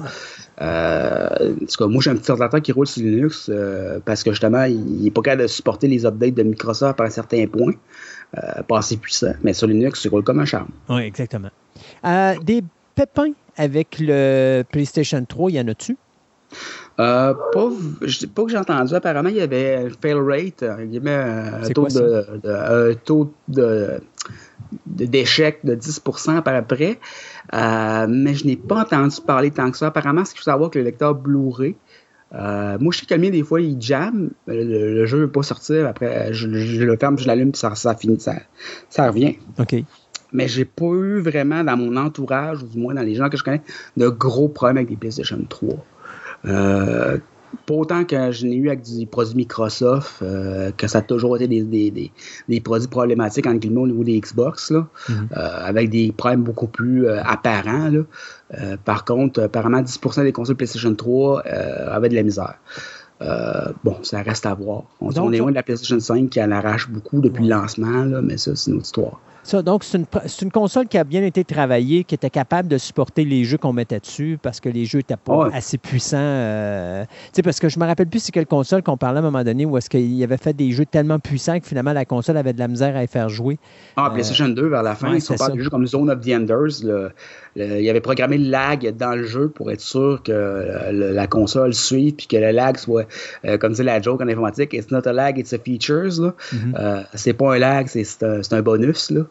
en tout cas, moi, j'ai un petit ordinateur qui roule sur Linux parce que justement, il n'est pas capable de supporter les updates de Microsoft à un certain point. pas assez puissant. Mais sur Linux, c'est roule comme un charme. Oui, exactement. Euh, des pépins avec le PlayStation 3, y en a-tu? Euh, pas, je pas que j'ai entendu. Apparemment, il y avait un fail rate, un taux, de, taux de, d'échec de 10% par après. Euh, mais je n'ai pas entendu parler tant que ça. Apparemment, ce qu'il faut savoir que le lecteur Blu-ray, moi, je sais que le mien, des fois, il jam. Le, jeu ne veut pas sortir. Après, je, le ferme, je l'allume, puis ça, ça finit. Ça, ça revient. OK mais j'ai pas eu vraiment dans mon entourage, ou du moins dans les gens que je connais, de gros problèmes avec des PlayStation 3. Euh, pas autant que je n'ai eu avec des produits Microsoft, euh, que ça a toujours été des, des, des, produits problématiques en guillemets au niveau des Xbox, là, mm-hmm. euh, avec des problèmes beaucoup plus euh, apparents. Là. par contre, apparemment, 10% des consoles PlayStation 3 avaient de la misère. bon, ça reste à voir. On, on est loin de la PlayStation 5 qui en arrache beaucoup depuis le lancement, là, mais ça, c'est une autre histoire. Ça, donc, c'est une, console qui a bien été travaillée, qui était capable de supporter les jeux qu'on mettait dessus parce que les jeux n'étaient pas assez puissants. Euh, parce que je me rappelle plus c'est quelle console qu'on parlait à un moment donné où est-ce qu'il avait fait des jeux tellement puissants que finalement la console avait de la misère à y faire jouer. Ah, euh, PlayStation 2 vers la fin, ils sont pas des jeux comme Zone of the Enders. Le, il avait programmé le lag dans le jeu pour être sûr que la console suive puis que le lag soit, euh, comme dit la joke en informatique, it's not a lag, it's a features. Mm-hmm. c'est pas un lag, c'est un, un, bonus. Là.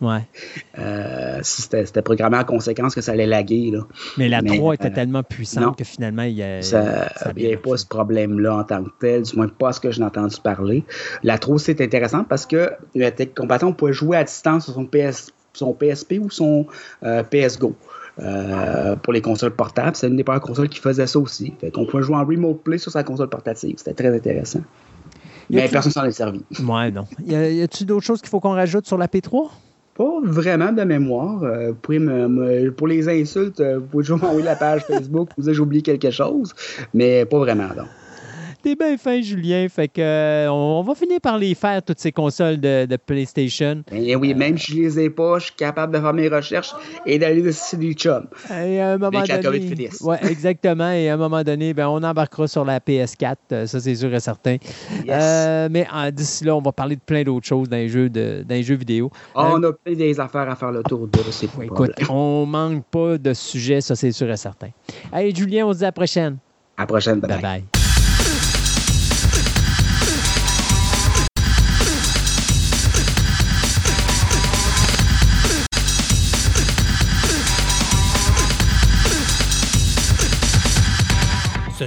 Ouais. Euh, c'était programmé en conséquence que ça allait laguer. Là. Mais la 3 était euh, tellement puissante que finalement, il n'y pas ce problème-là en tant que tel, du moins pas ce que j'ai entendu parler. La 3, c'est intéressant parce que le combattant, pouvait jouer à distance sur son, PS, son PSP ou son euh, PS Go. pour les consoles portables. C'est une des premières consoles qui faisait ça aussi. Fait on pouvait jouer en remote play sur sa console portative. C'était très intéressant. Mais personne s'en est servi. Ouais, non. Y a-t-il d'autres choses qu'il faut qu'on rajoute sur la P3? Pas vraiment de mémoire. Euh, pour les insultes, euh, vous pouvez toujours m'envoyer la page Facebook, vous avez oublié quelque chose, mais pas vraiment. Donc. T'es bien fin, Julien. Fait que euh, on va finir par les faire, toutes ces consoles de, PlayStation. Eh oui, même si je les ai pas, je suis capable de faire mes recherches et d'aller sur du chum. Et à un moment donné. Ouais, exactement. Et à un moment donné, ben, on embarquera sur la PS4. Euh, ça, c'est sûr et certain. Euh, mais d'ici là, on va parler de plein d'autres choses dans les jeux, de, dans les jeux vidéo. Ah, on a plein des affaires à faire le tour de. C'est Écoute, on manque pas de sujets, ça, c'est sûr et certain. Allez, Julien, on se dit à la prochaine. À la prochaine. bye. bye. Ce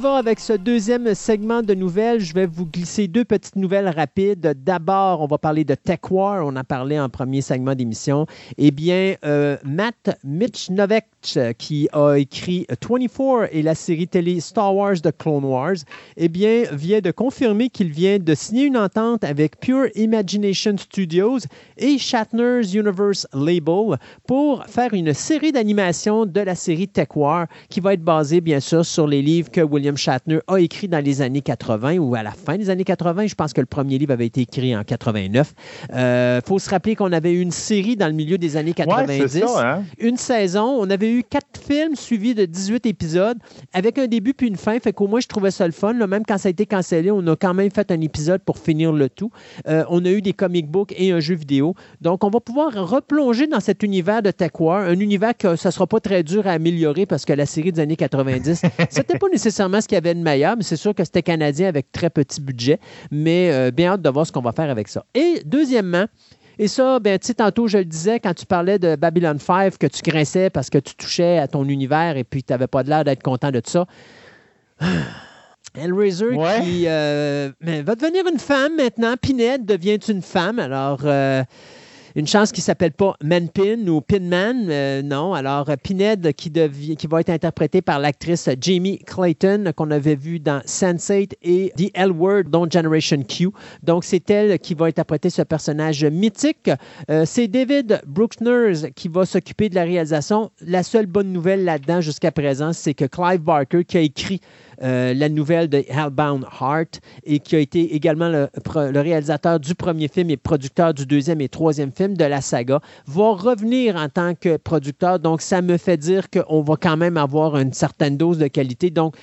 ça avec ce deuxième segment de nouvelles. Je vais vous glisser deux petites nouvelles rapides. D'abord, on va parler de Tech War. On a parlé en premier segment d'émission. Eh bien, euh, Matt Michnovek, qui a écrit 24 et la série télé Star Wars The Clone Wars, eh bien, vient de confirmer qu'il vient de signer une entente avec Pure Imagination Studios et Shatner's Universe Label pour faire une série d'animation de la série Tech War qui va être basée, bien sûr, sur les livres que William Shatner a écrits dans les années 80 ou à la fin des années 80. Je pense que le premier livre avait été écrit en 89. Il euh, faut se rappeler qu'on avait eu une série dans le milieu des années 90. Hein? Une saison. On avait eu quatre films suivis de 18 épisodes avec un début puis une fin. Fait qu'au moins, je trouvais ça le fun. Même quand ça a été cancellé, on a quand même fait un épisode pour finir le tout. Euh, on a eu des comic books et un jeu vidéo. Donc, on va pouvoir replonger dans cet univers de Tech War, un univers que ça ne sera pas très dur à améliorer parce que la série des années 90, c'était pas nécessairement ce qu'il y avait de meilleur, mais c'est sûr que c'était canadien avec très petit budget. Mais euh, bien hâte de voir ce qu'on va faire avec ça. Et deuxièmement, et ça, ben, tu sais, tantôt, je le disais, quand tu parlais de Babylon 5, que tu grinçais parce que tu touchais à ton univers et puis tu n'avais pas l'air d'être content de ça. Hellraiser qui euh, ben, va devenir une femme maintenant. Pinhead devient une femme. Alors, euh, une chance qui ne s'appelle pas Manpin ou Pinman, euh, non. Alors, Pinhead qui, qui va être interprété par l'actrice Jamie Clayton qu'on avait vu dans Sense8 et The L Word, dont Generation Q. Donc, c'est elle qui va interpréter ce personnage mythique. c'est David Bruckner qui va s'occuper de la réalisation. La seule bonne nouvelle là-dedans jusqu'à présent, c'est que Clive Barker, qui a écrit euh, la nouvelle de Hellbound Heart et qui a été également le, réalisateur du premier film et producteur du deuxième et troisième film de la saga, va revenir en tant que producteur. Donc, ça me fait dire qu'on va quand même avoir une certaine dose de qualité. Donc,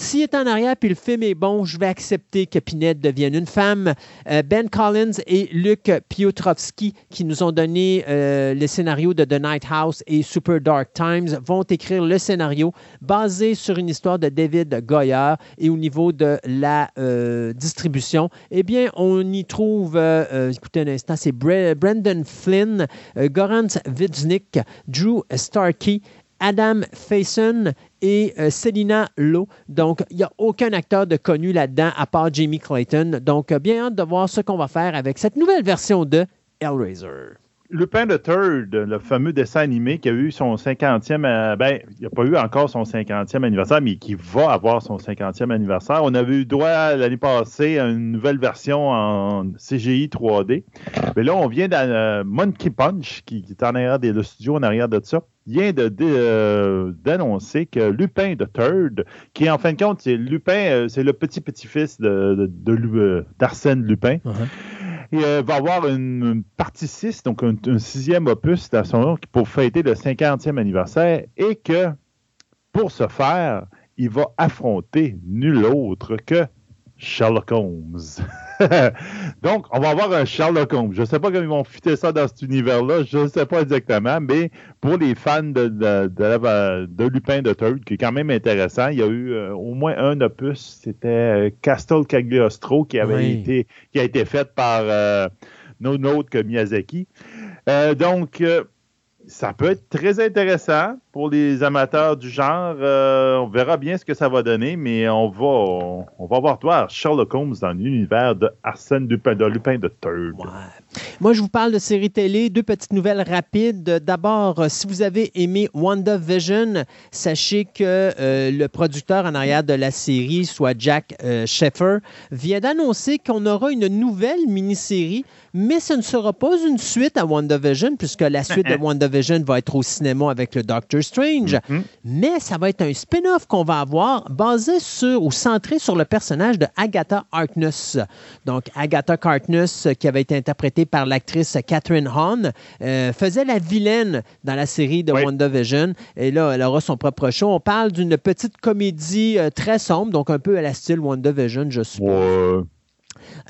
s'il est en arrière puis le film est bon, je vais accepter que Pinette devienne une femme. Euh, ben Collins et Luc Piotrowski, qui nous ont donné euh, le scénario de The Night House et Super Dark Times, vont écrire le scénario basé sur une histoire de David Goyer. Et au niveau de la euh, distribution, eh bien, on y trouve, écoutez un instant, c'est Brendan Flynn, Goran Vidznik, Drew Starkey, Adam Faison et euh, Selina Lowe. Donc, il n'y a aucun acteur de connu là-dedans à part Jamie Clayton. Donc, euh, bien hâte de voir ce qu'on va faire avec cette nouvelle version de Hellraiser. Lupin the Third, le fameux dessin animé qui a eu son 50e, euh, ben, il n'a pas eu encore son 50e anniversaire, mais qui va avoir son 50e anniversaire. On avait eu droit l'année passée à une nouvelle version en CGI 3D. Mais là, on vient d'un Monkey Punch, qui, est en arrière des, le studio en arrière de ça, vient euh, d'annoncer que Lupin the Third, qui en fin de compte, c'est Lupin, euh, c'est le petit-petit-fils d'Arsène de, Lupin, uh-huh. va avoir une, partie 6, donc un, sixième opus dans son nom pour fêter le 50e anniversaire et que pour ce faire, il va affronter nul autre que Sherlock Holmes. Donc, on va avoir un Sherlock Holmes. Je ne sais pas comment ils vont fitter ça dans cet univers-là, je ne sais pas exactement, mais pour les fans de, de, Lupin de Third, qui est quand même intéressant, il y a eu euh, au moins un opus, c'était euh, Castle Cagliostro qui avait été qui a été fait par euh, no autre que Miyazaki. donc, ça peut être très intéressant pour les amateurs du genre. Euh, on verra bien ce que ça va donner, mais on va, on, va voir toi Sherlock Holmes dans l'univers de Arsène Lupin de Lupin de Third. Moi, je vous parle de séries télé. Deux petites nouvelles rapides. D'abord, euh, si vous avez aimé WandaVision, sachez que euh, le producteur en arrière de la série, soit Jack Sheffer, vient d'annoncer qu'on aura une nouvelle mini-série mais ce ne sera pas une suite à WandaVision, puisque la suite de WandaVision va être au cinéma avec le Doctor Strange. Mm-hmm. Mais ça va être un spin-off qu'on va avoir basé sur ou centré sur le personnage de Agatha Harkness. Donc, Agatha Harkness, qui avait été interprétée par l'actrice Catherine Hahn, euh, faisait la vilaine dans la série de WandaVision. Et là, elle aura son propre show. On parle d'une petite comédie euh, très sombre, donc un peu à la style WandaVision, je suppose.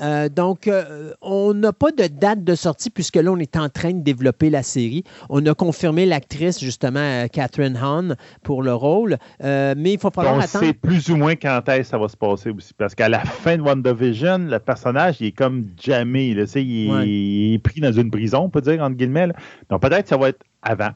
Euh, donc, euh, on n'a pas de date de sortie puisque là, on est en train de développer la série. On a confirmé l'actrice, justement, euh, Catherine Hahn, pour le rôle. mais il faut falloir on attendre. sait plus ou moins quand est-ce que ça va se passer aussi. Parce qu'à la fin de WandaVision, le personnage, il est comme jamais. il, est, pris dans une prison, on peut dire, entre guillemets. Donc, peut-être que ça va être avant.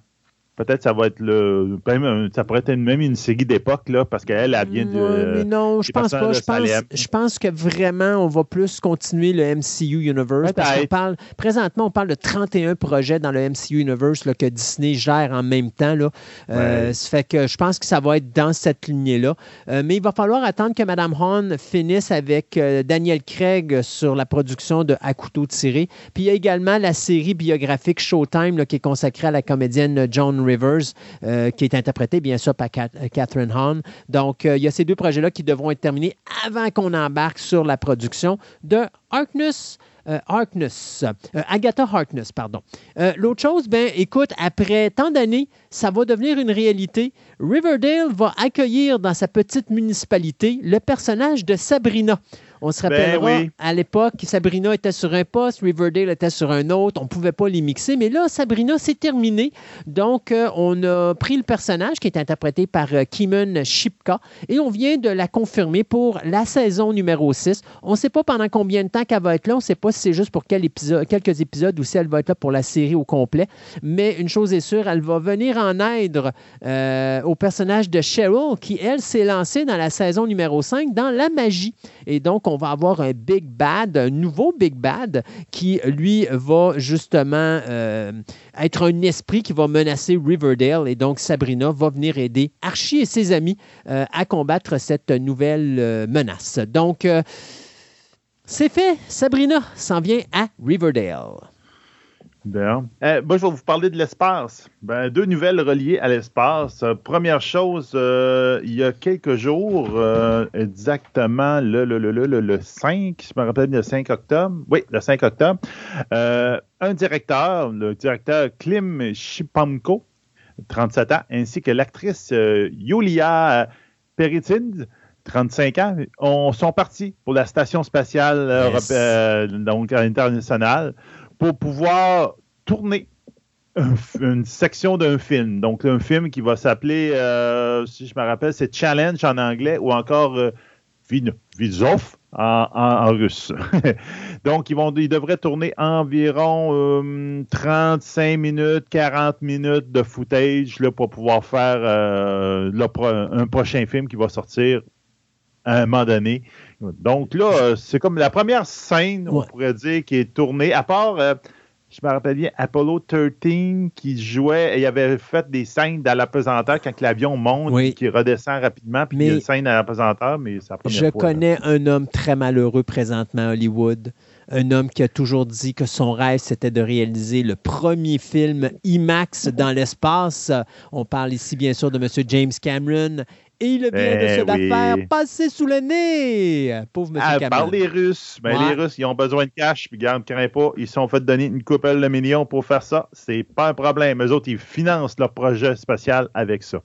Peut-être ça va être le. Même, ça pourrait être même une série d'époque, là, parce qu'elle, elle vient de. mais non, je pense pas. Je pense, je pense, que vraiment, on va plus continuer le MCU Universe. Parce qu'on parle, présentement, on parle de 31 projets dans le MCU Universe là, que Disney gère en même temps. Là. Euh, ça fait que je pense que ça va être dans cette lignée-là. Euh, mais il va falloir attendre que Mme Hahn finisse avec euh, Daniel Craig sur la production de À couteau tiré. Puis il y a également la série biographique Showtime qui est consacrée à la comédienne John Rivers, euh, qui est interprétée bien sûr par euh, Catherine Hahn. Donc, euh, il y a ces deux projets-là qui devront être terminés avant qu'on embarque sur la production de Harkness. Harkness, Agatha Harkness, pardon. L'autre chose, ben, écoute, après tant d'années, ça va devenir une réalité. Riverdale va accueillir dans sa petite municipalité le personnage de Sabrina. On se ben rappellera, à l'époque, Sabrina était sur un poste, Riverdale était sur un autre. On ne pouvait pas les mixer. Mais là, Sabrina, c'est terminé. Donc, euh, on a pris le personnage qui est interprété par euh, Kimon Shipka et on vient de la confirmer pour la saison numéro 6. On ne sait pas pendant combien de temps qu'elle va être là. On ne sait pas si c'est juste pour quel épisode, quelques épisodes ou si elle va être là pour la série au complet. Mais une chose est sûre, elle va venir en aide euh, au personnage de Cheryl qui, elle, s'est lancée dans la saison numéro 5 dans la magie. Et donc, on va avoir un Big Bad, un nouveau Big Bad qui, lui, va justement euh, être un esprit qui va menacer Riverdale. Et donc, Sabrina va venir aider Archie et ses amis euh, à combattre cette nouvelle euh, menace. Donc, c'est fait. Sabrina s'en vient à Riverdale. Bien. Moi, je vais vous parler de l'espace. Ben, deux nouvelles reliées à l'espace. Euh, première chose, euh, il y a quelques jours, euh, exactement le, le, le, le, 5, je me rappelle le 5 octobre. Oui, le 5 octobre. un directeur, le directeur Klim Shipamko, 37 ans, ainsi que l'actrice Yulia Peritin, 35 ans, on, sont partis pour la station spatiale donc internationale pour pouvoir tourner une section d'un film. Donc, un film qui va s'appeler, euh, si je me rappelle, c'est Challenge en anglais ou encore euh, Vizov en, russe. Donc, ils, vont, devraient tourner environ 35 euh, minutes, 40 minutes de footage là, pour pouvoir faire un prochain film qui va sortir à un moment donné. Donc là, euh, c'est comme la première scène, on pourrait dire, qui est tournée, à part, euh, je me rappelle bien, Apollo 13 qui jouait, il avait fait des scènes dans l'apesanteur quand l'avion monte et qui redescend rapidement, puis il y a une scène à l'apesanteur, mais c'est la première Je connais un homme très malheureux présentement à Hollywood un homme qui a toujours dit que son rêve, c'était de réaliser le premier film IMAX dans l'espace. On parle ici, bien sûr, de M. James Cameron. Et il vient de se eh la faire passer sous le nez. Pauvre monsieur ah, Par les Russes. Ben, Les Russes, ils ont besoin de cash. Puis, garde, crains pas. Ils sont fait donner une couple de millions pour faire ça. C'est pas un problème. Eux autres, ils financent leur projet spatial avec ça.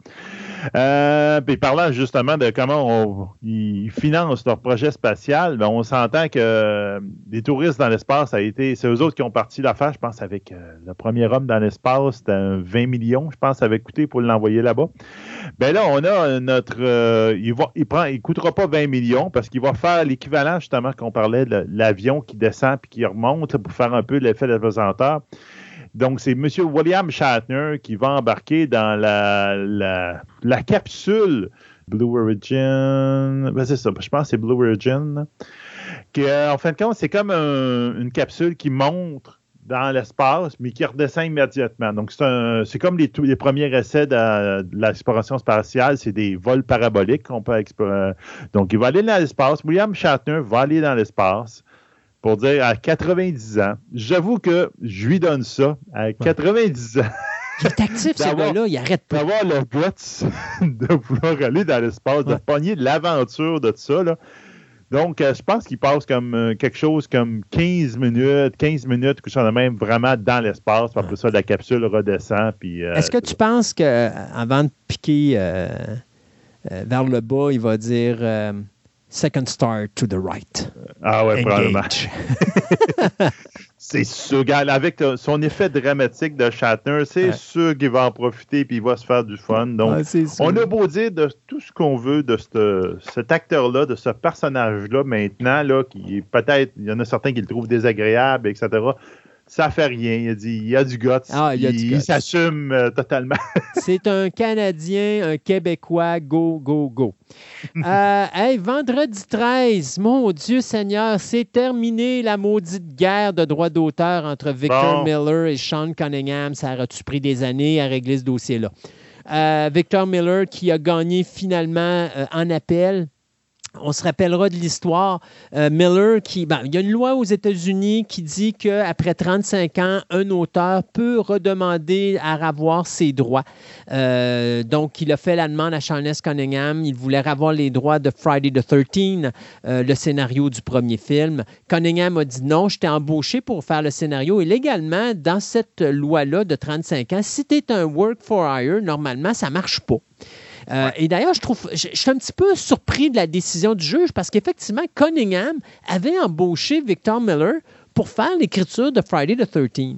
Euh, puis parlant justement de comment ils financent leur projet spatial, ben, on s'entend que les touristes dans l'espace, a été, c'est eux autres qui ont parti l'affaire, je pense, avec euh, le premier homme dans l'espace, c'était 20 millions, je pense, ça avait coûté pour l'envoyer là-bas. Ben là, on a notre, euh, il va, il prend, il coûtera pas 20 millions parce qu'il va faire l'équivalent justement qu'on parlait de l'avion qui descend puis qui remonte pour faire un peu l'effet de pesanteur. Donc, c'est M. William Shatner qui va embarquer dans la, capsule Blue Origin. Ben, c'est ça, je pense que c'est Blue Origin. Euh, en fin de compte, c'est comme une capsule qui montre dans l'espace, mais qui redescend immédiatement. Donc, c'est comme les, premiers essais de, l'exploration spatiale, c'est des vols paraboliques qu'on peut explorer. Donc, il va aller dans l'espace. William Shatner va aller dans l'espace pour dire à 90 ans, j'avoue que je lui donne ça à 90 ans. Il est actif, ce gars-là, il arrête pas. D'avoir le guts de vouloir aller dans l'espace, de pogner de l'aventure de tout ça. Là. Donc, euh, je pense qu'il passe comme euh, quelque chose comme 15 minutes, 15 minutes, que ça même vraiment dans l'espace. Après ça, la capsule redescend. Puis, euh, Est-ce que tu penses qu'avant de piquer vers le bas, il va dire Second star to the right. Ah ouais, probablement. c'est sûr, avec son effet dramatique de Shatner, c'est sûr qu'il va en profiter et il va se faire du fun. Donc, on a beau dire de tout ce qu'on veut de cet acteur-là, de ce personnage-là maintenant, là, qui peut-être, il y en a certains qui le trouvent désagréable, etc. ça fait rien. Il a dit, il y a du guts. Ah, il s'assume euh, totalement. C'est un Canadien, un Québécois, go, go, go. Euh, hey, vendredi 13, mon Dieu Seigneur, c'est terminé la maudite guerre de droits d'auteur entre Victor Bon. Miller et Sean Cunningham. Ça aurait-tu pris des années à régler ce dossier-là? Euh, Victor Miller qui a gagné finalement en appel. On se rappellera de l'histoire. Euh, Miller, qui, ben, il y a une loi aux États-Unis qui dit qu'après 35 ans, un auteur peut redemander à avoir ses droits. Euh, donc, il a fait la demande à Sean S. Cunningham. Il voulait avoir les droits de Friday the 13, euh, le scénario du premier film. Cunningham a dit non, je t'ai embauché pour faire le scénario. Et légalement, dans cette loi-là de 35 ans, si tu es un work for hire, normalement, ça marche pas. Euh, Et d'ailleurs, je trouve, je, je suis un petit peu surpris de la décision du juge parce qu'effectivement, Cunningham avait embauché Victor Miller pour faire l'écriture de Friday the 13.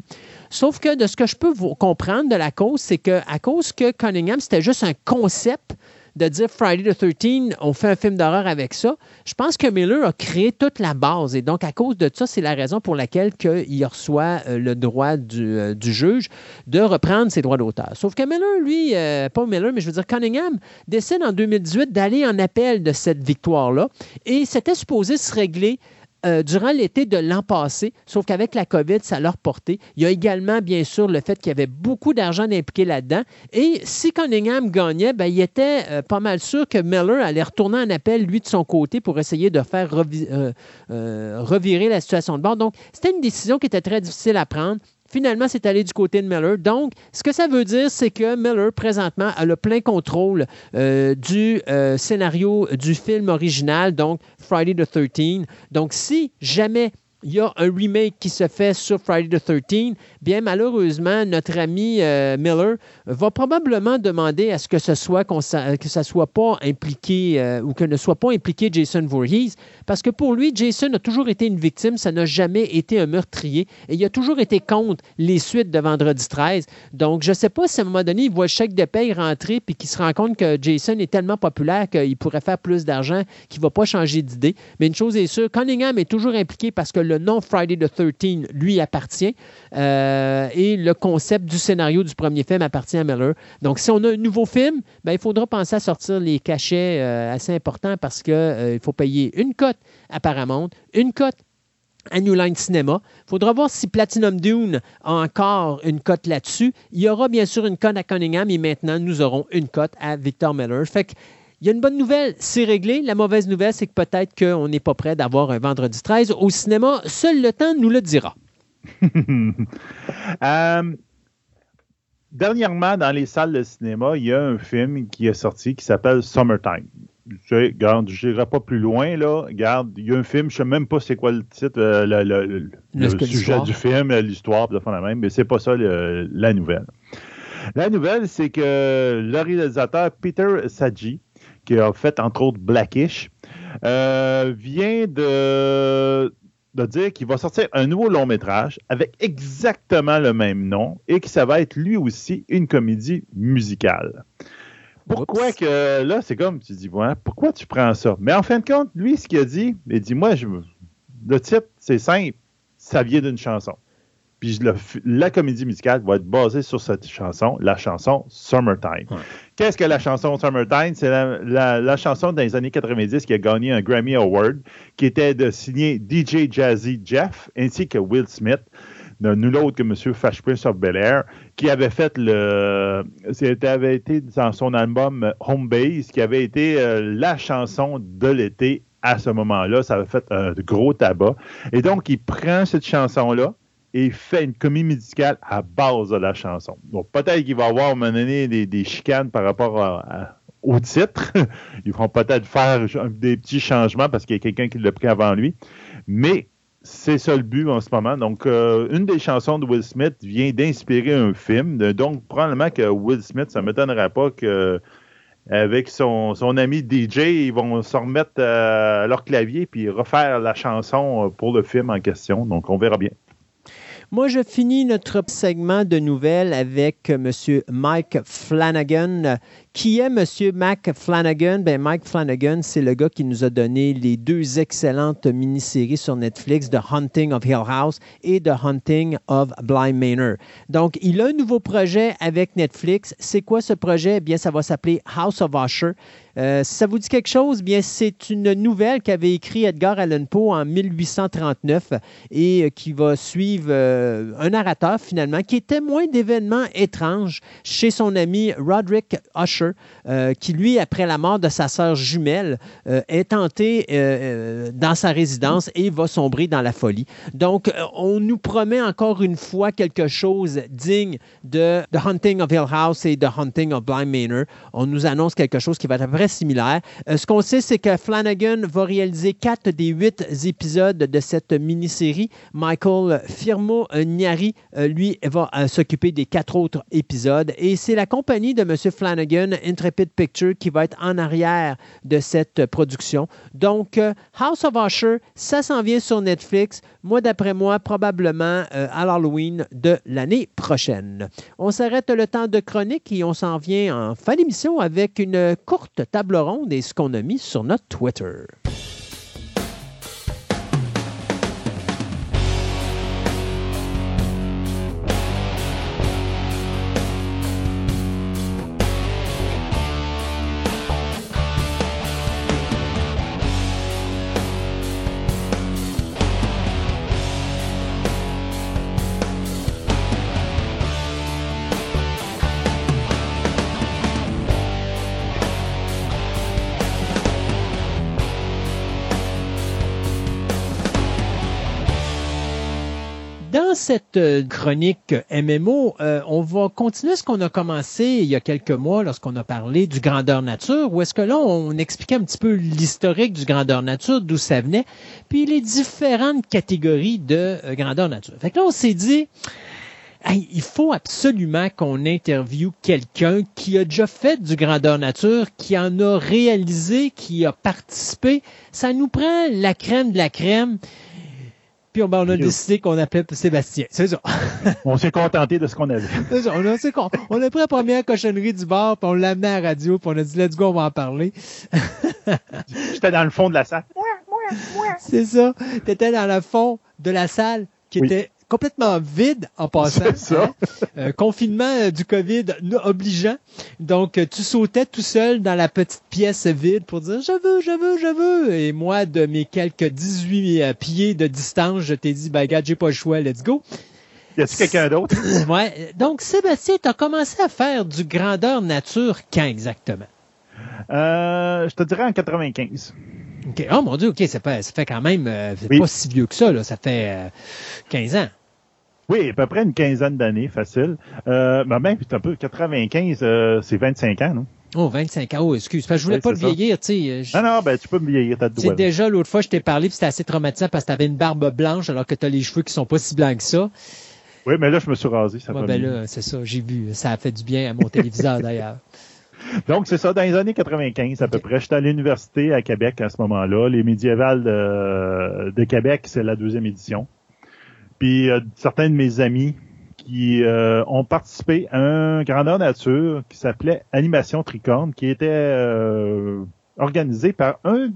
Sauf que de ce que je peux vous comprendre de la cause, c'est qu'à cause que Cunningham, c'était juste un concept de dire Friday the 13, on fait un film d'horreur avec ça. Je pense que Miller a créé toute la base. Et donc, à cause de ça, c'est la raison pour laquelle il reçoit euh, le droit du, euh, du juge de reprendre ses droits d'auteur. Sauf que Miller, lui, euh, pas Miller, mais je veux dire Cunningham, décide en 2018 d'aller en appel de cette victoire-là. Et c'était supposé se régler euh, durant l'été de l'an passé, sauf qu'avec la COVID, ça l'a reporté. Il y a également, bien sûr, le fait qu'il y avait beaucoup d'argent impliqué là-dedans. Et si Cunningham gagnait, ben, il était euh, pas mal sûr que Miller allait retourner en appel, lui, de son côté, pour essayer de faire euh, revirer la situation de bord. Donc, c'était une décision qui était très difficile à prendre. Finalement, c'est allé du côté de Miller. Donc, ce que ça veut dire, c'est que Miller, présentement, a le plein contrôle euh, du euh, scénario du film original, donc Friday the 13. Donc, si jamais il y a un remake qui se fait sur Friday the 13, bien malheureusement, notre ami euh, Miller va probablement demander à ce que ce soit que ça soit pas impliqué euh, ou que ne soit pas impliqué Jason Voorhees, parce que pour lui, Jason a toujours été une victime, ça n'a jamais été un meurtrier, et il a toujours été contre les suites de Vendredi 13. Donc, je sais pas si à un moment donné, il voit le chèque de paye rentrer puis qu'il se rend compte que Jason est tellement populaire qu'il pourrait faire plus d'argent, qu'il va pas changer d'idée. Mais une chose est sûre, Cunningham est toujours impliqué parce que le nom Friday the 13 lui appartient euh, et le concept du scénario du premier film appartient à Miller. Donc, si on a un nouveau film, ben, il faudra penser à sortir les cachets euh, assez importants parce qu'il faut payer une cote à Paramount, une cote à New Line Cinema. Il faudra voir si Platinum Dune a encore une cote là-dessus. Il y aura bien sûr une cote à Cunningham et maintenant, nous aurons une cote à Victor Miller. Fait il y a une bonne nouvelle, c'est réglé. La mauvaise nouvelle, c'est que peut-être qu'on n'est pas prêt d'avoir un vendredi 13 au cinéma. Seul le temps nous le dira. Euh, dernièrement, dans les salles de cinéma, il y a un film qui est sorti qui s'appelle Summertime. Je n'irai pas plus loin, là. Regarde, il y a un film, je ne sais même pas c'est quoi le titre, euh, le, le- le- Le- le que sujet du film, euh, l'histoire, de fond la même, mais c'est pas ça la nouvelle. La nouvelle, c'est que le réalisateur Peter Saji, qui a fait entre autres Blackish, euh, vient de, de dire qu'il va sortir un nouveau long métrage avec exactement le même nom et que ça va être lui aussi une comédie musicale. Pourquoi Oups. que là, c'est comme tu dis, ouais, pourquoi tu prends ça? Mais en fin de compte, lui, ce qu'il a dit, il dit, moi, je, le titre, c'est simple, ça vient d'une chanson. Puis le la comédie musicale va être basée sur cette chanson, la chanson Summertime. Ouais. Qu'est-ce que la chanson Summertime? C'est la, la- la chanson dans les années 90 qui a gagné un Grammy Award, qui était de signer DJ Jazzy Jeff ainsi que Will Smith, de nul autre que M. Fresh Prince of Bel Air, qui avait fait le. C'était avait été dans son album Home Base, qui avait été euh, la chanson de l'été à ce moment-là. Ça avait fait un gros tabac. Et donc, il prend cette chanson-là et fait une comédie musicale à base de la chanson. Donc, peut-être qu'il va avoir à un moment donné des, chicanes par rapport au titre. Ils vont peut-être faire des petits changements parce qu'il y a quelqu'un qui l'a pris avant lui. Mais c'est ça le but en ce moment. Donc, euh, une des chansons de Will Smith vient d'inspirer un film. Donc, probablement que Will Smith, ça ne m'étonnerait pas que avec son, son ami DJ, ils vont se remettre à leur clavier puis refaire la chanson euh, pour le film en question. Donc, on verra bien. Moi, je finis notre segment de nouvelles avec M. Mike Flanagan. Qui est M. Mac Flanagan? Ben, Mike Flanagan, c'est le gars qui nous a donné les deux excellentes mini-séries sur Netflix, The Hunting of Hill House et The Hunting of Blind Manor. Donc, il a un nouveau projet avec Netflix. C'est quoi ce projet? Eh bien, ça va s'appeler House of Usher. Euh, si ça vous dit quelque chose, bien c'est une nouvelle qu'avait écrit Edgar Allan Poe en 1839 et euh, qui va suivre euh, un narrateur finalement qui est témoin d'événements étranges chez son ami Roderick Usher, qui lui, après la mort de sa sœur jumelle, est tenté dans sa résidence et va sombrer dans la folie. Donc, on nous promet encore une fois quelque chose digne de The Hunting of Hill House et The Hunting of Blind Manor. On nous annonce quelque chose qui va être similaire. Euh, ce qu'on sait, c'est que Flanagan va réaliser quatre des huit épisodes de cette mini-série. Michael Firmo Niari, euh, lui, va euh, s'occuper des quatre autres épisodes. Et c'est la compagnie de M. Flanagan, Intrepid Picture, qui va être en arrière de cette production. Donc, House of Usher, ça s'en vient sur Netflix. Moi, d'après moi, probablement à l'Halloween de l'année prochaine. On s'arrête le temps de chronique et on s'en vient en fin d'émission avec une courte table ronde et ce qu'on a mis sur notre Twitter. Cette euh, chronique MMO, euh, on va continuer ce qu'on a commencé il y a quelques mois lorsqu'on a parlé du grandeur nature, où est-ce que là, on expliquait un petit peu l'historique du grandeur nature, d'où ça venait, puis les différentes catégories de euh, grandeur nature. Fait que là, on s'est dit, il faut absolument qu'on interviewe quelqu'un qui a déjà fait du grandeur nature, qui en a réalisé, qui a participé. Ça nous prend la crème de la crème. Puis on, a décidé qu'on appelait Sébastien. C'est ça. on s'est contenté de ce qu'on avait. C'est ça. On a, on a pris la première cochonnerie du bar, puis on l'a amené à la radio, puis on a dit, let's go, on va en parler. J'étais dans le fond de la salle. C'est ça. Tu étais dans le fond de la salle qui était complètement vide en passant. Ça. Hein. Euh, confinement euh, du COVID obligeant. Donc, euh, tu sautais tout seul dans la petite pièce vide pour dire je veux, je veux, je veux. Et moi, de mes quelques 18 pieds de distance, je t'ai dit, ben, regarde, j'ai pas le choix, let's go. Y a-t-il quelqu'un d'autre? ouais. Donc, Sébastien, tu as commencé à faire du grandeur nature quand exactement? je te dirais en 95. Oh mon Dieu, OK, ça fait, ça fait quand même pas si vieux que ça, là. ça fait 15 ans. Oui, à peu près une quinzaine d'années, facile. Euh, mais même, c'est un peu 95, euh, c'est 25 ans, non? Oh, 25 ans. Oh, excuse. Parce que je voulais pas te vieillir, tu sais. Non, non, ben, tu peux me vieillir, t'as C'est déjà, l'autre fois, je t'ai parlé, puis c'était assez traumatisant parce que t'avais une barbe blanche alors que t'as les cheveux qui sont pas si blancs que ça. Oui, mais là, je me suis rasé, ça ouais, ben là, c'est ça, j'ai vu. Ça a fait du bien à mon téléviseur, d'ailleurs. Donc, c'est ça, dans les années 95 à peu près. J'étais à l'université à Québec à ce moment-là. Les médiévales de, de Québec, c'est la deuxième édition. Puis euh, certains de mes amis qui euh, ont participé à un grandeur nature qui s'appelait Animation Tricorne, qui était euh, organisé par un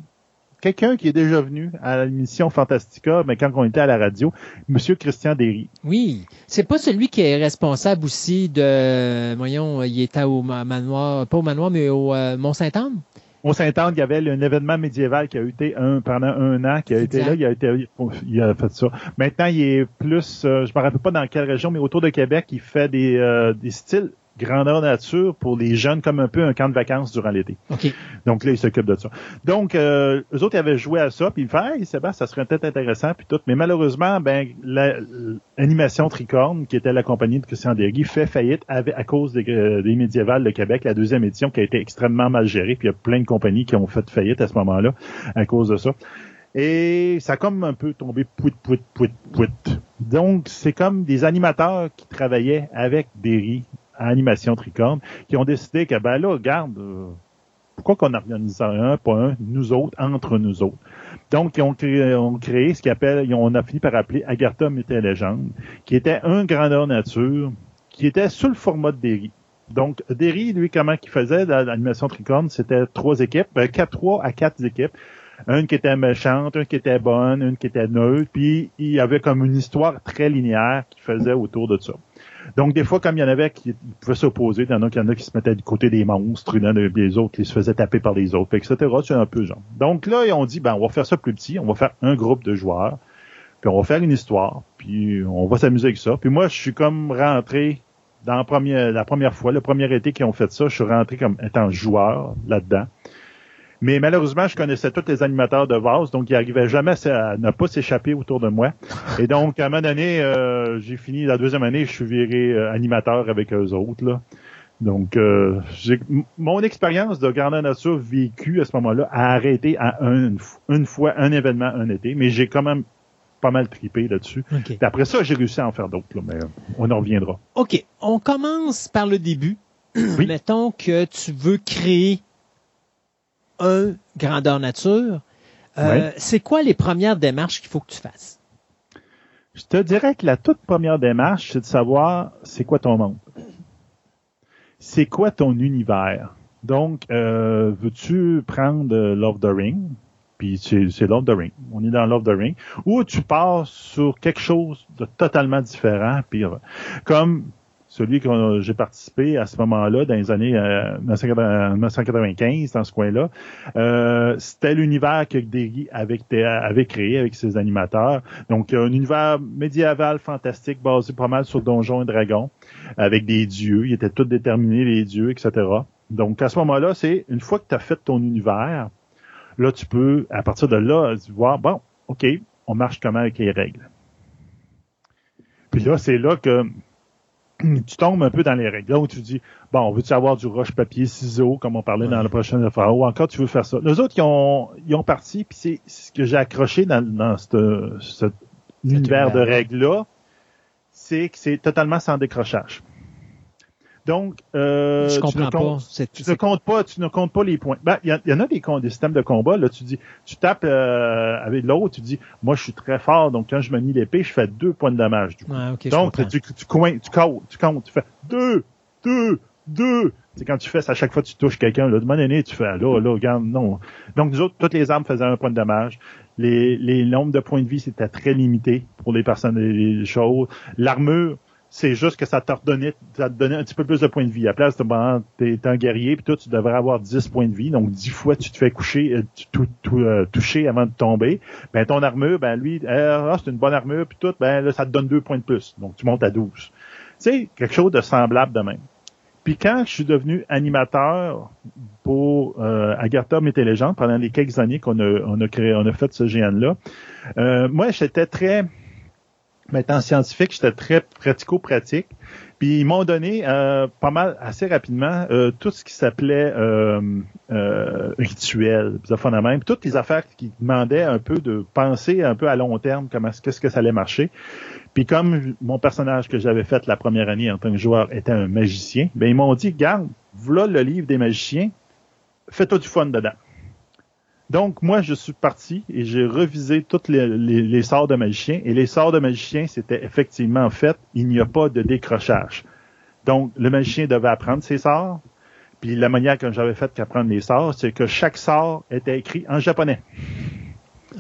quelqu'un qui est déjà venu à l'émission Fantastica, mais quand on était à la radio, Monsieur Christian Derry. Oui, c'est pas celui qui est responsable aussi de, voyons, il était au manoir, pas au manoir, mais au Mont-Saint-Anne? Au Saint-Anne, il y avait un événement médiéval qui a été un, pendant un an, qui a été là, il a été, il a fait ça. Maintenant, il est plus, euh, je me rappelle pas dans quelle région, mais autour de Québec, il fait des, euh, des styles grandeur nature pour les jeunes comme un peu un camp de vacances durant l'été. Donc là, ils s'occupent de ça. Donc, euh, eux autres, ils avaient joué à ça, puis ils fait hey, Sébastien, ça serait peut-être intéressant, puis tout. Mais malheureusement, ben, l'animation Tricorne, qui était la compagnie de Christian Dergui, fait faillite à cause des, euh, des médiévales de Québec, la deuxième édition qui a été extrêmement mal gérée, puis il y a plein de compagnies qui ont fait faillite à ce moment-là à cause de ça. Et ça a comme un peu tombé pouit, pouit, pouit, pouit. Donc, c'est comme des animateurs qui travaillaient avec Derry animation tricorne, qui ont décidé que, ben là, regarde, euh, pourquoi qu'on organise un, pas un, nous autres, entre nous autres? Donc, ils ont créé, ont créé ce qu'ils on a fini par appeler Agartha Mythe Légende, qui était un grandeur nature, qui était sous le format de Derry. Donc, Derry, lui, comment qu'il faisait l'animation tricorne, c'était trois équipes, ben, quatre, trois à quatre équipes. Une qui était méchante, une qui était bonne, une qui était neutre, puis il y avait comme une histoire très linéaire qui faisait autour de ça. Donc, des fois, comme il y en avait qui pouvaient s'opposer, il y en a, qui se mettaient du côté des monstres, il y en a des autres qui se faisaient taper par les autres, etc. C'est un peu genre. Donc là, ils ont dit, ben, on va faire ça plus petit, on va faire un groupe de joueurs, puis on va faire une histoire, puis on va s'amuser avec ça. Puis moi, je suis comme rentré dans la première, la première fois, le premier été qu'ils ont fait ça, je suis rentré comme étant joueur là-dedans. Mais malheureusement, je connaissais tous les animateurs de vase, donc ils n'arrivaient jamais à ne pas s'échapper autour de moi. Et donc, à un moment donné, euh, j'ai fini la deuxième année, je suis viré euh, animateur avec eux autres. Là. Donc, euh, mon expérience de Grandeur Nature vécue à ce moment-là a arrêté à une fois un événement un été, mais j'ai quand même pas mal tripé là-dessus. Après ça, j'ai réussi à en faire d'autres, mais on en reviendra. OK. On commence par le début. Mettons que tu veux créer un grandeur nature. Euh, c'est quoi les premières démarches qu'il faut que tu fasses? Je te dirais que la toute première démarche, c'est de savoir c'est quoi ton monde? C'est quoi ton univers? Donc, euh, veux-tu prendre Love the Ring? Puis c'est Love the Ring. On est dans Love the Ring. Ou tu pars sur quelque chose de totalement différent. Puis, comme celui que j'ai participé à ce moment-là, dans les années 1995, euh, dans ce coin-là, euh, c'était l'univers que Derry avait, créé avec ses animateurs. Donc, un univers médiéval fantastique basé pas mal sur Donjons et Dragons, avec des dieux. Ils étaient tous déterminés, les dieux, etc. Donc, à ce moment-là, c'est une fois que tu as fait ton univers, là, tu peux, à partir de là, voir, bon, OK, on marche comment avec les règles? Puis là, c'est là que tu tombes un peu dans les règles. Là où tu dis, bon, on veut-tu avoir du roche-papier-ciseaux, comme on parlait dans la prochaine affaire, ou encore tu veux faire ça. Les autres, ils ont, ils ont parti, puis c'est ce que j'ai accroché dans, dans ce, cet univers de règles-là, c'est que c'est totalement sans décrochage. Donc, euh, je comprends tu, ne pas. tu ne comptes pas, tu ne comptes pas les points. Ben, il y, en a des, des, systèmes de combat. Là, tu dis, tu tapes euh, avec l'autre, tu dis, moi, je suis très fort, donc quand je me mis l'épée, je fais deux points de dommage. Du coup. donc, tu, tu, tu, comptes, tu comptes, tu fais deux, deux, deux. C'est quand tu fais ça, à chaque fois que tu touches quelqu'un, là, de mon année, tu fais, là, là, regarde, non. Donc, nous autres, toutes les armes faisaient un point de dommage. Les, les nombres de points de vie, c'était très limité pour les personnes et les choses. L'armure, c'est juste que ça t'a redonné, ça te donnait un petit peu plus de points de vie. À la place bon, t'es un guerrier, puis toi, tu devrais avoir 10 points de vie. Donc, 10 fois, tu te fais coucher, euh, tout, tout, euh, toucher avant de tomber. Ben, ton armure, ben, lui, euh, ah, c'est une bonne armure, puis tout, ben, là, ça te donne 2 points de plus. Donc, tu montes à 12. Tu sais, quelque chose de semblable de même. Puis quand je suis devenu animateur pour euh, Agartha Légende, pendant les quelques années qu'on a, on a créé, on a fait ce géant-là, euh, moi, j'étais très mais étant scientifique, j'étais très pratico-pratique. Puis ils m'ont donné euh, pas mal, assez rapidement, euh, tout ce qui s'appelait euh, euh, rituel, même, toutes les affaires qui demandaient un peu de penser un peu à long terme, comment qu'est-ce que ça allait marcher. Puis comme mon personnage que j'avais fait la première année en tant que joueur était un magicien, ben ils m'ont dit, garde, voilà le livre des magiciens, fais-toi du fun dedans. Donc, moi, je suis parti et j'ai revisé tous les, sorts de magicien. Et les sorts de magicien, c'était effectivement fait, il n'y a pas de décrochage. Donc, le magicien devait apprendre ses sorts. Puis la manière que j'avais fait qu'apprendre les sorts, c'est que chaque sort était écrit en japonais.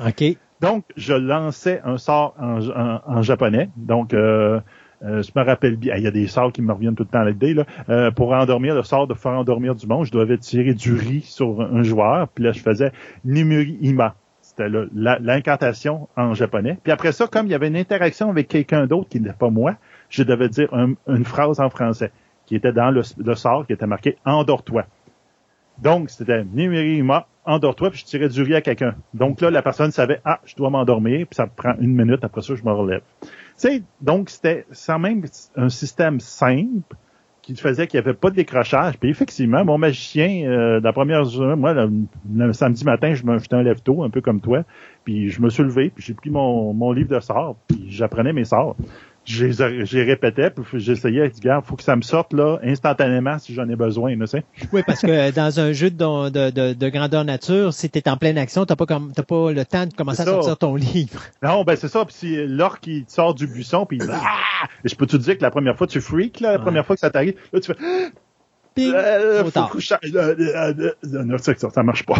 OK. Donc, je lançais un sort en, japonais. Donc, euh, euh, je me rappelle bien, il y a des sorts qui me reviennent tout le temps à l'idée. Là. Euh, pour endormir, le sort de faire endormir du monde, je devais tirer du riz sur un joueur, puis là, je faisais Nimuri Ima. C'était l'incantation en japonais. Puis après ça, comme il y avait une interaction avec quelqu'un d'autre qui n'était pas moi, je devais dire une phrase en français qui était dans le, sort, qui était marqué « Endors-toi ». Donc, c'était Nimuri Ima, endors-toi, puis je tirais du riz à quelqu'un. Donc là, la personne savait, ah, je dois m'endormir, puis ça prend une minute, après ça, je me relève sais, donc c'était sans même un système simple qui faisait qu'il n'y avait pas de décrochage. Puis effectivement, mon magicien, euh, la première journée, moi, le, samedi matin, je me jetais un lève tôt, un peu comme toi, puis je me suis levé, puis j'ai pris mon, mon livre de sorts, puis j'apprenais mes sorts. J'ai répété, puis j'essayais, il faut que ça me sorte là instantanément si j'en ai besoin, tu sais. Oui, parce que dans un jeu de, de, de, grandeur nature, si tu es en pleine action, t'as pas comme t'as pas le temps de commencer à sortir ton livre. Non, ben c'est ça, puis si l'orque sort du buisson, puis ah! je peux te dire que la première fois tu freak là, la première fois que ça t'arrive, là tu fais Ping, euh, faut ça, ça marche pas.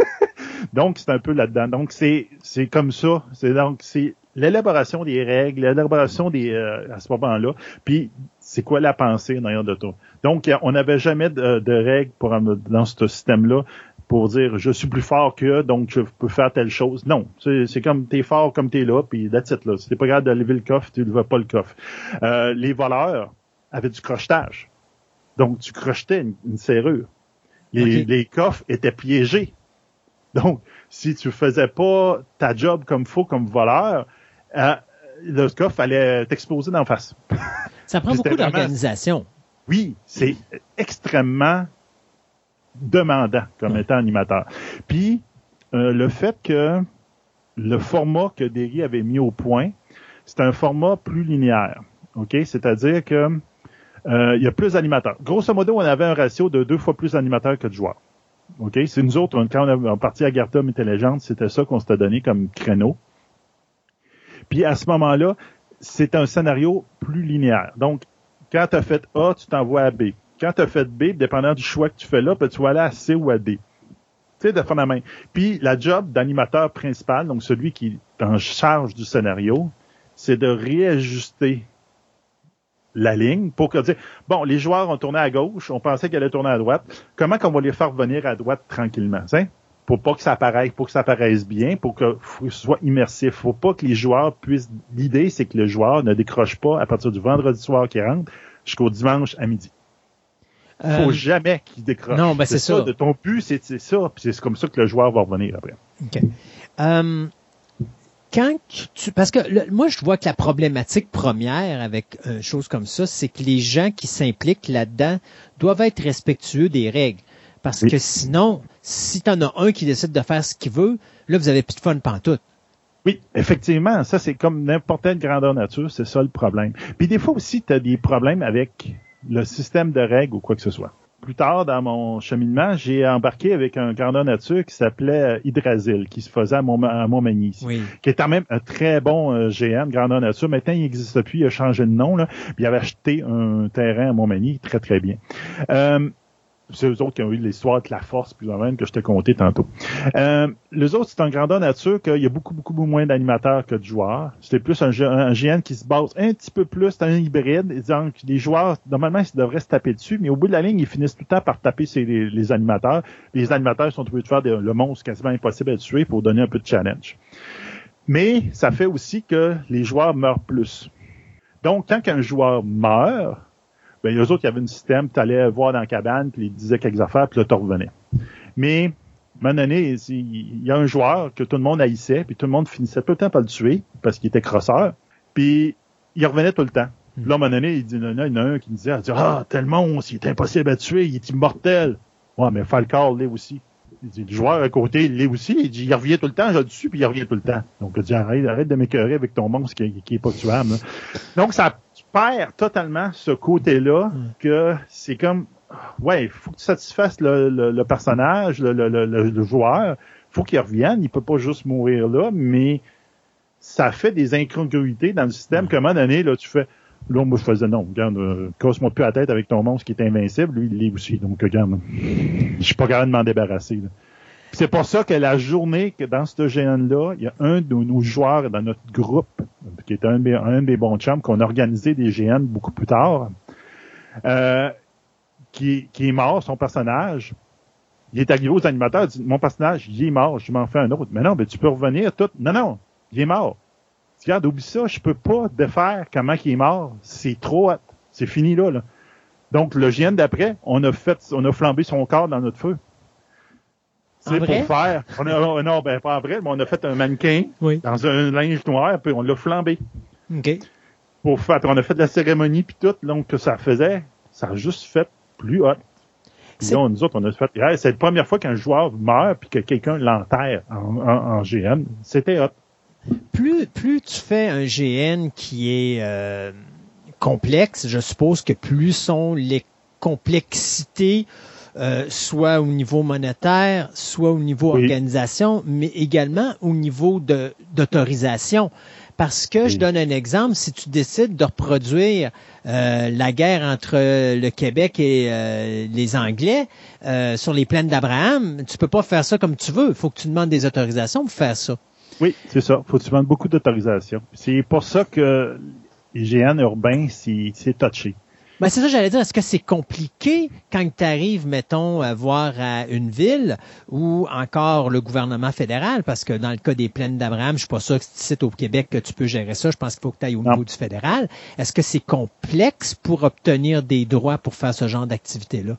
donc c'est un peu là-dedans. Donc c'est c'est comme ça, c'est donc c'est l'élaboration des règles, l'élaboration des euh, à ce moment-là, puis c'est quoi la pensée derrière de toi. Donc on n'avait jamais de, règles pour dans ce système-là pour dire je suis plus fort que donc je peux faire telle chose. Non, c'est comme t'es fort comme t'es là, puis that's it là. Si t'es pas capable de lever le coffre, tu ne vas pas le coffre. Euh, les voleurs avaient du crochetage. Donc tu crochetais une, serrure. Les, les coffres étaient piégés. Donc, si tu faisais pas ta job comme faut comme voleur, euh, le fallait t'exposer d'en face. Ça prend beaucoup d'organisation. Oui, c'est extrêmement demandant comme étant animateur. Puis, euh, le fait que le format que Derry avait mis au point, c'est un format plus linéaire. OK? C'est-à-dire que euh, il y a plus d'animateurs. Grosso modo, on avait un ratio de deux fois plus d'animateurs que de joueurs. OK? C'est nous autres, quand on est parti à Garta Légende, c'était ça qu'on s'était donné comme créneau. Puis à ce moment-là, c'est un scénario plus linéaire. Donc, quand tu as fait A, tu t'envoies à B. Quand tu as fait B, dépendant du choix que tu fais là, ben, tu vas aller à C ou à D. Tu sais, de fond la main. Puis la job d'animateur principal, donc celui qui est en charge du scénario, c'est de réajuster la ligne pour que dire bon les joueurs ont tourné à gauche on pensait qu'elle allait tourner à droite comment qu'on va les faire venir à droite tranquillement? Pour pas que ça apparaisse, pour que ça apparaisse bien, pour que ce soit immersif. Faut pas que les joueurs puissent. L'idée, c'est que le joueur ne décroche pas à partir du vendredi soir qui rentre jusqu'au dimanche à midi. Faut euh, jamais qu'il décroche. Non, ben c'est ça. De ton but, c'est ça. Puis c'est comme ça que le joueur va revenir après. OK. Euh, quand tu, parce que moi, je vois que la problématique première avec une euh, chose comme ça, c'est que les gens qui s'impliquent là-dedans doivent être respectueux des règles. Parce que sinon, si tu en as un qui décide de faire ce qu'il veut, là, vous avez plus de fun pantoute. Oui, effectivement, ça c'est comme n'importe quelle grandeur nature, c'est ça le problème. Puis des fois aussi, tu as des problèmes avec le système de règles ou quoi que ce soit. Plus tard dans mon cheminement, j'ai embarqué avec un grandeur nature qui s'appelait Hydrasil, qui se faisait à, Montmagny, qui est quand même un très bon euh, GN, grandeur nature. Maintenant, il n'existe plus, il a changé de nom. Là, puis il avait acheté un terrain à Montmagny, très très bien. Euh, c'est eux autres qui ont eu l'histoire de la force, plus ou moins, que je t'ai conté tantôt. Euh, les autres, c'est en grandeur nature qu'il y a beaucoup, beaucoup, moins d'animateurs que de joueurs. C'était plus un, un, qui se base un petit peu plus, c'est un hybride. Donc, les joueurs, normalement, ils devraient se taper dessus, mais au bout de la ligne, ils finissent tout le temps par taper les, animateurs. Les animateurs sont obligés de faire le monstre quasiment impossible à tuer pour donner un peu de challenge. Mais ça fait aussi que les joueurs meurent plus. Donc, quand un joueur meurt, ben, eux autres, il y avait un système, tu allais voir dans la cabane, puis ils disaient quelques affaires, puis là, tu revenais. Mais, à un moment donné, il y a un joueur que tout le monde haïssait, puis tout le monde finissait tout le temps par le tuer, parce qu'il était crosseur, puis il revenait tout le temps. Puis là, à un moment donné, il, dit, il y en a un qui disait, ah, tel monstre, il est impossible à tuer, il est immortel. Ouais, mais Falcar l'est aussi. Il dit, le joueur à côté, il l'est aussi. Il dit, il revient tout le temps, je le dessus, puis il revient tout le temps. Donc, il dit, arrête, arrête de m'écœurer avec ton monstre qui, qui est pas tuable. Donc, ça perds totalement ce côté-là hmm. que c'est comme ouais, il faut que tu satisfasses le, personnage, le, le, joueur. faut qu'il revienne. Il peut pas juste mourir là, mais ça fait des incongruités dans le système. Comment moment donné, là, tu fais. Là, moi, je faisais non, regarde, euh, casse-moi plus la tête avec ton monstre qui est invincible. Lui, il l'est aussi. Donc, regarde, je suis pas capable de m'en débarrasser. Là. C'est pour ça que la journée que dans ce GN-là, il y a un de nos joueurs dans notre groupe, qui est un, des bons chums, qu'on a organisé des GN beaucoup plus tard, euh, qui, est mort, son personnage. Il est arrivé aux animateurs, il dit, mon personnage, il est mort, je m'en fais un autre. Mais non, mais tu peux revenir tout. Non, non, il est mort. Regarde, oublie ça, je peux pas défaire comment il est mort. C'est trop C'est fini là, là. Donc, le GN d'après, on a fait, on a flambé son corps dans notre feu. C'est pour faire. On a, non, ben pas en vrai, mais on a fait un mannequin dans un linge noir, puis on l'a flambé. OK. Pour faire, on a fait de la cérémonie puis tout, donc que ça faisait, ça a juste fait plus hot. Puis là, nous autres, on a fait, c'est la première fois qu'un joueur meurt puis que quelqu'un l'enterre en, en, GM. C'était hot. plus, plus tu fais un GN qui est euh, complexe, je suppose que plus sont les complexités, euh, soit au niveau monétaire, soit au niveau organisation, mais également au niveau d'autorisation. Parce que je donne un exemple, si tu décides de reproduire euh, la guerre entre le Québec et euh, les Anglais sur les plaines d'Abraham, tu peux pas faire ça comme tu veux. Il faut que tu demandes des autorisations pour faire ça. Oui, c'est ça. faut que tu demandes beaucoup d'autorisations. C'est pour ça que l'hygiène urbain, c'est touché. Ben, c'est ça, j'allais dire. Est-ce que c'est compliqué quand tu arrives, mettons, à voir à une ville ou encore le gouvernement fédéral? Parce que dans le cas des plaines d'Abraham, je suis pas sûr que c'est au Québec que tu peux gérer ça. Je pense qu'il faut que tu ailles au niveau du fédéral. Est-ce que c'est complexe pour obtenir des droits pour faire ce genre d'activité-là?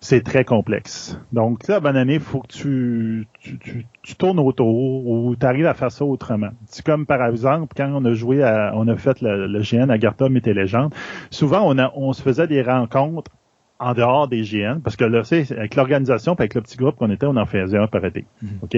C'est très complexe. Donc, là, bonne année, il faut que tu, tu, tu, tournes autour ou tu arrives à faire ça autrement. C'est comme, par exemple, quand on a joué, à, on a fait le, le GN à Garta et souvent, on, a, on se faisait des rencontres en dehors des GN, parce que là, c'est avec l'organisation, avec le petit groupe qu'on était, on en faisait un par été. Mhm. OK?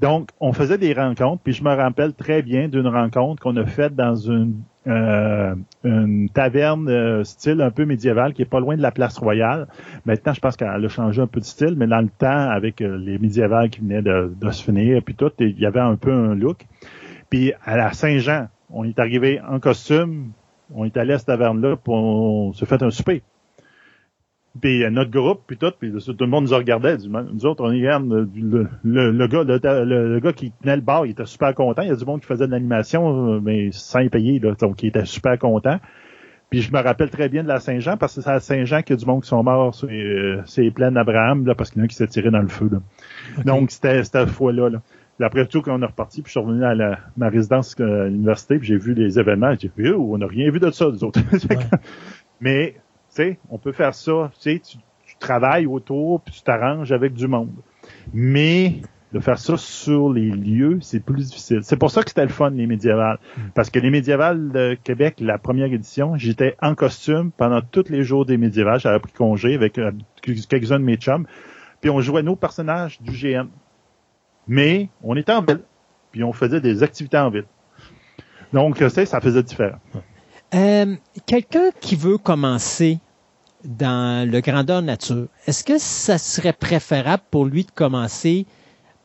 Donc, on faisait des rencontres, puis je me rappelle très bien d'une rencontre qu'on a faite dans une euh, une taverne euh, style un peu médiéval qui est pas loin de la place royale. Maintenant, je pense qu'elle a changé un peu de style, mais dans le temps, avec euh, les médiévals qui venaient de, de se finir, puis tout, il y avait un peu un look. Puis à la Saint-Jean, on est arrivé en costume, on est allé à cette taverne-là, pour on se fait un souper. Puis notre groupe, puis tout, puis tout le monde nous regardait. Nous autres, on regarde le, le, gars, le, gars qui tenait le bar, il était super content. Il y a du monde qui faisait de l'animation, mais sans y payer, là, donc il était super content. Puis je me rappelle très bien de la Saint-Jean, parce que c'est à Saint-Jean qu'il y a du monde qui sont morts sur les, plaines d'Abraham, là, parce qu'il y en a qui s'est tiré dans le feu. Là. Donc c'était cette fois-là. Là. Puis après tout, quand on est reparti, puis je suis revenu à la, ma résidence à l'université, puis j'ai vu les événements, j'ai dit, oh, on n'a rien vu de ça, nous autres. mais sais, on peut faire ça, tu, tu travailles autour, puis tu t'arranges avec du monde. Mais de faire ça sur les lieux, c'est plus difficile. C'est pour ça que c'était le fun, les médiévales. Parce que les médiévales de Québec, la première édition, j'étais en costume pendant tous les jours des médiévales. J'avais pris congé avec euh, quelques-uns de mes chums. Puis on jouait nos personnages du GM. Mais on était en ville. Puis on faisait des activités en ville. Donc, ça faisait différent. Euh, quelqu'un qui veut commencer dans le grandeur nature, est-ce que ça serait préférable pour lui de commencer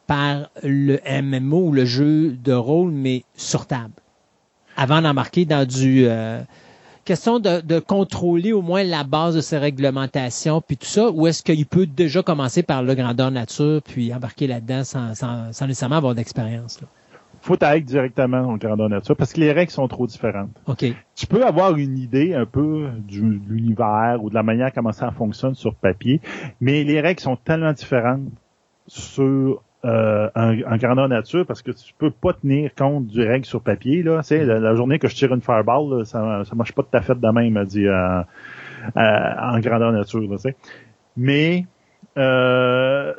par le MMO ou le jeu de rôle, mais sur table, avant d'embarquer dans du... Euh, question de, contrôler au moins la base de ses réglementations, puis tout ça, ou est-ce qu'il peut déjà commencer par le grandeur nature, puis embarquer là-dedans sans, sans, sans nécessairement avoir d'expérience? Faut aller directement en grandeur nature parce que les règles sont trop différentes. OK. Tu peux avoir une idée un peu du, de l'univers ou de la manière comment ça fonctionne sur papier, mais les règles sont tellement différentes sur euh, en, grandeur nature parce que tu peux pas tenir compte du règle sur papier. Là. Tu la, journée que je tire une fireball, ça, ça marche pas tout à fait de même, dit, euh, euh, en grandeur nature. Là, mais euh,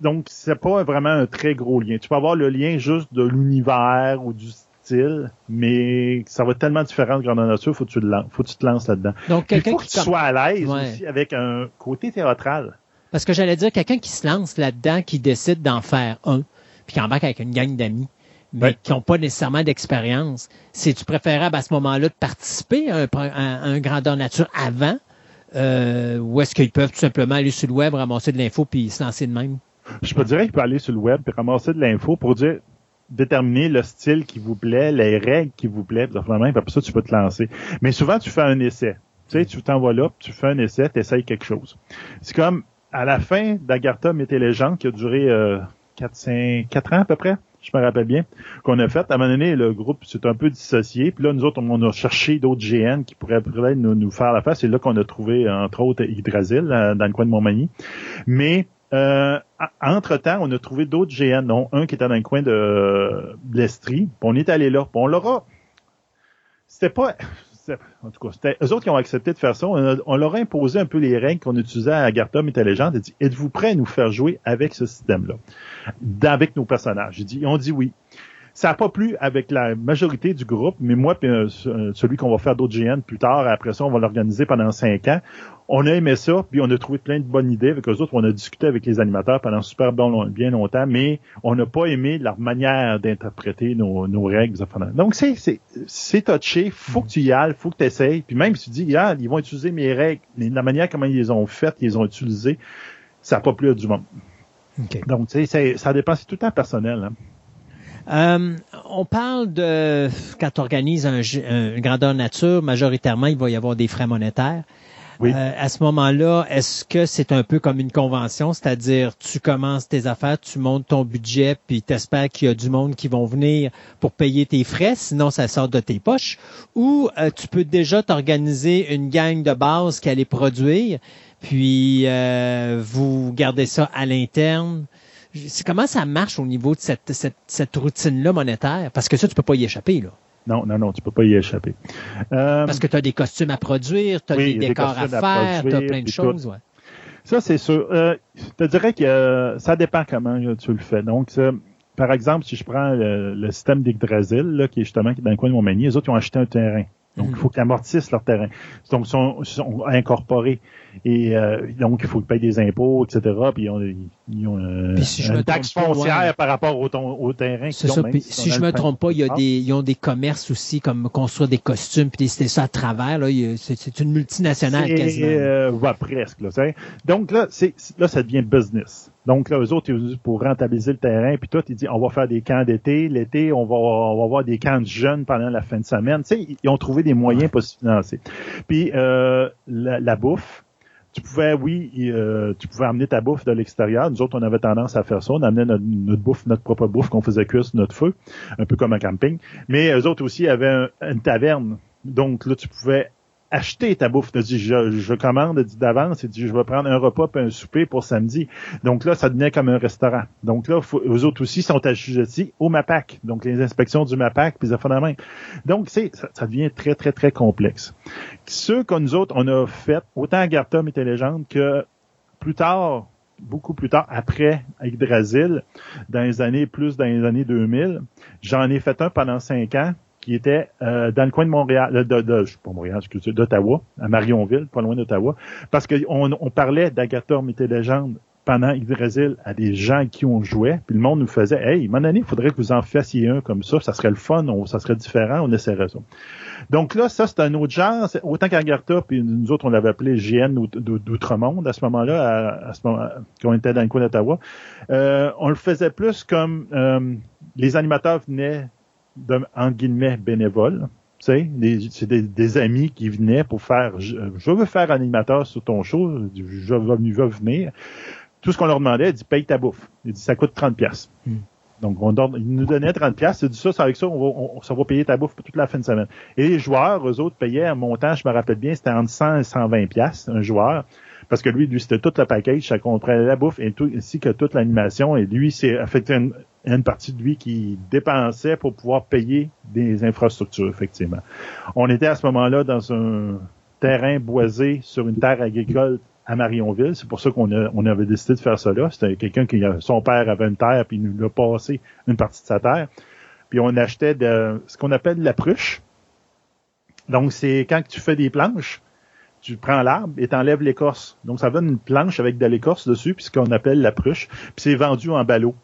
donc, c'est pas vraiment un très gros lien. Tu peux avoir le lien juste de l'univers ou du style, mais ça va être tellement différent de grandeur nature, faut que tu, faut que tu te lances là-dedans. Donc, Il faut que tu sois à l'aise aussi avec un côté théâtral. Parce que j'allais dire, quelqu'un qui se lance là-dedans, qui décide d'en faire un, puis qui embarque avec une gang d'amis, mais qui n'ont pas nécessairement d'expérience, c'est-tu préférable à ce moment-là de participer à un, à un grandeur nature avant euh, ou est-ce qu'ils peuvent tout simplement aller sur le web, ramasser de l'info puis se lancer de même? Je peux dire qu'ils peuvent aller sur le web et ramasser de l'info pour dire déterminer le style qui vous plaît, les règles qui vous plaît, puis après ça, tu peux te lancer. Mais souvent, tu fais un essai. Tu sais, tu t'envoies là, tu fais un essai, tu essayes quelque chose. C'est comme à la fin d'Agartha Mété Légende, qui a duré euh, 4, 5, 4 ans à peu près, je me rappelle bien, qu'on a fait. À un moment donné, le groupe s'est un peu dissocié. Puis là, nous autres, on a cherché d'autres GN qui pourraient nous, nous, faire la face. C'est là qu'on a trouvé, entre autres, Hydrasil, euh, dans le coin de Montmagny. Mais euh, entre-temps, on a trouvé d'autres GN, dont un qui était dans le coin de l'Estrie. On est allé là. Puis on l'aura... C'était pas en tout cas, c'était eux autres qui ont accepté de faire ça. On, leur a imposé un peu les règles qu'on utilisait à Agartha Légende. et dit êtes-vous prêts à nous faire jouer avec ce système-là, avec nos personnages J'ai dit, dit oui. Ça n'a pas plu avec la majorité du groupe, mais moi, puis euh, celui qu'on va faire d'autres GN plus tard, après ça, on va l'organiser pendant cinq ans. On a aimé ça, puis on a trouvé plein de bonnes idées avec eux autres. On a discuté avec les animateurs pendant super bien longtemps, mais on n'a pas aimé leur manière d'interpréter nos, nos règles. Donc, c'est, c'est, c'est touché. Faut que tu y ailles, faut que tu essayes. Puis même si tu dis, ah, ils vont utiliser mes règles, mais la manière comment ils les ont faites, ils les ont utilisées, ça n'a pas plu à du monde. Donc, tu sais, ça dépend, c'est tout le temps personnel. Hein. Euh, on parle de quand tu organises un, une grandeur nature, majoritairement, il va y avoir des frais monétaires. Oui. Euh, à ce moment-là, est-ce que c'est un peu comme une convention, c'est-à-dire tu commences tes affaires, tu montes ton budget, puis tu espères qu'il y a du monde qui vont venir pour payer tes frais, sinon ça sort de tes poches, ou euh, tu peux déjà t'organiser une gang de base qui allait produire, puis euh, vous gardez ça à l'interne. Comment ça marche au niveau de cette, cette, cette routine-là monétaire? Parce que ça, tu peux pas y échapper, là. Non, non, non, tu peux pas y échapper. Euh, Parce que tu as des costumes à produire, tu as des décors à faire, tu as plein de choses. Ouais. Ça, c'est sûr. Euh, je te dirais que euh, ça dépend comment tu le fais. Donc, par exemple, si je prends le, système d'Yggdrasil, qui est justement dans le coin de Montmagny, les autres ils ont acheté un terrain. Donc, il faut qu'ils amortissent leur terrain. Donc, ils sont, sont incorporés. Et euh, donc, il faut qu'ils payent des impôts, etc. Puis, ils ont, ils ont euh, une taxe foncière par rapport au, au terrain. C'est ça. Puis, si je me trompe pas, il y a des, ils ont des commerces aussi, comme construire des costumes, puis c'était ça à travers. Là, c'est, une multinationale quasiment. Euh, ouais, presque. Là, donc, là, c'est, là, ça devient business. Donc là, eux autres, ils pour rentabiliser le terrain, puis tout, ils disent on va faire des camps d'été. L'été, on va, on va avoir des camps de jeunes pendant la fin de semaine. Tu sais, ils ont trouvé des moyens pour se financer. Puis euh, la, bouffe, tu pouvais, oui, euh, tu pouvais amener ta bouffe de l'extérieur. Nous autres, on avait tendance à faire ça. On amenait notre, bouffe, notre propre bouffe qu'on faisait cuire sur notre feu, un peu comme un camping. Mais eux autres aussi avaient une taverne. Donc là, tu pouvais acheter ta bouffe. Dit, je, je commande d'avance et dit, je vais prendre un repas puis un souper pour samedi. Donc là, ça devenait comme un restaurant. Donc là, faut, eux autres aussi sont assujettis au MAPAC. Donc les inspections du MAPAC puis ça fait la main. Donc c'est, ça, devient très, très, très complexe. Ce que nous autres, on a fait, autant à Gartom et Légende que plus tard, beaucoup plus tard, après Yggdrasil, dans les années, plus dans les années 2000, j'en ai fait un pendant cinq ans qui était euh, dans le coin de Montréal, euh, de, de, pas Montréal, excusez, d'Ottawa, à Marionville, pas loin d'Ottawa, parce qu'on on parlait d'Agatha Mythé Légende pendant Yggdrasil à des gens qui ont joué, puis le monde nous faisait Hey, mon année, il faudrait que vous en fassiez un comme ça, ça serait le fun, ça serait différent, on essaierait ça. Donc là, ça, c'est un autre genre. Autant qu'Agatha, puis nous autres, on l'avait appelé GN d'Outre-Monde à ce moment-là, à, ce moment quand on était dans le coin d'Ottawa. Euh, on le faisait plus comme les animateurs venaient de, en guillemets, bénévoles. C'est des, des, amis qui venaient pour faire je, veux faire animateur sur ton show, je veux, venir. Tout ce qu'on leur demandait, ils dit paye ta bouffe. Il dit ça coûte 30 pièces. Hmm. Donc on ils nous donnaient 30 pièces, il dit ça, avec ça on va, ça va payer ta bouffe pour toute la fin de semaine. Et les joueurs, eux autres payaient un montant, je me rappelle bien, c'était entre 100 et 120 pièces un joueur parce que lui, lui, c'était tout le package, ça comprenait la bouffe et tout, ainsi que toute l'animation. Et lui, c'est affecté une, une partie de lui qui dépensait pour pouvoir payer des infrastructures, effectivement. On était à ce moment-là dans un terrain boisé sur une terre agricole à Marionville. C'est pour ça qu'on on avait décidé de faire là. C'était quelqu'un qui, son père avait une terre, puis il nous a passé une partie de sa terre. Puis on achetait ce qu'on appelle la pruche. Donc, c'est quand tu fais des planches, tu prends l'arbre et t'enlèves l'écorce. Donc, ça donne une planche avec de l'écorce dessus, puis ce qu'on appelle la pruche. Puis c'est vendu en ballot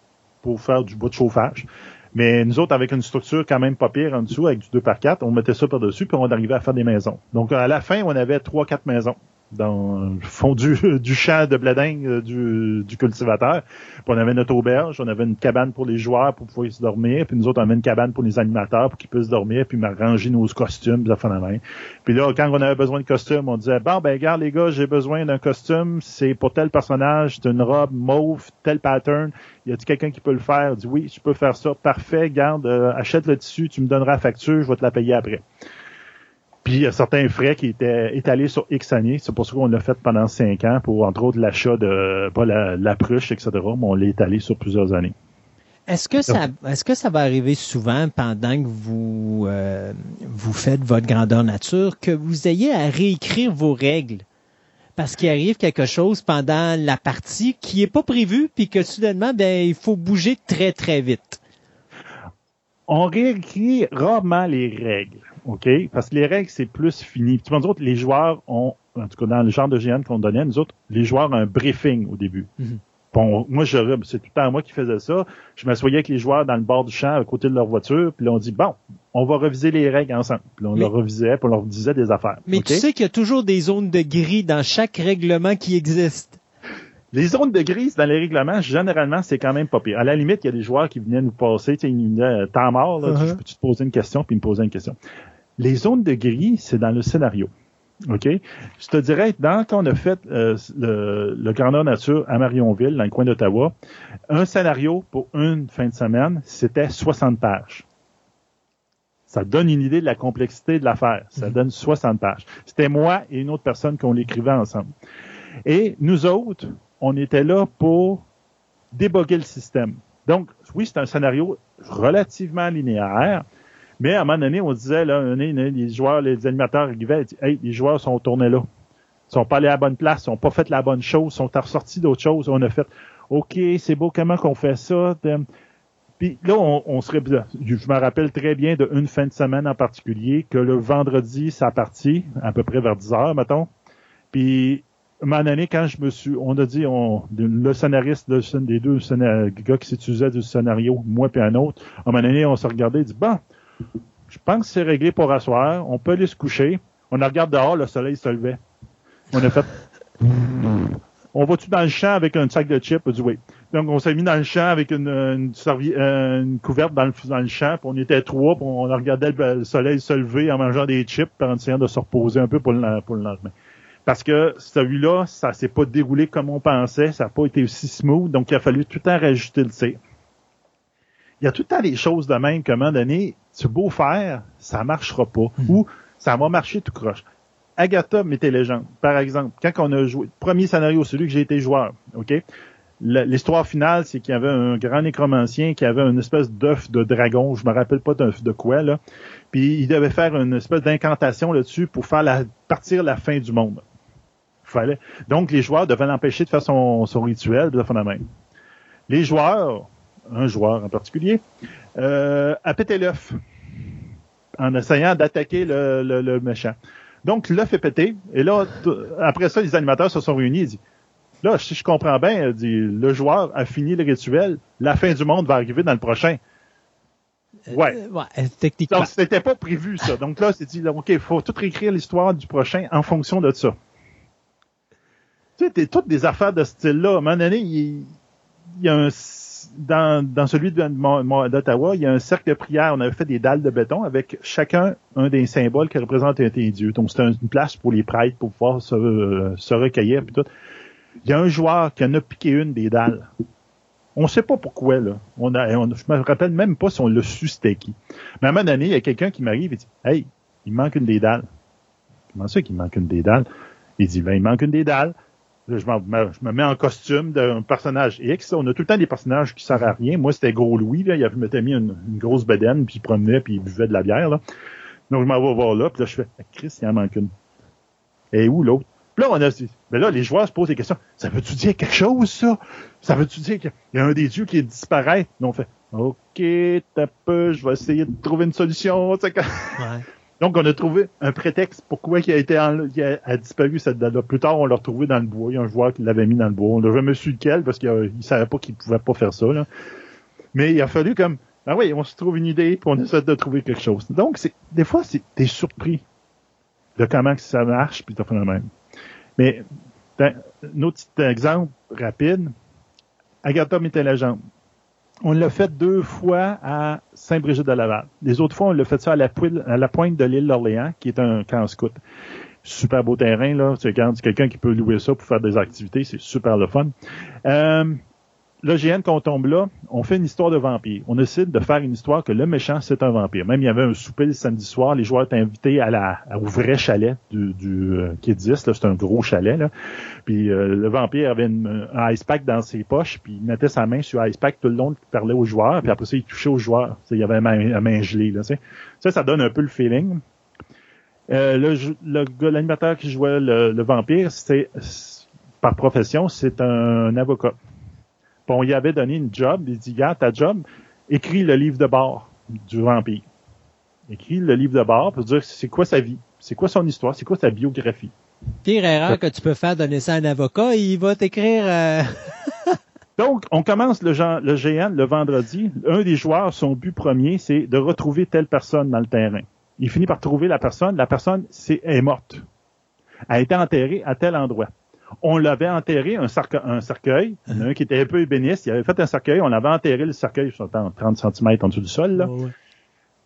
pour faire du bois de chauffage. Mais nous autres, avec une structure quand même pas pire en dessous, avec du 2 par 4 on mettait ça par-dessus, puis on arrivait à faire des maisons. Donc, à la fin, on avait trois, quatre maisons dans le fond du, champ de bledin euh, du, cultivateur. Puis on avait notre auberge, on avait une cabane pour les joueurs pour pouvoir se dormir, puis nous autres on avait une cabane pour les animateurs pour qu'ils puissent dormir, puis ranger nos costumes, puis la main. Puis là, quand on avait besoin de costumes, on disait bon ben regarde les gars, j'ai besoin d'un costume, c'est pour tel personnage, c'est une robe mauve, tel pattern. Y a-t-il quelqu'un qui peut le faire? dit oui, je peux faire ça. Parfait, garde, euh, achète le tissu, tu me donneras la facture, je vais te la payer après. Puis il y a certains frais qui étaient étalés sur X années. C'est pour ça qu'on l'a fait pendant cinq ans pour, entre autres, l'achat de pas la, pruche, etc. Mais on l'a étalé sur plusieurs années. Est-ce que ça est-ce que ça va arriver souvent pendant que vous euh, vous faites votre grandeur nature que vous ayez à réécrire vos règles? Parce qu'il arrive quelque chose pendant la partie qui est pas prévu puis que soudainement ben il faut bouger très très vite on réécrit rarement les règles, OK? Parce que les règles, c'est plus fini. Tu vois, nous autres, les joueurs ont, en tout cas dans le genre de GN qu'on donnait, nous autres, les joueurs ont un briefing au début. Mhm. Bon, moi, je, c'est tout le temps moi qui faisais ça. Je m'assoyais avec les joueurs dans le bord du champ, à côté de leur voiture, puis là, on dit, bon, on va reviser les règles ensemble. Puis là, on Mais- leur revisait, puis on leur disait des affaires. Mais tu sais qu'il y a toujours des zones de gris dans chaque règlement qui existe. Les zones de grise dans les règlements, généralement, c'est quand même pas pire. À la limite, il y a des joueurs qui venaient nous passer, tu sais, ils nous disaient, euh, temps mort, là, Uh-huh. je peux-tu te poser une question, puis ils me posaient une question. Les zones de gris, c'est dans le scénario. OK? Je te dirais, dans, quand on a fait euh, le, le Grandeur Nature à Marionville, dans le coin d'Ottawa, un scénario pour une fin de semaine, c'était 60 pages. Ça donne une idée de la complexité de l'affaire. Ça Mhm. donne 60 pages. C'était moi et une autre personne qu'on l'écrivait ensemble. Et nous autres, on était là pour déboguer le système. Donc, oui, c'est un scénario relativement linéaire, mais à un moment donné, on disait, là, donné, les joueurs, les animateurs arrivaient, disaient, hey, les joueurs sont tournés là. Ils sont pas allés à la bonne place, ils sont pas fait la bonne chose, ils sont ressortis d'autres choses. On a fait, OK, c'est beau, comment qu'on fait ça? Puis là, on, on serait, je me rappelle très bien d'une fin de semaine en particulier, que le vendredi, ça a parti, à peu près vers 10 heures, mettons. Puis, à un moment donné, quand je me suis, on a dit, on, le scénariste, des deux scéna- gars qui s'utilisaient du scénario, moi puis un autre, à un moment donné, on s'est regardé et dit, bon, je pense que c'est réglé pour asseoir, on peut aller se coucher. On a regardé dehors, le soleil se levait. On a fait, on va-tu dans le champ avec un sac de chips? On dit oui. Donc, on s'est mis dans le champ avec une, une, euh, une couverte dans le, dans le champ, puis on était trois, puis on regardait le, le soleil se lever en mangeant des chips, puis en essayant de se reposer un peu pour le, pour le lendemain. Parce que celui-là, ça s'est pas déroulé comme on pensait, ça n'a pas été aussi smooth, donc il a fallu tout le temps rajouter le tir. Il y a tout le temps des choses de même qu'à un moment donné, tu beau faire, ça marchera pas, ou ça va marcher tout croche. Agatha Mété Légende, par exemple, quand on a joué, premier scénario, celui que j'ai été joueur, OK? L'histoire finale, c'est qu'il y avait un grand nécromancien qui avait une espèce d'œuf de dragon, je me rappelle pas d'œuf de quoi, là. Puis il devait faire une espèce d'incantation là-dessus pour faire la, partir la fin du monde. Fallait. Donc les joueurs devaient l'empêcher de faire son, son rituel, de la même. Les joueurs, un joueur en particulier, euh, a pété l'œuf en essayant d'attaquer le, le, le méchant. Donc l'œuf est pété, et là, après ça, les animateurs se sont réunis et dit Là, si je comprends bien, dit, le joueur a fini le rituel, la fin du monde va arriver dans le prochain. Ouais. Euh, ouais, techniquement. Donc, c'était pas prévu, ça. Donc là, c'est dit, là, OK, il faut tout réécrire l'histoire du prochain en fonction de ça. Tu sais, t'es toutes des affaires de ce style-là. À un moment donné, il y a un, dans, dans celui d'Ottawa, il y a un cercle de prière. On avait fait des dalles de béton avec chacun un des symboles qui représente un des dieux. Donc, c'était une place pour les prêtres pour pouvoir se, euh, se recueillir puis tout. Il y a un joueur qui en a piqué une des dalles. On sait pas pourquoi, là. On a, je me rappelle même pas si on l'a su c'était qui. Mais à un moment donné, il y a quelqu'un qui m'arrive et dit Hey, il manque une des dalles. Comment ça qu'il manque une des dalles? Il dit Ben, il manque une des dalles. Je, me- je me mets en costume d'un personnage X. On a tout le temps des personnages qui servent à rien. Moi, c'était Gros Louis, là. Il m'était mis une, grosse bedaine, puis il promenait, puis il buvait de la bière, là. Donc, je m'en vais voir là, puis là, je fais Ah, Chris, il en manque une. Et où l'autre? Puis là, on a dit, ben là, les joueurs se posent des questions. Ça veut-tu dire quelque chose, ça? Ça veut-tu dire qu'il y a un des dieux qui disparaît? Là, on fait, OK, t'as peu, je vais essayer de trouver une solution. Donc, on a trouvé un prétexte pourquoi il a été a, disparu cette date-là. Plus tard, on l'a retrouvé dans le bois. Il y a un joueur qui l'avait mis dans le bois. On n'a jamais su lequel parce qu'il ne savait pas qu'il pouvait pas faire ça. Mais il a fallu comme, ah oui, on se trouve une idée puis on essaie de trouver quelque chose. Donc, c'est, des fois, c'est, t'es surpris de comment que ça marche puis t'as fait le même. Mais, t'as- un autre exemple rapide. Agatha Légende. On l'a fait deux fois à Saint-Brigitte-de-Laval. Les autres fois, on l'a fait ça à la, pointe- de l'île d'Orléans, qui est un camp scout. Super beau terrain, là. Quand c'est quelqu'un qui peut louer ça pour faire des activités, c'est super le fun. Euh, le GN, qu'on tombe là, on fait une histoire de vampire. On décide de faire une histoire que le méchant, c'est un vampire. Même il y avait un souper le samedi soir, les joueurs étaient invités à la, au vrai chalet du, du euh, qui. C'est un gros chalet, là. Puis euh, le vampire avait une- un ice pack dans ses poches, puis il mettait sa main sur l'ice pack tout le long, il parlait aux joueurs, puis après ça, il touchait aux joueurs. Il y avait la main, la main gelée. Là, ça, ça donne un peu le feeling. Euh, le, l'animateur qui jouait le, vampire, c'est- par profession, c'est un avocat. Bon, il avait donné une job, il dit, gars, ta job, écris le livre de bord. du vampire. Il écrit le livre de bord pour dire c'est quoi sa vie, c'est quoi son histoire, c'est quoi sa biographie? Pire erreur que tu peux faire, donner ça à un avocat, il va t'écrire... Euh, Donc, on commence le, le GN le vendredi. Un des joueurs, son but premier, c'est de retrouver telle personne dans le terrain. Il finit par trouver la personne. La personne est, est morte. Elle a été enterrée à tel endroit. On l'avait enterré, un, un cercueil. Il y en a un qui était un peu ébéniste. Il avait fait un cercueil. On avait enterré le cercueil, je 30 cm en dessous du sol. Là.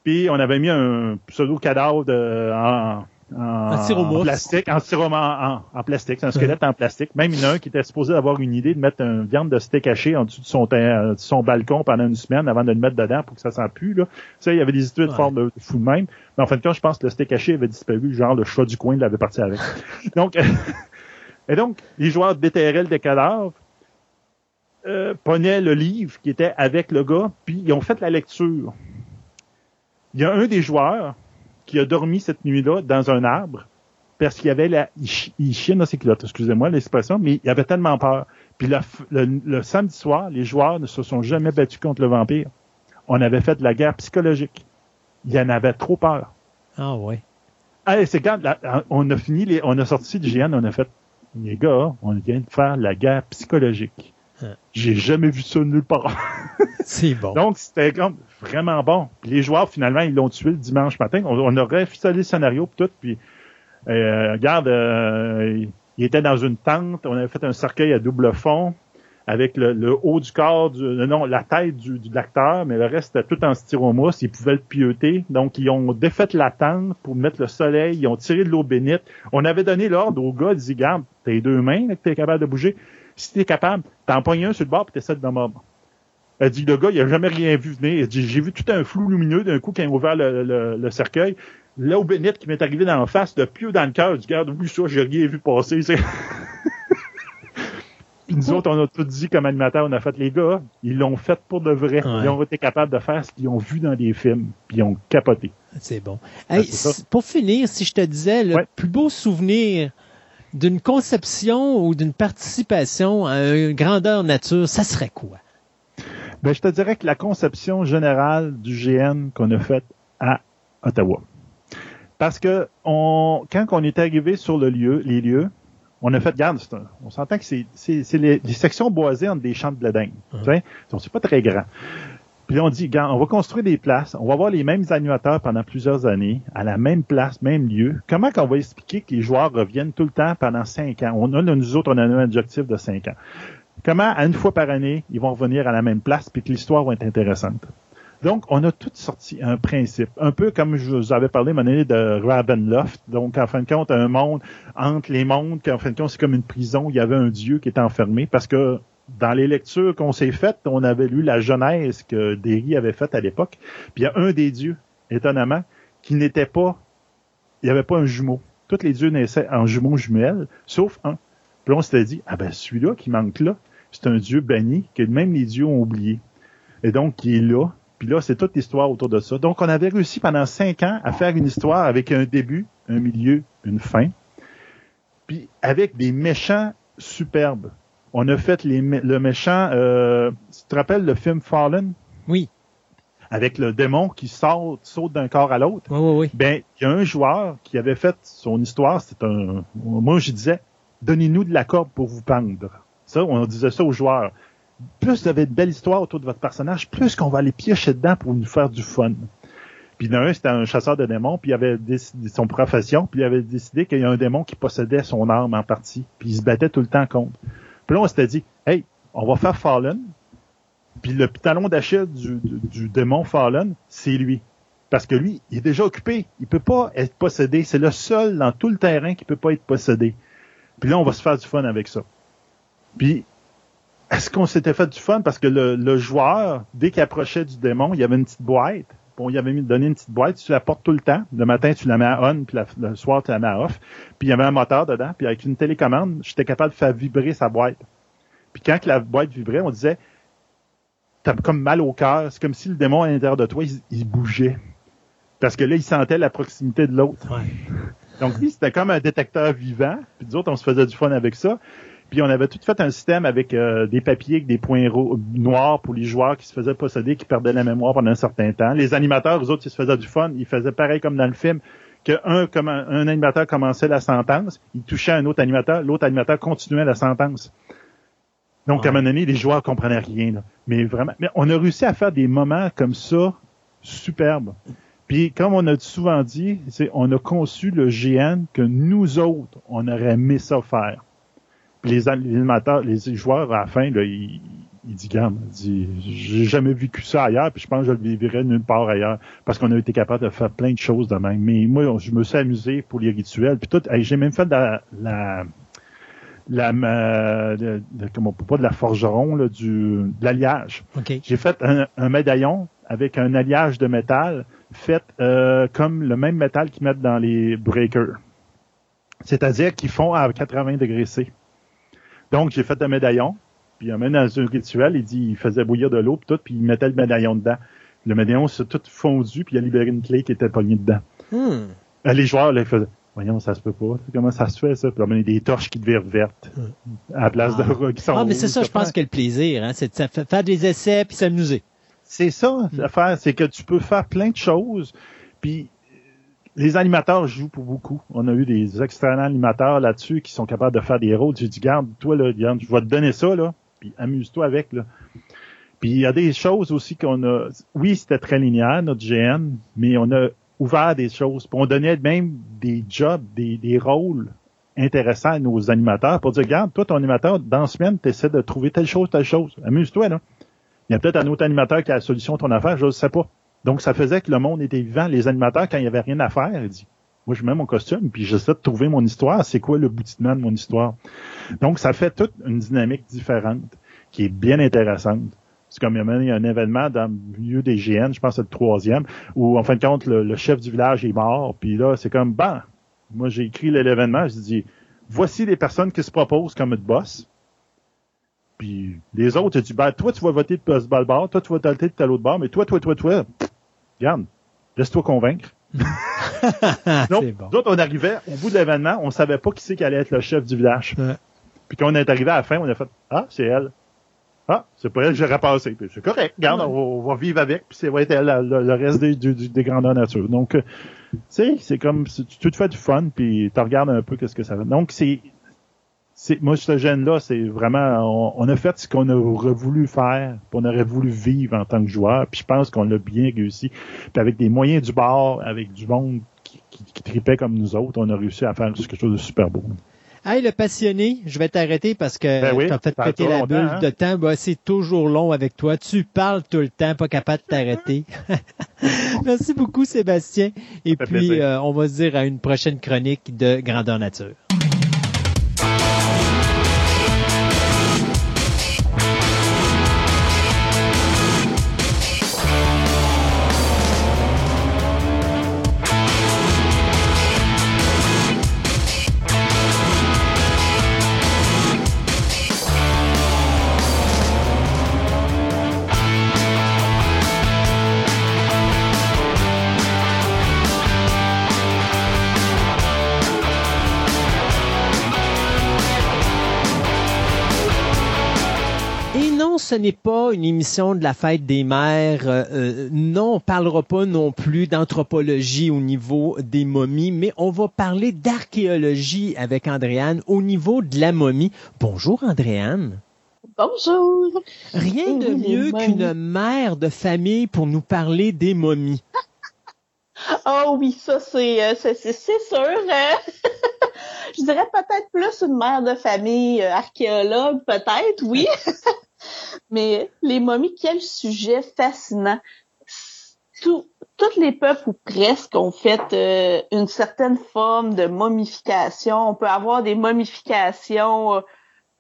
Puis on avait mis un pseudo-cadavre en, en, plastique, en, en, en, plastique, c'est un squelette en plastique. Même il y en a un qui était supposé avoir une idée de mettre une viande de steak haché en dessous de son, de son balcon pendant une semaine avant de le mettre dedans pour que ça sent plus. Là. Ça, il y avait des études fortes de, fou de même. Mais en fin de compte, je pense que le steak haché avait disparu, genre le chat du coin l'avait parti avec. donc, et donc, les joueurs déterraient le cadavres, euh, prenaient le livre qui était avec le gars, puis ils ont fait la lecture. Il y a un des joueurs qui a dormi cette nuit-là dans un arbre parce qu'il y avait la, il, chine dans ses culottes, excusez-moi l'expression, mais il avait tellement peur. Puis le, samedi soir, les joueurs ne se sont jamais battus contre le vampire. On avait fait de la guerre psychologique. Il en avait trop peur. Ah ouais. Allez, c'est quand on a fini, les, on a sorti du GN, on a fait, les gars, on vient de faire la guerre psychologique. Hein. J'ai jamais vu ça nulle part. C'est bon. Donc, c'était comme vraiment bon. Puis les joueurs, finalement, ils l'ont tué le dimanche matin. On, aurait ficelé le scénario puis tout. Puis, euh, regarde, euh, il était dans une tente. On avait fait un cercueil à double fond avec le, haut du corps, du, non, la tête du, du l'acteur, mais le reste était tout en styromousse. Ils pouvaient le pieuter. Donc, ils ont défait la tente pour mettre le soleil. Ils ont tiré de l'eau bénite. On avait donné l'ordre au gars, dit, garde, t'as deux mains, que t'es capable de bouger. Si t'es capable, t'en un sur le bord et t'essaies de mordre. Elle dit, le gars, il a jamais rien vu venir. Elle dit, j'ai vu tout un flou lumineux d'un coup quand il a ouvert le, cercueil. Là, au bénite qui m'est arrivé dans la face, le pieu dans le cœur, du garde, oui, ça, j'ai rien vu passer. Nous autres, on a tout dit comme animateur, on a fait les gars, ils l'ont fait pour de vrai. Ils ont été capables de faire ce qu'ils ont vu dans des films, puis ils ont capoté. C'est bon. pour finir, si je te disais, le plus beau souvenir d'une conception ou d'une participation à une grandeur nature, ça serait quoi? Ben, je te dirais que la conception générale du GN qu'on a faite à Ottawa. Parce que on, quand on est arrivé sur le lieu, les lieux, on a fait, garde, on s'entend que c'est, les, sections boisées entre des champs de blé uh-huh. Donc, c'est pas très grand. Puis on dit, on va construire des places, on va avoir les mêmes animateurs pendant plusieurs années, à la même place, même lieu. Comment qu'on va expliquer que les joueurs reviennent tout le temps pendant cinq ans? On a, nous autres, on a un objectif de cinq ans. Comment, à une fois par année, ils vont revenir à la même place puis que l'histoire va être intéressante? Donc, on a tout sorti un principe, un peu comme je vous avais parlé, mon année de Ravenloft. Donc, en fin de compte, un monde entre les mondes, qu'en fin de compte, c'est comme une prison. Il y avait un dieu qui était enfermé parce que dans les lectures qu'on s'est faites, on avait lu la Genèse que Derry avait faite à l'époque. Puis il y a un des dieux, étonnamment, qui n'était pas, il n'y avait pas un jumeau. Tous les dieux naissaient en jumeaux jumelles, sauf un. Puis on s'était dit, ah ben celui-là qui manque là, c'est un dieu banni que même les dieux ont oublié. Et donc, il est là. Puis là, c'est toute l'histoire autour de ça. Donc, on avait réussi pendant cinq ans à faire une histoire avec un début, un milieu, une fin. Puis avec des méchants superbes on a fait le méchant. Euh, tu te rappelles le film Fallen? Oui. Avec le démon qui saute, saute d'un corps à l'autre. Oui, oui, oui. Ben, il y a un joueur qui avait fait son histoire. C'est un. Moi, je disais, donnez-nous de la corde pour vous pendre. Ça, on disait ça aux joueurs. Plus vous avez de belles histoires autour de votre personnage, plus qu'on va aller piocher dedans pour nous faire du fun. Puis d'un, c'était un chasseur de démons, puis il avait décidé son profession, puis il avait décidé qu'il y a un démon qui possédait son arme en partie, puis il se battait tout le temps contre. Puis là, on s'était dit, hey, on va faire Fallen. Puis le talon d'Achille du, démon Fallen, c'est lui. Parce que lui, il est déjà occupé. Il peut pas être possédé. C'est le seul dans tout le terrain qui peut pas être possédé. Puis là, on va se faire du fun avec ça. Puis, est-ce qu'on s'était fait du fun? Parce que le, joueur, dès qu'il approchait du démon, il y avait une petite boîte. Bon, il avait mis, donné une petite boîte, tu la portes tout le temps. Le matin, tu la mets à on, puis le soir, tu la mets à off. Puis il y avait un moteur dedans, puis avec une télécommande, j'étais capable de faire vibrer sa boîte. Puis quand la boîte vibrait, on disait, t'as comme mal au cœur. C'est comme si le démon à l'intérieur de toi, il, bougeait. Parce que là, il sentait la proximité de l'autre. Donc lui, c'était comme un détecteur vivant. Puis nous autres, on se faisait du fun avec ça. Puis on avait tout fait un système avec euh, des papiers avec des points noirs pour les joueurs qui se faisaient posséder, qui perdaient la mémoire pendant un certain temps. Les animateurs, eux autres, ils se faisaient du fun. Ils faisaient pareil comme dans le film, qu'un un, un animateur commençait la sentence, il touchait un autre animateur, l'autre animateur continuait la sentence. Donc, à un moment donné, les joueurs comprenaient rien. Là. Mais vraiment, mais on a réussi à faire des moments comme ça superbes. Puis, comme on a souvent dit, on a conçu le GN que nous autres, on aurait aimé ça faire. Puis les animateurs, les joueurs, à la fin, là, ils, ils disent, gamme, j'ai jamais vécu ça ailleurs, puis je pense que je le vivrais nulle part ailleurs, parce qu'on a été capable de faire plein de choses de même. Mais moi, je me suis amusé pour les rituels, puis tout, j'ai même fait de la, la la de, de, comment pas de la forgeron là, du de l'alliage. J'ai fait un, un, médaillon avec un alliage de métal fait euh, comme le même métal qu'ils mettent dans les breakers. C'est-à-dire qu'ils font à 80 degrés C. Donc j'ai fait un médaillon, puis même dans un rituel, il dit il faisait bouillir de l'eau puis tout, puis il mettait le médaillon dedans. Le médaillon s'est tout fondu, puis il a libéré une clé qui était pognée dedans. Hmm. Euh, les joueurs, là, ils faisaient Voyons, ça se peut pas. Comment ça se fait, ça? Puis on a des torches qui deviennent vertes à la place ah. de qui sont Ah, mais c'est ça, je pense que le plaisir, hein, c'est de faire des essais puis s'amuser. C'est ça, mm. l'affaire, c'est que tu peux faire plein de choses. Puis les animateurs jouent pour beaucoup. On a eu des externals animateurs là-dessus qui sont capables de faire des rôles. J'ai dit, garde, toi, là, garde, je vais te donner ça, là, puis amuse-toi avec, là. Puis il y a des choses aussi qu'on a. Oui, c'était très linéaire, notre GN, mais on a ouvert des choses. Puis on donnait même des jobs, des, des rôles intéressants à nos animateurs pour dire, regarde, toi, ton animateur, dans la semaine, tu essaies de trouver telle chose, telle chose. Amuse-toi, là. Il y a peut-être un autre animateur qui a la solution à ton affaire, je ne sais pas. Donc, ça faisait que le monde était vivant. Les animateurs, quand il n'y avait rien à faire, ils disent, moi, je mets mon costume, puis j'essaie de trouver mon histoire. C'est quoi le boutinement de mon histoire? Donc, ça fait toute une dynamique différente qui est bien intéressante. C'est comme il y a un événement dans le milieu des GN, je pense que c'est le troisième, où en fin de compte, le, chef du village est mort, puis là, c'est comme, ben, moi j'ai écrit l'événement, je dis, voici les personnes qui se proposent comme boss. Puis les autres, tu dis, ben, toi, tu vas voter de ce bas toi, tu vas voter de tel autre bord, mais toi, toi, toi, toi, regarde, laisse-toi convaincre. Donc, bon. d'autres, on arrivait au bout de l'événement, on savait pas qui c'est qui allait être le chef du village. Puis quand on est arrivé à la fin, on a fait, ah, c'est elle. Ah, c'est pas elle que j'aurais passé. C'est correct. Regarde, on, va vivre avec, puis c'est va être le, reste des, des, des grandeurs nature. Donc, euh, tu sais, c'est comme tu te fais du fun, puis tu regardes un peu qu'est-ce que ça fait. Donc, c'est c'est moi ce gène-là, c'est vraiment on, a fait ce qu'on aurait voulu faire, on aurait voulu vivre en tant que joueur, puis je pense qu'on l'a bien réussi. Puis avec des moyens du bord, avec du monde qui, qui, qui tripait comme nous autres, on a réussi à faire quelque chose de super beau. Hey, le passionné, je vais t'arrêter parce que ben oui, t'as fait péter la bulle hein? de temps. Bah, c'est toujours long avec toi. Tu parles tout le temps, pas capable de t'arrêter. Merci beaucoup, Sébastien. Et puis, euh, on va se dire à une prochaine chronique de Grandeur Nature. Ce n'est pas une émission de la fête des mères. Euh, euh, non, on parlera pas non plus d'anthropologie au niveau des momies, mais on va parler d'archéologie avec Andréane au niveau de la momie. Bonjour Andréane. Bonjour. Rien de mieux qu'une mère de famille pour nous parler des momies. oh oui, ça c'est euh, c'est sûr. Hein? Je dirais peut-être plus une mère de famille archéologue, peut-être, oui. Mais les momies, quel sujet fascinant. Tous les peuples ou presque ont fait euh, une certaine forme de momification. On peut avoir des momifications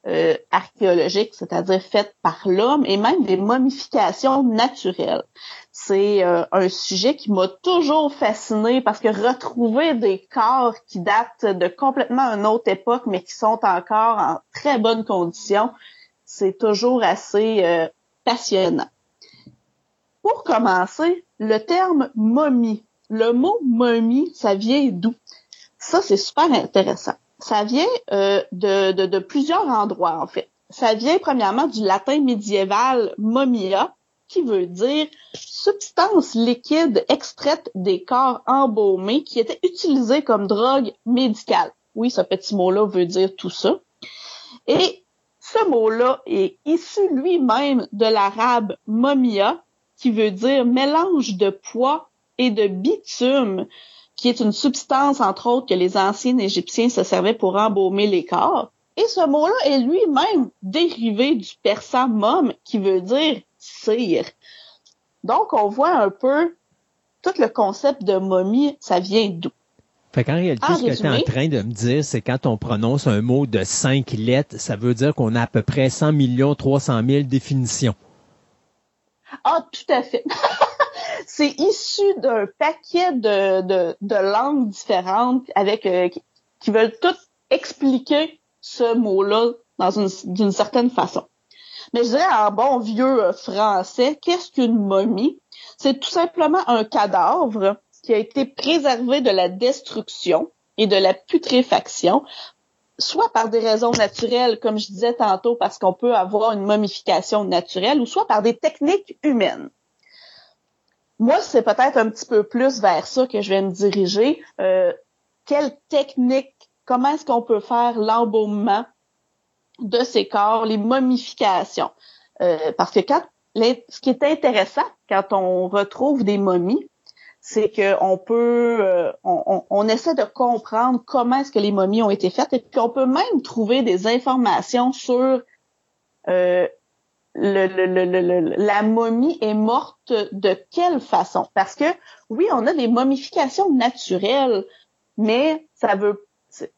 euh, archéologiques, c'est-à-dire faites par l'homme, et même des momifications naturelles. C'est euh, un sujet qui m'a toujours fasciné parce que retrouver des corps qui datent de complètement une autre époque, mais qui sont encore en très bonnes conditions, c'est toujours assez euh, passionnant. Pour commencer, le terme momie. Le mot momie, ça vient d'où? Ça, c'est super intéressant. ça vient euh, de, de, de plusieurs endroits, en fait. Ça vient premièrement du latin médiéval momia, qui veut dire substance liquide extraite des corps embaumés qui était utilisée comme drogue médicale. Oui, ce petit mot-là veut dire tout ça. Et ce mot-là est issu lui-même de l'arabe momia, qui veut dire mélange de poids et de bitume, qui est une substance, entre autres, que les anciens Égyptiens se servaient pour embaumer les corps. Et ce mot-là est lui-même dérivé du persan mom, qui veut dire cire. Donc, on voit un peu tout le concept de momie, ça vient d'où? Fait qu'en réalité, ce que tu es en train de me dire, c'est quand on prononce un mot de cinq lettres, ça veut dire qu'on a à peu près 100 millions 300 000 définitions. Ah, tout à fait. c'est issu d'un paquet de, de, de, langues différentes avec euh, qui veulent toutes expliquer ce mot-là dans une d'une certaine façon. Mais je dirais en bon vieux euh, français, qu'est-ce qu'une momie? C'est tout simplement un cadavre qui a été préservé de la destruction et de la putréfaction, soit par des raisons naturelles, comme je disais tantôt, parce qu'on peut avoir une momification naturelle, ou soit par des techniques humaines. Moi, c'est peut-être un petit peu plus vers ça que je vais me diriger. Euh, quelle technique, comment est-ce qu'on peut faire l'embaumement de ces corps, les momifications? Euh, parce que quand ce qui est intéressant quand on retrouve des momies, c'est qu'on peut, euh, on, on, essaie de comprendre comment est-ce que les momies ont été faites et puis on peut même trouver des informations sur euh, le, le, le, la momie est morte de quelle façon. Parce que oui, on a des momifications naturelles, mais ça veut,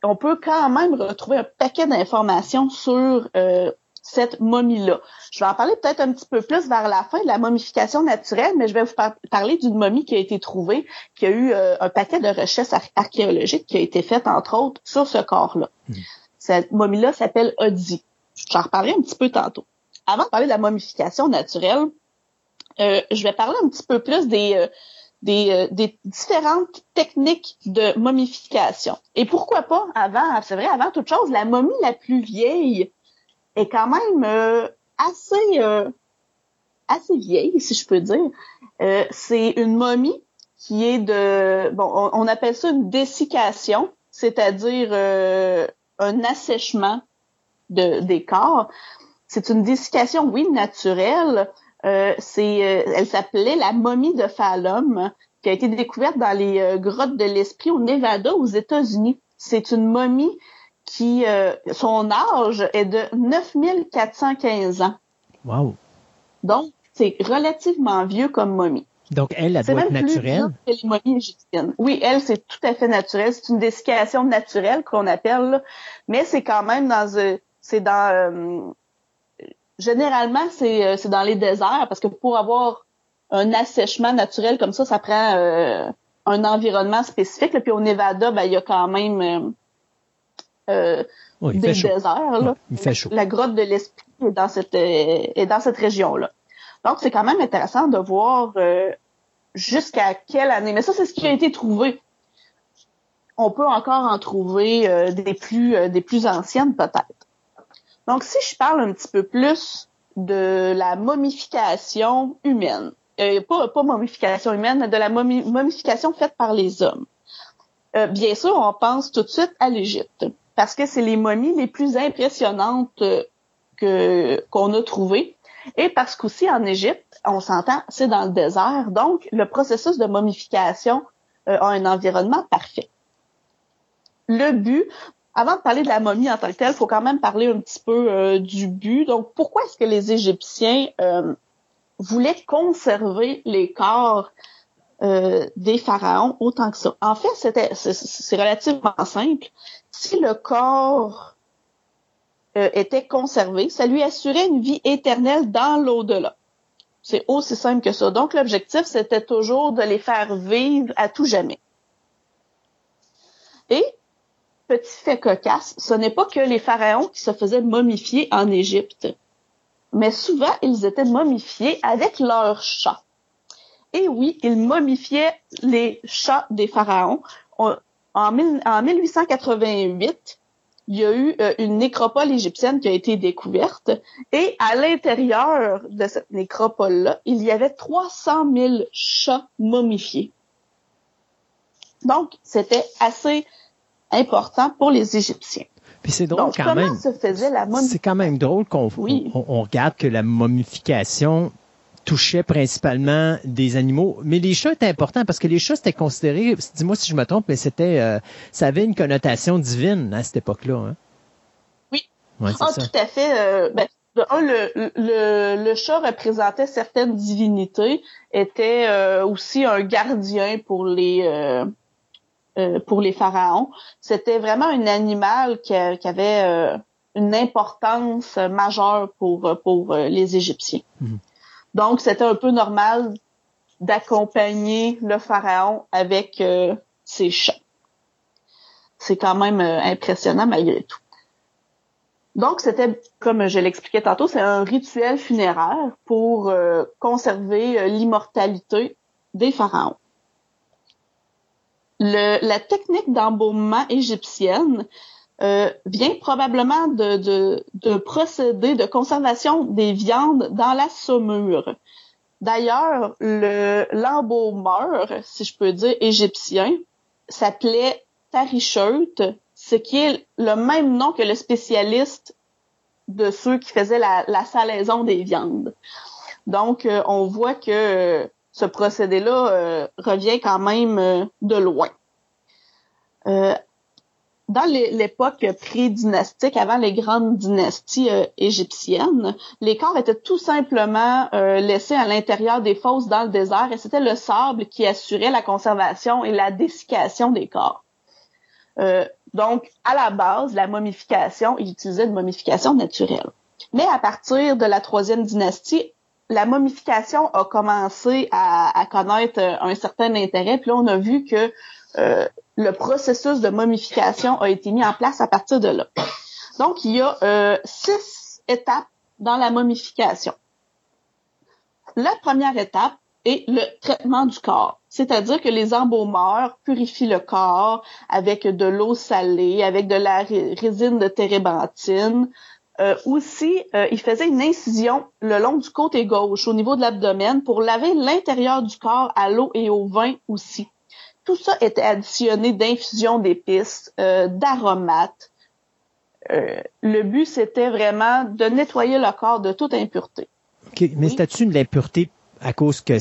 on peut quand même retrouver un paquet d'informations sur euh, cette momie-là. Je vais en parler peut-être un petit peu plus vers la fin de la momification naturelle, mais je vais vous parler d'une momie qui a été trouvée, qui a eu euh, un paquet de recherches archéologiques qui a été fait, entre autres, sur ce corps-là. Hmm. Cette momie-là s'appelle Odi. J'en reparlerai un petit peu tantôt. Avant de parler de la momification naturelle, euh, je vais parler un petit peu plus des, euh, des, des, différentes techniques de momification. Et pourquoi pas, avant, c'est vrai, avant toute chose, la momie la plus vieille est quand même euh, assez euh, assez vieille, si je peux dire. Euh, c'est une momie qui est de bon, on, appelle ça une dessiccation, c'est-à-dire un assèchement de, des corps. C'est une dessiccation, oui, naturelle. c'est, elle s'appelait la momie de Phalum, qui a été découverte dans les grottes de l'Esprit au Nevada, aux États-Unis. C'est une momie qui euh, son âge est de 9415 ans. Wow. Donc, c'est relativement vieux comme momie. Donc, elle, elle doit être naturelle? que les momies égyptiennes. Oui, elle, c'est tout à fait naturel. C'est une dessiccation naturelle qu'on appelle, mais c'est quand même dans... Euh, c'est dans... Euh, généralement, c'est, c'est dans les déserts, parce que pour avoir un assèchement naturel comme ça, ça prend un environnement spécifique. Puis au Nevada, ben, il y a quand même euh, des déserts. Là. il. La grotte de l'esprit est dans cette euh, est dans cette région-là. Donc c'est quand même intéressant de voir euh, jusqu'à quelle année. Mais ça, c'est ce qui a été trouvé. On peut encore en trouver euh, des plus des plus anciennes peut-être. Donc si je parle un petit peu plus de la momification humaine, pas, pas momification humaine, mais de la momification faite par les hommes. bien sûr, on pense tout de suite à l'Égypte parce que c'est les momies les plus impressionnantes euh, que qu'on a trouvées. Et parce qu'aussi en Égypte, on s'entend, c'est dans le désert, donc le processus de momification euh, a un environnement parfait. Le but, avant de parler de la momie en tant que telle, faut quand même parler un petit peu euh, du but. Donc, pourquoi est-ce que les Égyptiens voulaient conserver les corps des pharaons autant que ça? En fait, c'était c'est relativement simple si le corps euh, était conservé, ça lui assurait une vie éternelle dans l'au-delà. C'est aussi simple que ça. Donc l'objectif, c'était toujours de les faire vivre à tout jamais. Et, petit fait cocasse, ce n'est pas que les pharaons qui se faisaient momifier en Égypte, mais souvent ils étaient momifiés avec leurs chats. Et oui, ils momifiaient les chats des pharaons en, 1888, il y a eu euh, une nécropole égyptienne qui a été découverte et à l'intérieur de cette nécropole-là, il y avait 300 000 chats momifiés. Donc, c'était assez important pour les Égyptiens. Puis c'est drôle Donc, quand comment même. se faisait la C'est momification? quand même drôle qu'on Oui. on, on regarde que la momification touchait principalement des animaux, mais les chats étaient importants parce que les chats c'était considéré, dis-moi si je me trompe, mais c'était, euh, ça avait une connotation divine à cette époque-là. Hein? Oui. Ouais, Ah, ça. tout à fait. euh, ben, de un, le, le, le chat représentait certaines divinités, était euh, aussi un gardien pour les euh, euh, pour les pharaons. C'était vraiment un animal qui, a- qui avait euh, une importance majeure pour pour les Égyptiens. Mhm. Donc, c'était un peu normal d'accompagner le pharaon avec euh, ses chats. C'est quand même euh, impressionnant malgré tout. Donc, c'était, comme je l'expliquais tantôt, c'est un rituel funéraire pour euh, conserver l'immortalité des pharaons. Le- la technique d'embaumement égyptienne euh, vient probablement de, de, de procédés de conservation des viandes dans la saumure. D'ailleurs, le l'embaumeur, si je peux dire, égyptien, s'appelait Taricheut, ce qui est le même nom que le spécialiste de ceux qui faisaient la, la salaison des viandes. Donc, euh, on voit que euh, ce procédé-là euh, revient quand même euh, de loin. Dans l'é- l'époque pré-dynastique, avant les grandes dynasties euh, égyptiennes, les corps étaient tout simplement euh, laissés à l'intérieur des fosses dans le désert et c'était le sable qui assurait la conservation et la dessiccation des corps. Euh, donc, à la base, la momification, ils utilisaient une momification naturelle. Mais à partir de la troisième dynastie, la momification a commencé à, à connaître un certain intérêt. Puis là, on a vu que euh, le processus de momification a été mis en place à partir de là. Donc, il y a euh, six étapes dans la momification. La première étape est le traitement du corps. C'est-à-dire que les embaumeurs purifient le corps avec de l'eau salée, avec de la ré- résine de térébenthine. Euh, aussi, euh, ils faisaient une incision le long du côté gauche, au niveau de l'abdomen, pour laver l'intérieur du corps à l'eau et au vin aussi. Tout ça était additionné d'infusions d'épices, euh, d'aromates. Euh, le but, c'était vraiment de nettoyer le corps de toute impureté. OK. Mais Oui. c'était-tu de l'impureté à cause que,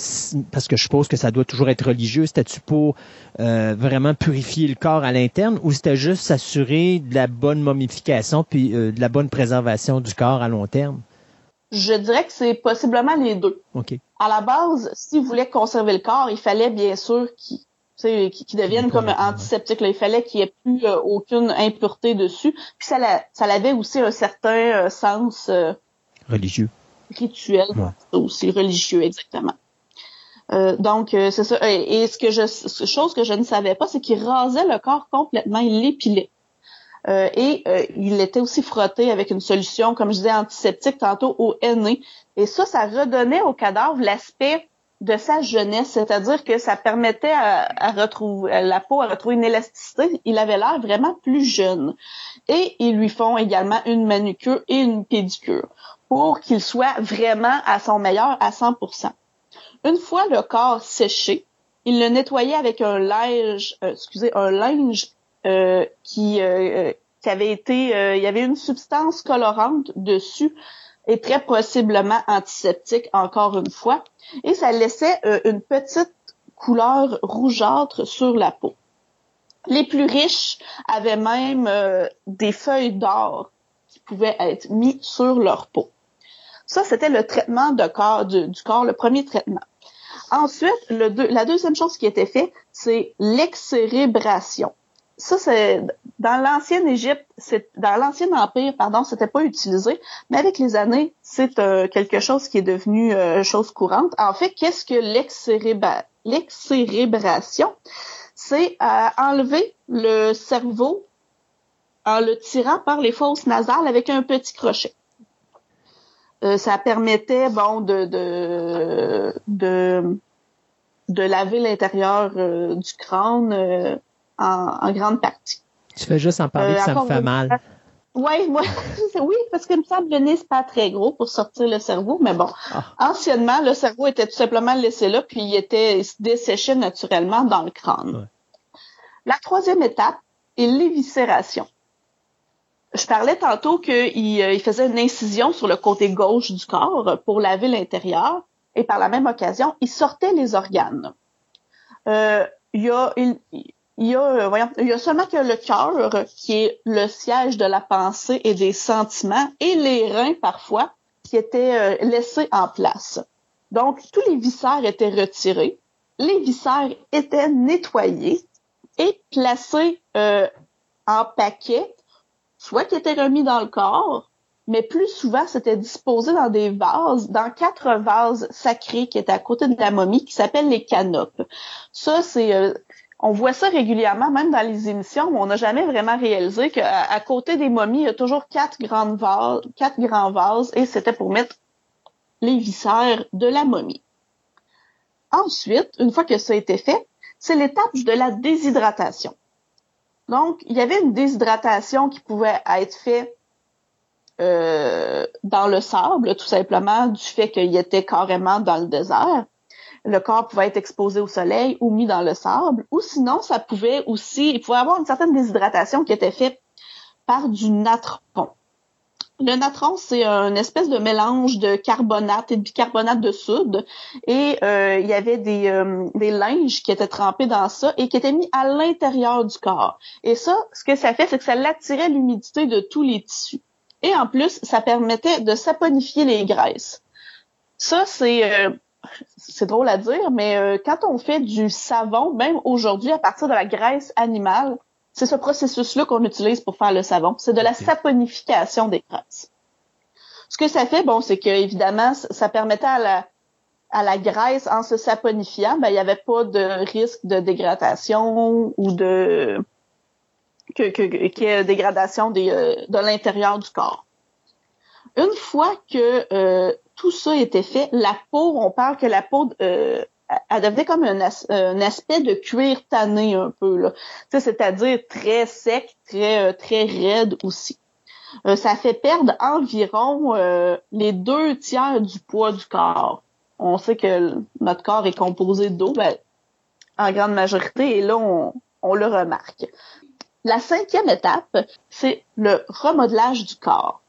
parce que je suppose que ça doit toujours être religieux, c'était-tu pour euh, vraiment purifier le corps à l'interne ou c'était juste s'assurer de la bonne momification puis de la bonne préservation du corps à long terme? Je dirais que c'est possiblement les deux. À la base, s'ils voulaient conserver le corps, il fallait bien sûr qu'il tu sais, qu'il qu'il devienne comme Complètement, antiseptique. Là. Il fallait qu'il n'y ait plus euh, aucune impureté dessus. Puis ça, la- ça avait aussi un certain euh, sens euh, Religieux. rituel, Ouais. aussi religieux, exactement. Euh, donc, euh, c'est ça. Et, ce que je, chose que je ne savais pas, c'est qu'il rasait le corps complètement, il l'épilait. Euh, et euh, il était aussi frotté avec une solution, comme je disais, antiseptique tantôt au henné. Et ça, ça redonnait au cadavre l'aspect de sa jeunesse, c'est-à-dire que ça permettait à, retrouver la peau à retrouver une élasticité. Il avait l'air vraiment plus jeune. Et ils lui font également une manucure et une pédicure pour qu'il soit vraiment à son meilleur à 100%. Une fois le corps séché, il le nettoyait avec un linge, euh, excusez, un linge euh, qui, euh, qui avait été, euh, il y avait une substance colorante dessus et très possiblement antiseptique encore une fois, et ça laissait euh, une petite couleur rougeâtre sur la peau. Les plus riches avaient même euh, des feuilles d'or qui pouvaient être mis sur leur peau. Ça, c'était le traitement corps, du, corps, le premier traitement. Ensuite, la deuxième chose qui était faite, c'est l'excérébration. Ça, c'est dans l'ancienne Égypte, c'est dans l'ancien empire, pardon, c'était pas utilisé, mais avec les années, c'est euh, quelque chose qui est devenu euh, chose courante. En fait, qu'est-ce que l'excéréba- l'excérébration? C'est euh, enlever le cerveau en le tirant par les fosses nasales avec un petit crochet. Euh, ça permettait bon de de de, de laver l'intérieur euh, du crâne euh, en, en grande partie. Tu fais juste en parler Euh, que ça me fait mal. Oui, moi, oui, parce qu'il me semble le nez, c'est pas très gros pour sortir le cerveau, mais bon. Ah. Anciennement, le cerveau était tout simplement laissé là, puis il était il se desséchait naturellement dans le crâne. Ouais. La troisième étape est l'éviscération. Je parlais tantôt qu'il euh, il faisait une incision sur le côté gauche du corps pour laver l'intérieur, et par la même occasion, il sortait les organes. Euh, il y a, il y a, euh, il y a seulement que le cœur qui est le siège de la pensée et des sentiments, et les reins parfois qui étaient euh, laissés en place. Donc, tous les viscères étaient retirés, les viscères étaient nettoyés et placés euh, en paquets, soit qui étaient remis dans le corps, mais plus souvent, c'était disposé dans des vases, dans quatre vases sacrés qui étaient à côté de la momie, qui s'appellent les canopes. Ça, c'est on voit ça régulièrement, même dans les émissions, mais on n'a jamais vraiment réalisé qu'à côté des momies, il y a toujours quatre grandes vases, quatre grands vases, et c'était pour mettre les viscères de la momie. Ensuite, une fois que ça a été fait, c'est l'étape de la déshydratation. Donc, il y avait une déshydratation qui pouvait être faite euh, dans le sable, tout simplement du fait qu'il était carrément dans le désert le corps pouvait être exposé au soleil ou mis dans le sable, ou sinon, ça pouvait aussi, il pouvait avoir une certaine déshydratation qui était faite par du natron. Le natron, c'est une espèce de mélange de carbonate et de bicarbonate de soude. Et euh, il y avait des, euh, des linges qui étaient trempés dans ça et qui étaient mis à l'intérieur du corps. Et ça, ce que ça fait, c'est que ça l'attirait l'humidité de tous les tissus. Et en plus, ça permettait de saponifier les graisses. Ça, c'est euh, c'est drôle à dire, mais euh, quand on fait du savon, même aujourd'hui, à partir de la graisse animale, c'est ce processus-là qu'on utilise pour faire le savon. C'est de la saponification des graisses. Ce que ça fait, bon, c'est que évidemment, ça permettait à la, à la graisse, en se saponifiant, ben, il n'y avait pas de risque de dégradation ou de que, que, que dégradation des, euh, de l'intérieur du corps. Une fois que euh, tout ça était fait, la peau, on parle que la peau, euh, elle devenait comme un, as, un, aspect de cuir tanné un peu, là. C'est-à-dire très sec, très, euh, très raide aussi. Euh, ça fait perdre environ euh, les deux tiers du poids du corps. On sait que notre corps est composé d'eau, ben, en grande majorité, et là, on, on le remarque. La cinquième étape, c'est le remodelage du corps.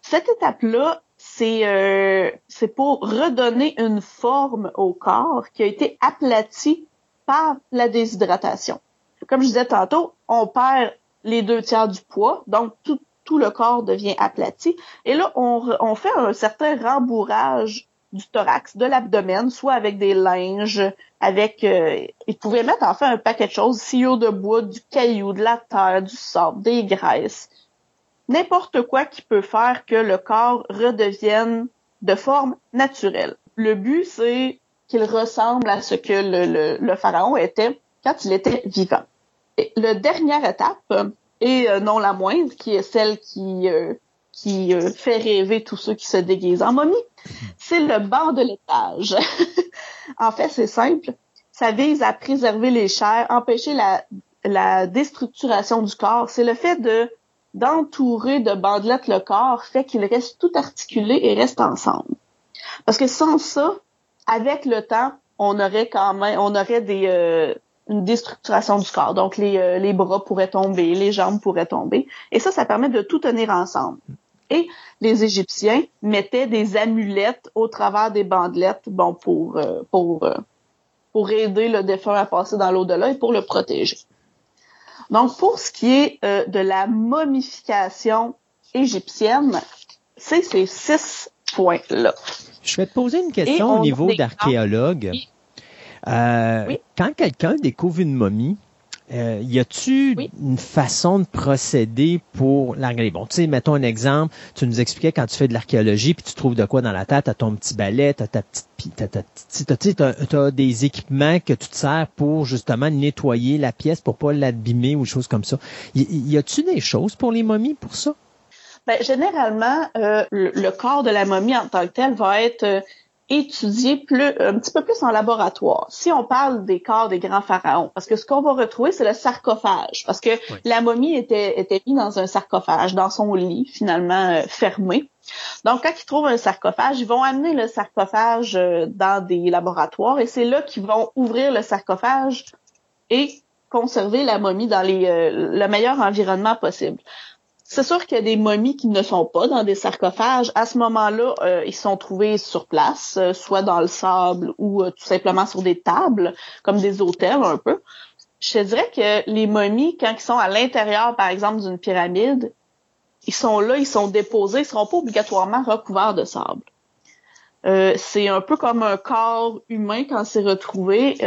Cette étape-là, c'est euh, c'est pour redonner une forme au corps qui a été aplati par la déshydratation. Comme je disais tantôt, on perd les deux tiers du poids, donc tout, tout le corps devient aplati. Et là, on, fait un certain rembourrage du thorax, de l'abdomen, soit avec des linges, avec... Euh, ils pouvaient mettre en fait un paquet de choses, sillot de bois, du caillou, de la terre, du sable, des graisses n'importe quoi qui peut faire que le corps redevienne de forme naturelle. Le but, c'est qu'il ressemble à ce que le, le, le, pharaon était quand il était vivant. Et la dernière étape, et euh, non la moindre, qui est celle qui, euh, qui euh, fait rêver tous ceux qui se déguisent en momie, c'est le banc de l'étage. en fait, c'est simple. Ça vise à préserver les chairs, empêcher la, la déstructuration du corps. C'est le fait de d'entourer de bandelettes le corps fait qu'il reste tout articulé et reste ensemble. Parce que sans ça, avec le temps, on aurait quand même, on aurait des euh, une déstructuration du corps. Donc les, euh, les bras pourraient tomber, les jambes pourraient tomber. Et ça, ça permet de tout tenir ensemble. Et les Égyptiens mettaient des amulettes au travers des bandelettes, bon pour euh, pour pour aider le défunt à passer dans l'au-delà et pour le protéger. Donc, pour ce qui est euh, de la momification égyptienne, c'est ces six points-là. Je vais te poser une question au niveau d'archéologue. Euh, oui. Quand quelqu'un découvre une momie, euh, y a-tu oui. une façon de procéder pour la regarder? Bon, tu sais, mettons un exemple. Tu nous expliquais quand tu fais de l'archéologie, puis tu trouves de quoi dans la tête, t'as ton petit balai, t'as ta petite, t'as ta petite, t'as, t'as des équipements que tu te sers pour justement nettoyer la pièce pour pas l'abîmer ou des choses comme ça. Y, y a-tu des choses pour les momies pour ça? Ben, généralement, euh, le, le, corps de la momie en tant que tel va être euh, étudiés plus, un petit peu plus en laboratoire. Si on parle des corps des grands pharaons, parce que ce qu'on va retrouver, c'est le sarcophage, parce que la momie était, était mise dans un sarcophage, dans son lit, finalement euh, fermé. Donc, quand ils trouvent un sarcophage, ils vont amener le sarcophage euh, dans des laboratoires et c'est là qu'ils vont ouvrir le sarcophage et conserver la momie dans les, euh, le meilleur environnement possible. C'est sûr qu'il y a des momies qui ne sont pas dans des sarcophages. À ce moment-là, euh, ils sont trouvés sur place, euh, soit dans le sable ou tout simplement sur des tables, comme des hôtels un peu. Je te dirais que les momies, quand ils sont à l'intérieur, par exemple, d'une pyramide, ils sont là, ils sont déposés, ils seront pas obligatoirement recouverts de sable. c'est un peu comme un corps humain quand c'est retrouvé.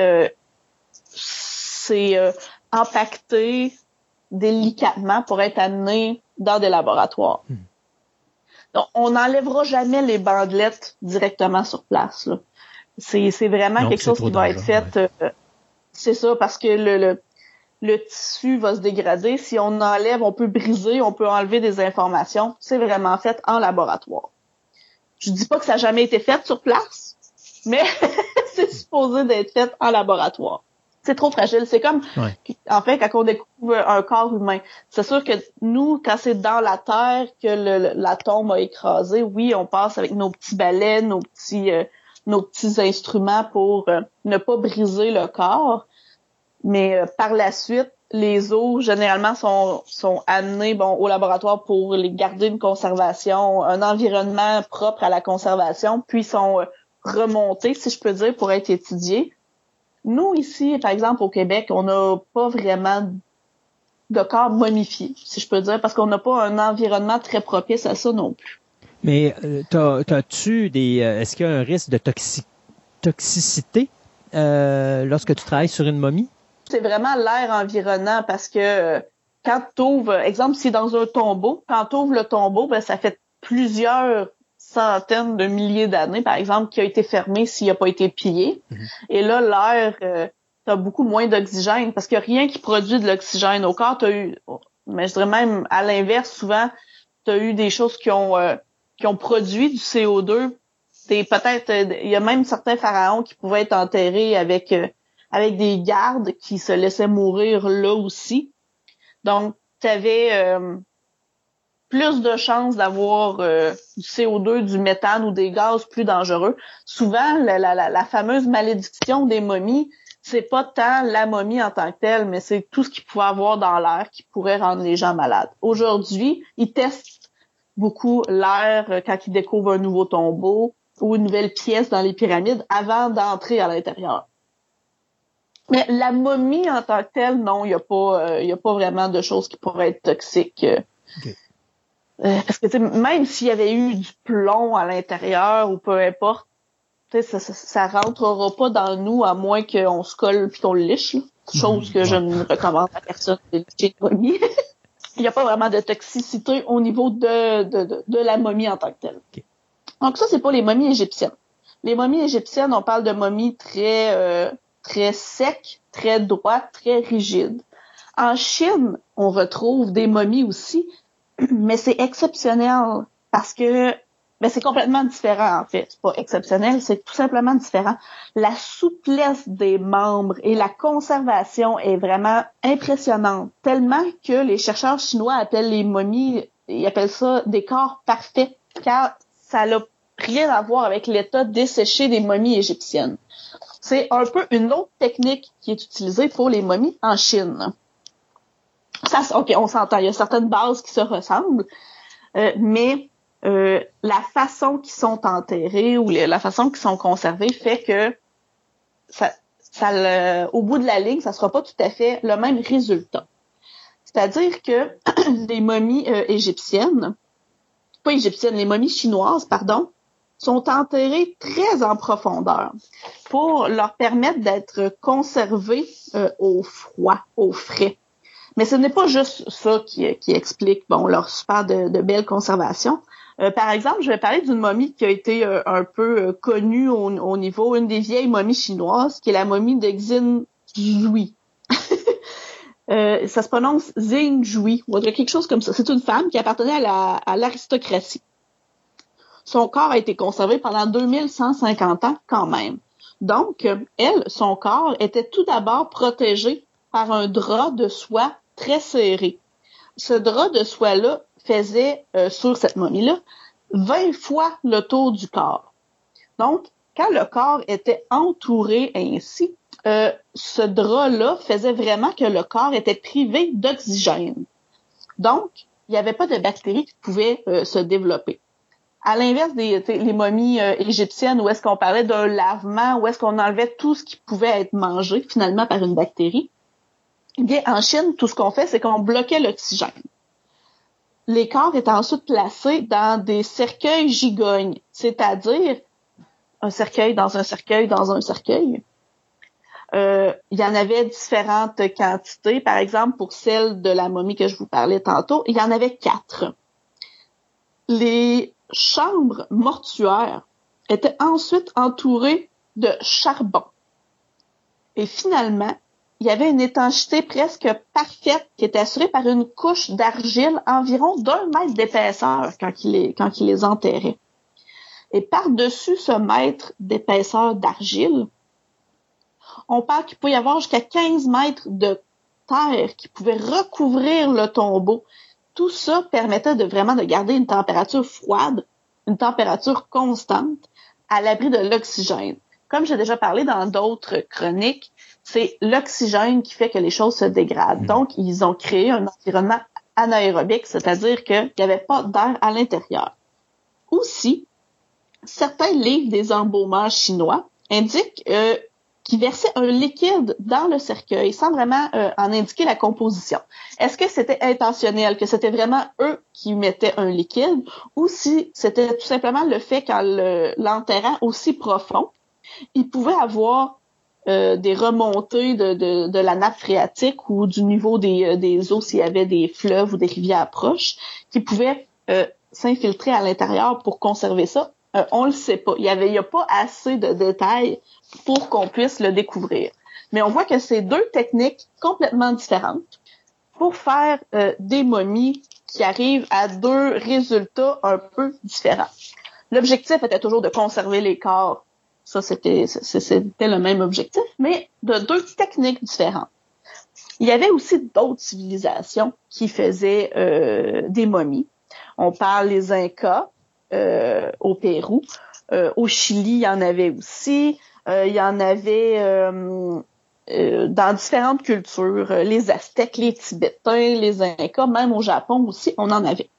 c'est impacté délicatement pour être amené dans des laboratoires. Hmm. Donc, on n'enlèvera jamais les bandelettes directement sur place. C'est, vraiment quelque chose qui va être fait. Euh, c'est ça, parce que le, le, le, tissu va se dégrader. Si on enlève, on peut briser, on peut enlever des informations. C'est vraiment fait en laboratoire. Je dis pas que ça n'a jamais été fait sur place, mais c'est supposé d'être fait en laboratoire c'est trop fragile. C'est comme, en fait, quand on découvre un corps humain, c'est sûr que nous, quand c'est dans la terre que le, la tombe a écrasé, oui, on passe avec nos petits balais, nos petits, euh, nos petits instruments pour euh, ne pas briser le corps. Mais euh, par la suite, les os généralement sont, sont amenés bon au laboratoire pour les garder une conservation, un environnement propre à la conservation, puis sont remontés, si je peux dire, pour être étudiés nous, ici, par exemple, au Québec, on n'a pas vraiment de corps momifié, si je peux dire, parce qu'on n'a pas un environnement très propice à ça non plus. Mais euh, as-tu des. Euh, est-ce qu'il y a un risque de toxicité euh, lorsque tu travailles sur une momie? C'est vraiment l'air environnant parce que quand tu ouvres, exemple, si dans un tombeau, quand tu ouvres le tombeau, ben, ça fait plusieurs centaines de milliers d'années, par exemple, qui a été fermé s'il n'a pas été pillé. Mhm. Et là, l'air, euh, t'as beaucoup moins d'oxygène parce que rien qui produit de l'oxygène au corps. T'as eu, mais je dirais même à l'inverse, souvent, tu as eu des choses qui ont euh, qui ont produit du CO2. peut-être, euh, il y a même certains pharaons qui pouvaient être enterrés avec euh, avec des gardes qui se laissaient mourir là aussi. Donc, tu avais plus de chances d'avoir euh, du CO2, du méthane ou des gaz plus dangereux. Souvent, la, fameuse malédiction des momies, c'est pas tant la momie en tant que telle, mais c'est tout ce qu'il pouvait avoir dans l'air qui pourrait rendre les gens malades. Aujourd'hui, ils testent beaucoup l'air euh, quand ils découvrent un nouveau tombeau ou une nouvelle pièce dans les pyramides avant d'entrer à l'intérieur. Mais la momie en tant que telle, non, il n'y a pas, euh, il a pas vraiment de choses qui pourraient être toxiques. Euh, parce que même s'il y avait eu du plomb à l'intérieur ou peu importe, ça, ça, ça, rentrera pas dans nous à moins qu'on se colle puis qu'on le liche. Chose que je ne recommande à personne de licher une momie. Il n'y a pas vraiment de toxicité au niveau de, de, de, la momie en tant que telle. Donc ça, c'est pas les momies égyptiennes. Les momies égyptiennes, on parle de momies très euh, très secs, très droites, très rigides. En Chine, on retrouve des momies aussi, mais c'est exceptionnel parce que ben c'est complètement différent en fait. C'est pas exceptionnel, c'est tout simplement différent. La souplesse des membres et la conservation est vraiment impressionnante, tellement que les chercheurs chinois appellent les momies, ils appellent ça des corps parfaits, car ça n'a rien à voir avec l'état desséché des momies égyptiennes. C'est un peu une autre technique qui est utilisée pour les momies en Chine ça, ok, on s'entend. Il y a certaines bases qui se ressemblent, euh, mais euh, la façon qu'ils sont enterrés ou la façon qu'ils sont conservés fait que ça, ça au bout de la ligne, ça sera pas tout à fait le même résultat. C'est-à-dire que les momies euh, égyptiennes, pas égyptiennes, les momies chinoises, pardon, sont enterrées très en profondeur pour leur permettre d'être conservées au froid, au frais. Mais ce n'est pas juste ça qui, qui explique bon leur super de, de belle conservation. Euh, par exemple, je vais parler d'une momie qui a été euh, un peu euh, connue au, au, niveau une des vieilles momies chinoises, qui est la momie de Xin Jui. ça se prononce Xin Jui, ou quelque chose comme ça. C'est une femme qui appartenait à l'aristocratie. son corps a été conservé pendant 2150 ans quand même. Donc, elle, son corps était tout d'abord protégé par un drap de soie très serré. Ce drap de soie-là faisait, euh, sur cette momie-là, 20 fois le tour du corps. Donc, quand le corps était entouré ainsi, euh, ce drap-là faisait vraiment que le corps était privé d'oxygène. Donc, il n'y avait pas de bactéries qui pouvaient euh, se développer. À l'inverse des les momies égyptiennes, où est-ce qu'on parlait d'un lavement, où est-ce qu'on enlevait tout ce qui pouvait être mangé finalement par une bactérie, en Chine, tout ce qu'on fait, c'est qu'on bloquait l'oxygène. Les corps étaient ensuite placés dans des cercueils gigognes, c'est-à-dire un cercueil dans un cercueil dans un cercueil. Euh, il y en avait différentes quantités. Par exemple, pour celle de la momie que je vous parlais tantôt, il y en avait quatre. Les chambres mortuaires étaient ensuite entourées de charbon. Et finalement, il y avait une étanchéité presque parfaite qui était assurée par une couche d'argile environ d'un mètre d'épaisseur quand il les, enterrait. Et par-dessus ce mètre d'épaisseur d'argile, on parle qu'il peut y avoir jusqu'à 15 mètres de terre qui pouvait recouvrir le tombeau. Tout ça permettait de vraiment de garder une température froide, une température constante, à l'abri de l'oxygène. Comme j'ai déjà parlé dans d'autres chroniques, c'est l'oxygène qui fait que les choses se dégradent. Hmm. Donc, ils ont créé un environnement anaérobique, c'est-à-dire qu'il n'y avait pas d'air à l'intérieur. Aussi, certains livres des embaumeurs chinois indiquent euh, qui versait un liquide dans le cercueil sans vraiment euh, en indiquer la composition. Est-ce que c'était intentionnel, que c'était vraiment eux qui mettaient un liquide, ou si c'était tout simplement le fait qu'en l'enterrant aussi profond, il pouvait avoir euh, des remontées de, de, la nappe phréatique ou du niveau des, euh, des eaux s'il y avait des fleuves ou des rivières proches qui pouvaient s'infiltrer à l'intérieur pour conserver ça. on le sait pas. Il y avait, il y a pas assez de détails pour qu'on puisse le découvrir. Mais on voit que c'est deux techniques complètement différentes pour faire euh, des momies qui arrivent à deux résultats un peu différents. L'objectif était toujours de conserver les corps. Ça, c'était, le même objectif, mais de deux techniques différentes. Il y avait aussi d'autres civilisations qui faisaient euh, des momies. On parle des Incas euh, au Pérou. au Chili, il y en avait aussi. Euh, il y en avait euh, euh, dans différentes cultures, les Aztèques, les Tibétains, les Incas, même au Japon aussi, on en avait.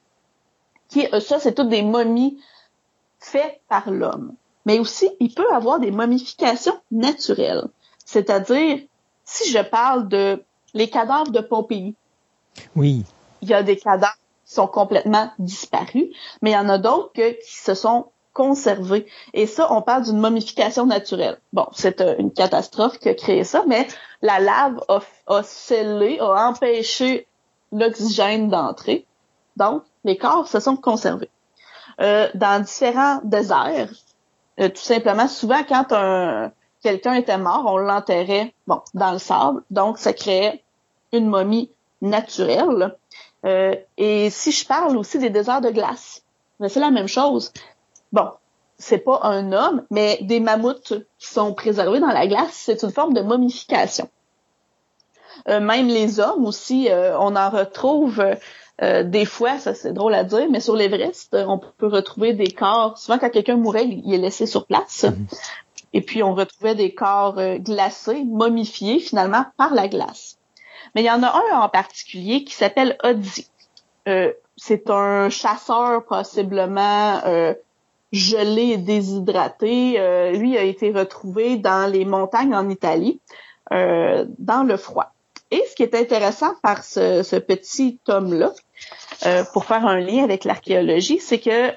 Ça, c'est toutes des momies faites par l'homme. Mais aussi, il peut avoir des momifications naturelles. C'est-à-dire, si je parle de les cadavres de Pompéi. Oui. Il y a des cadavres qui sont complètement disparus, mais il y en a d'autres qui se sont conservé. Et ça, on parle d'une momification naturelle. Bon, c'est euh, une catastrophe qui a créé ça, mais la lave a, scellé, a empêché l'oxygène d'entrer. Donc, les corps se sont conservés. Euh, dans différents déserts, euh, tout simplement, souvent quand un quelqu'un était mort, on l'enterrait bon dans le sable, donc ça créait une momie naturelle. et si je parle aussi des déserts de glace, ben, c'est la même chose bon, c'est pas un homme, mais des mammouths qui sont préservés dans la glace, c'est une forme de momification. Euh, même les hommes aussi, euh, on en retrouve euh, des fois, ça c'est drôle à dire, mais sur l'Everest, on peut retrouver des corps. Souvent, quand quelqu'un mourait, il est laissé sur place. Mhm. Et puis, on retrouvait des corps glacés, momifiés finalement par la glace. Mais il y en a un en particulier qui s'appelle Oddi. c'est un chasseur possiblement gelé et déshydraté. Euh, lui a été retrouvé dans les montagnes en Italie, euh, dans le froid. Et ce qui est intéressant par ce, petit homme-là, euh, pour faire un lien avec l'archéologie, c'est que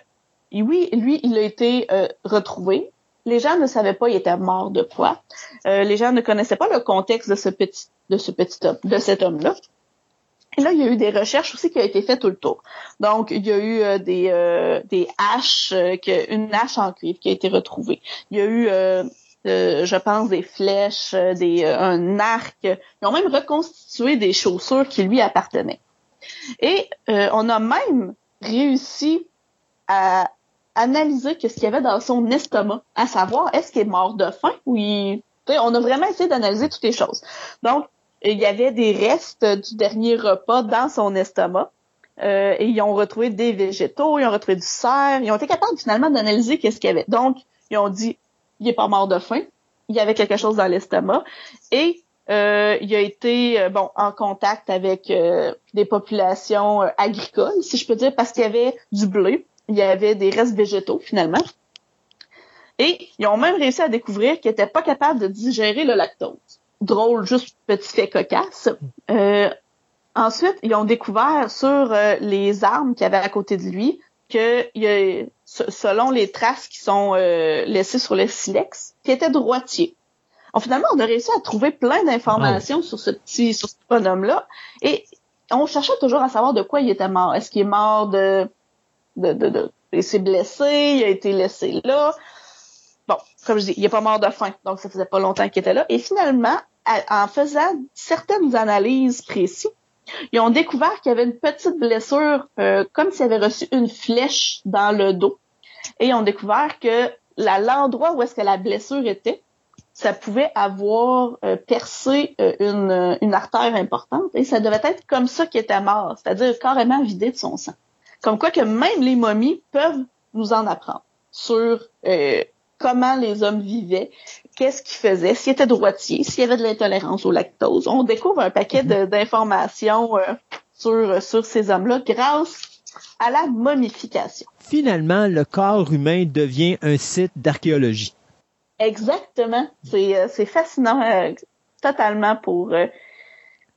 oui, lui, il a été retrouvé. Les gens ne savaient pas il était mort de quoi. les gens ne connaissaient pas le contexte de ce petit de ce petit homme, de cet homme-là. Et là, il y a eu des recherches aussi qui ont été faites tout le tour. Donc, il y a eu euh, des, euh, des haches, euh, une hache en cuivre qui a été retrouvée. Il y a eu, je pense, des flèches, des, un arc. Ils ont même reconstitué des chaussures qui lui appartenaient. Et on a même réussi à, analyser ce qu'il y avait dans son estomac, à savoir est-ce qu'il est mort de faim ou il... on a vraiment essayé d'analyser toutes les choses. Donc, il y avait des restes du dernier repas dans son estomac. Euh, et ils ont retrouvé des végétaux, ils ont retrouvé du cerf, ils ont été capables finalement d'analyser qu'est-ce qu'il y avait. Donc, ils ont dit, il est pas mort de faim, il y avait quelque chose dans l'estomac, et euh, il a été euh, bon en contact avec euh, des populations agricoles, si je peux dire, parce qu'il y avait du blé, il y avait des restes végétaux finalement. Et ils ont même réussi à découvrir qu'ils n'étaient pas capables de digérer le lactose. Drôle, juste petit fait cocasse. ensuite, ils ont découvert sur les armes qu'il y avait à côté de lui que selon les traces qui sont laissées sur le silex, qui était droitier finalement, on a réussi à trouver plein d'informations sur ce petit, sur ce bonhomme-là. Et on cherchait toujours à savoir de quoi il était mort. Est-ce qu'il est mort de, de, de, de il s'est blessé, il a été laissé là? Bon, comme je dis, il est pas mort de faim, donc ça faisait pas longtemps qu'il était là. Et finalement, en faisant certaines analyses précises, ils ont découvert qu'il y avait une petite blessure, euh, comme s'il avait reçu une flèche dans le dos. Et ils ont découvert que l'endroit où est-ce que la blessure était, ça pouvait avoir euh, percé euh, une, une, artère importante et ça devait être comme ça qu'il était mort, c'est-à-dire carrément vidé de son sang. Comme quoi que même les momies peuvent nous en apprendre sur comment les hommes vivaient, qu'est-ce qu'ils faisaient, s'ils étaient droitiers, s'il y avait de l'intolérance au lactose. On découvre un paquet mm-hmm. d'informations sur, sur ces hommes-là grâce à la momification. Finalement, le corps humain devient un site d'archéologie. Exactement. C'est euh, fascinant euh, totalement pour euh,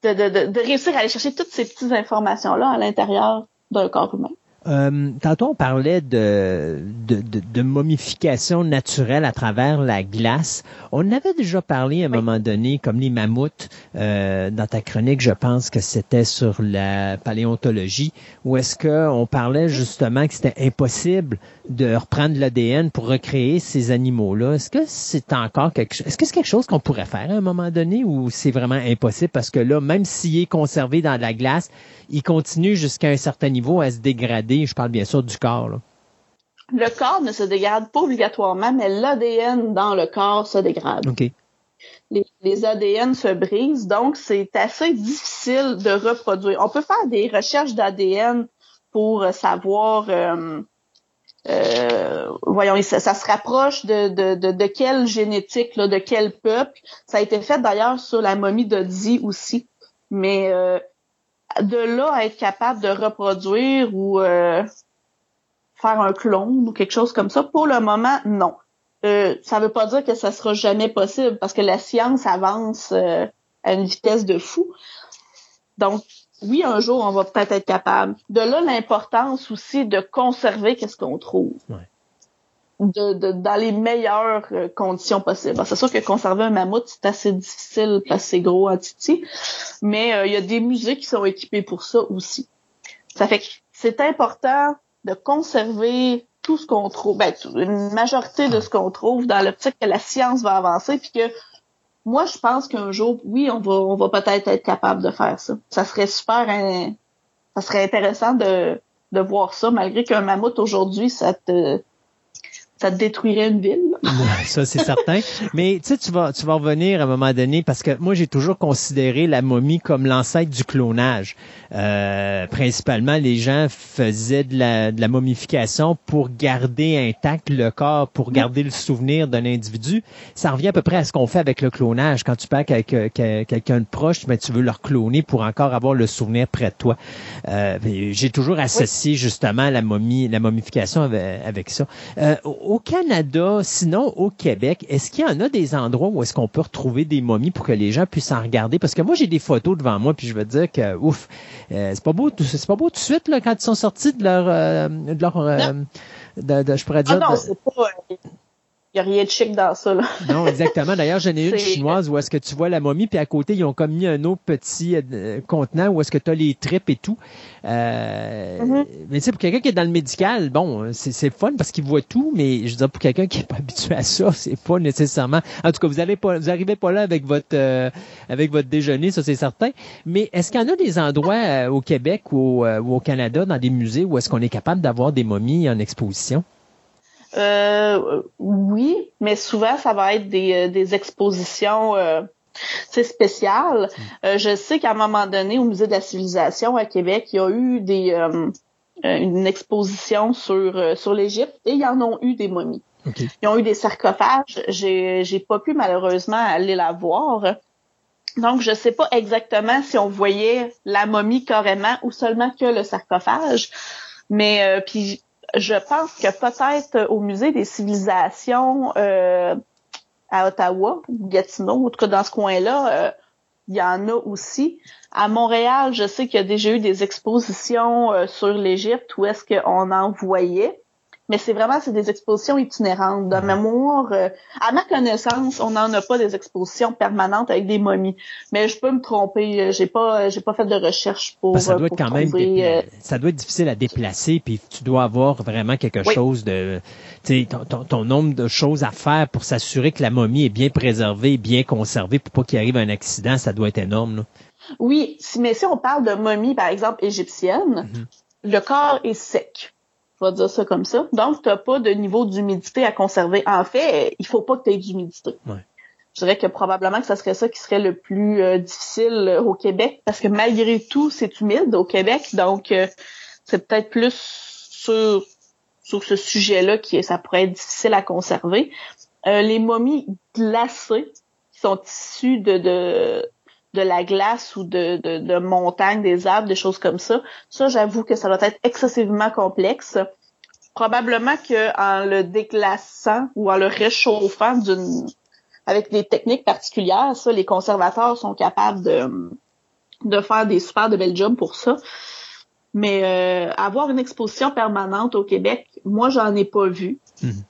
de, de, de, réussir à aller chercher toutes ces petites informations-là à l'intérieur d'un corps humain. Euh, tantôt, on parlait de, de, de, momification naturelle à travers la glace. On avait déjà parlé à un moment donné, comme les mammouths, euh, dans ta chronique, je pense que c'était sur la paléontologie, où est-ce qu'on parlait justement que c'était impossible de reprendre l'ADN pour recréer ces animaux-là. Est-ce que c'est encore quelque chose, est-ce que c'est quelque chose qu'on pourrait faire à un moment donné ou c'est vraiment impossible? Parce que là, même s'il est conservé dans la glace, il continue jusqu'à un certain niveau à se dégrader. Je parle bien sûr du corps. Le corps ne se dégrade pas obligatoirement, mais l'ADN dans le corps se dégrade. Les, ADN se brisent, donc c'est assez difficile de reproduire. On peut faire des recherches d'ADN pour savoir, euh, euh, voyons, ça, se rapproche de, de, de, quelle génétique, de quel peuple? Ça a été fait d'ailleurs sur la momie d'Odzi aussi. Mais euh, de là à être capable de reproduire ou euh, faire un clone ou quelque chose comme ça, pour le moment, non. Euh, ça veut pas dire que ça sera jamais possible parce que la science avance euh, à une vitesse de fou. Donc, oui, un jour, on va peut-être être capable. De là, l'importance aussi de conserver qu'est-ce qu'on trouve de, dans les meilleures euh, conditions possibles. C'est sûr que conserver un mammouth, c'est assez difficile parce que c'est gros en titi, mais euh, il y a des musées qui sont équipés pour ça aussi. Ça fait que c'est important de conserver tout ce qu'on trouve, ben, une majorité de ce qu'on trouve dans l'optique que la science va avancer, puis que moi, je pense qu'un jour, oui, on va, on va peut-être être capable de faire ça. Ça serait super, ça serait intéressant de, de voir ça, malgré qu'un mammouth aujourd'hui, ça te, ça détruirait une ville. ça, c'est certain. Mais tu sais, tu vas, tu vas revenir à un moment donné parce que moi, j'ai toujours considéré la momie comme l'ancêtre du clonage. Euh, principalement, les gens faisaient de la, de la momification pour garder intact le corps, pour garder le souvenir d'un individu. Ça revient à peu près à ce qu'on fait avec le clonage. Quand tu parles avec quelqu'un de proche, mais tu veux leur cloner pour encore avoir le souvenir près de toi. Euh, j'ai toujours associé justement la momie, la momification avec, avec ça. Euh, au Canada, sinon au Québec, est-ce qu'il y en a des endroits où est-ce qu'on peut retrouver des momies pour que les gens puissent en regarder? Parce que moi, j'ai des photos devant moi, puis je veux dire que, ouf, euh, c'est pas beau, c'est pas beau tout de suite là, quand ils sont sortis de leur, euh, de leur, euh, de, je pourrais dire. Ah non, c'est pas. Il n'y a rien de chic dans ça. Là. non, exactement. D'ailleurs, j'en ai une chinoise où est-ce que tu vois la momie, puis à côté, ils ont comme mis un autre petit euh, contenant où est-ce que tu as les tripes et tout. Euh, mm-hmm. Mais tu sais, pour quelqu'un qui est dans le médical, bon, c'est fun parce qu'il voit tout, mais je veux dire, pour quelqu'un qui n'est pas habitué à ça, c'est pas nécessairement... En tout cas, vous allez pas, vous arrivez pas là avec votre euh, avec votre déjeuner, ça c'est certain. Mais est-ce qu'il y en a des endroits au Québec ou, ou, au Canada, dans des musées, où est-ce qu'on est capable d'avoir des momies en exposition? Euh, oui, mais souvent, ça va être des, euh, des expositions euh, spéciales. Hmm. Euh, je sais qu'à un moment donné, au Musée de la civilisation à Québec, il y a eu des euh, euh, une exposition sur, sur l'Égypte et il y en ont eu des momies. Ils ont eu des sarcophages. J'ai, j'ai pas pu malheureusement aller la voir. Donc, je sais pas exactement si on voyait la momie carrément ou seulement que le sarcophage. Mais euh, puis, je pense que peut-être au musée des civilisations euh, à Ottawa, ou Gatineau, en tout cas dans ce coin-là, euh, il y en a aussi. À Montréal, je sais qu'il y a déjà eu des expositions euh, sur l'Égypte où est-ce qu'on en voyait mais c'est vraiment c'est des expositions itinérantes. De mémoire, euh, à ma connaissance, on n'en a pas des expositions permanentes avec des momies. Mais je peux me tromper. euh, J'ai pas, j'ai pas fait de recherche pour. Parce ça doit euh, être pour quand même dépla- euh, ça doit être difficile à déplacer puis tu dois avoir vraiment quelque Oui. chose de tu sais ton, ton- ton nombre de choses à faire pour s'assurer que la momie est bien préservée, bien conservée pour pas qu'il arrive un accident, ça doit être énorme là. Oui, mais si on parle de momie, par exemple, égyptienne, Mhm. le corps est sec. Je vais dire ça comme ça. Donc, tu n'as pas de niveau d'humidité à conserver. En fait, il faut pas que tu aies d'humidité. Ouais. Je dirais que probablement que ça serait ça qui serait le plus euh, difficile euh, au Québec, parce que malgré tout, c'est humide au Québec. Donc, euh, c'est peut-être plus sur, sur ce sujet-là que ça pourrait être difficile à conserver. Euh, les momies glacées, qui sont issues de, de, de la glace ou de, de, de montagnes, des arbres, des choses comme ça. Ça, j'avoue que ça doit être excessivement complexe. Probablement que en le déglaçant ou en le réchauffant d'une avec des techniques particulières, ça, les conservateurs sont capables de, de faire des super de belles jobs pour ça. Mais euh, avoir une exposition permanente au Québec, moi, j'en ai pas vu. Mhm.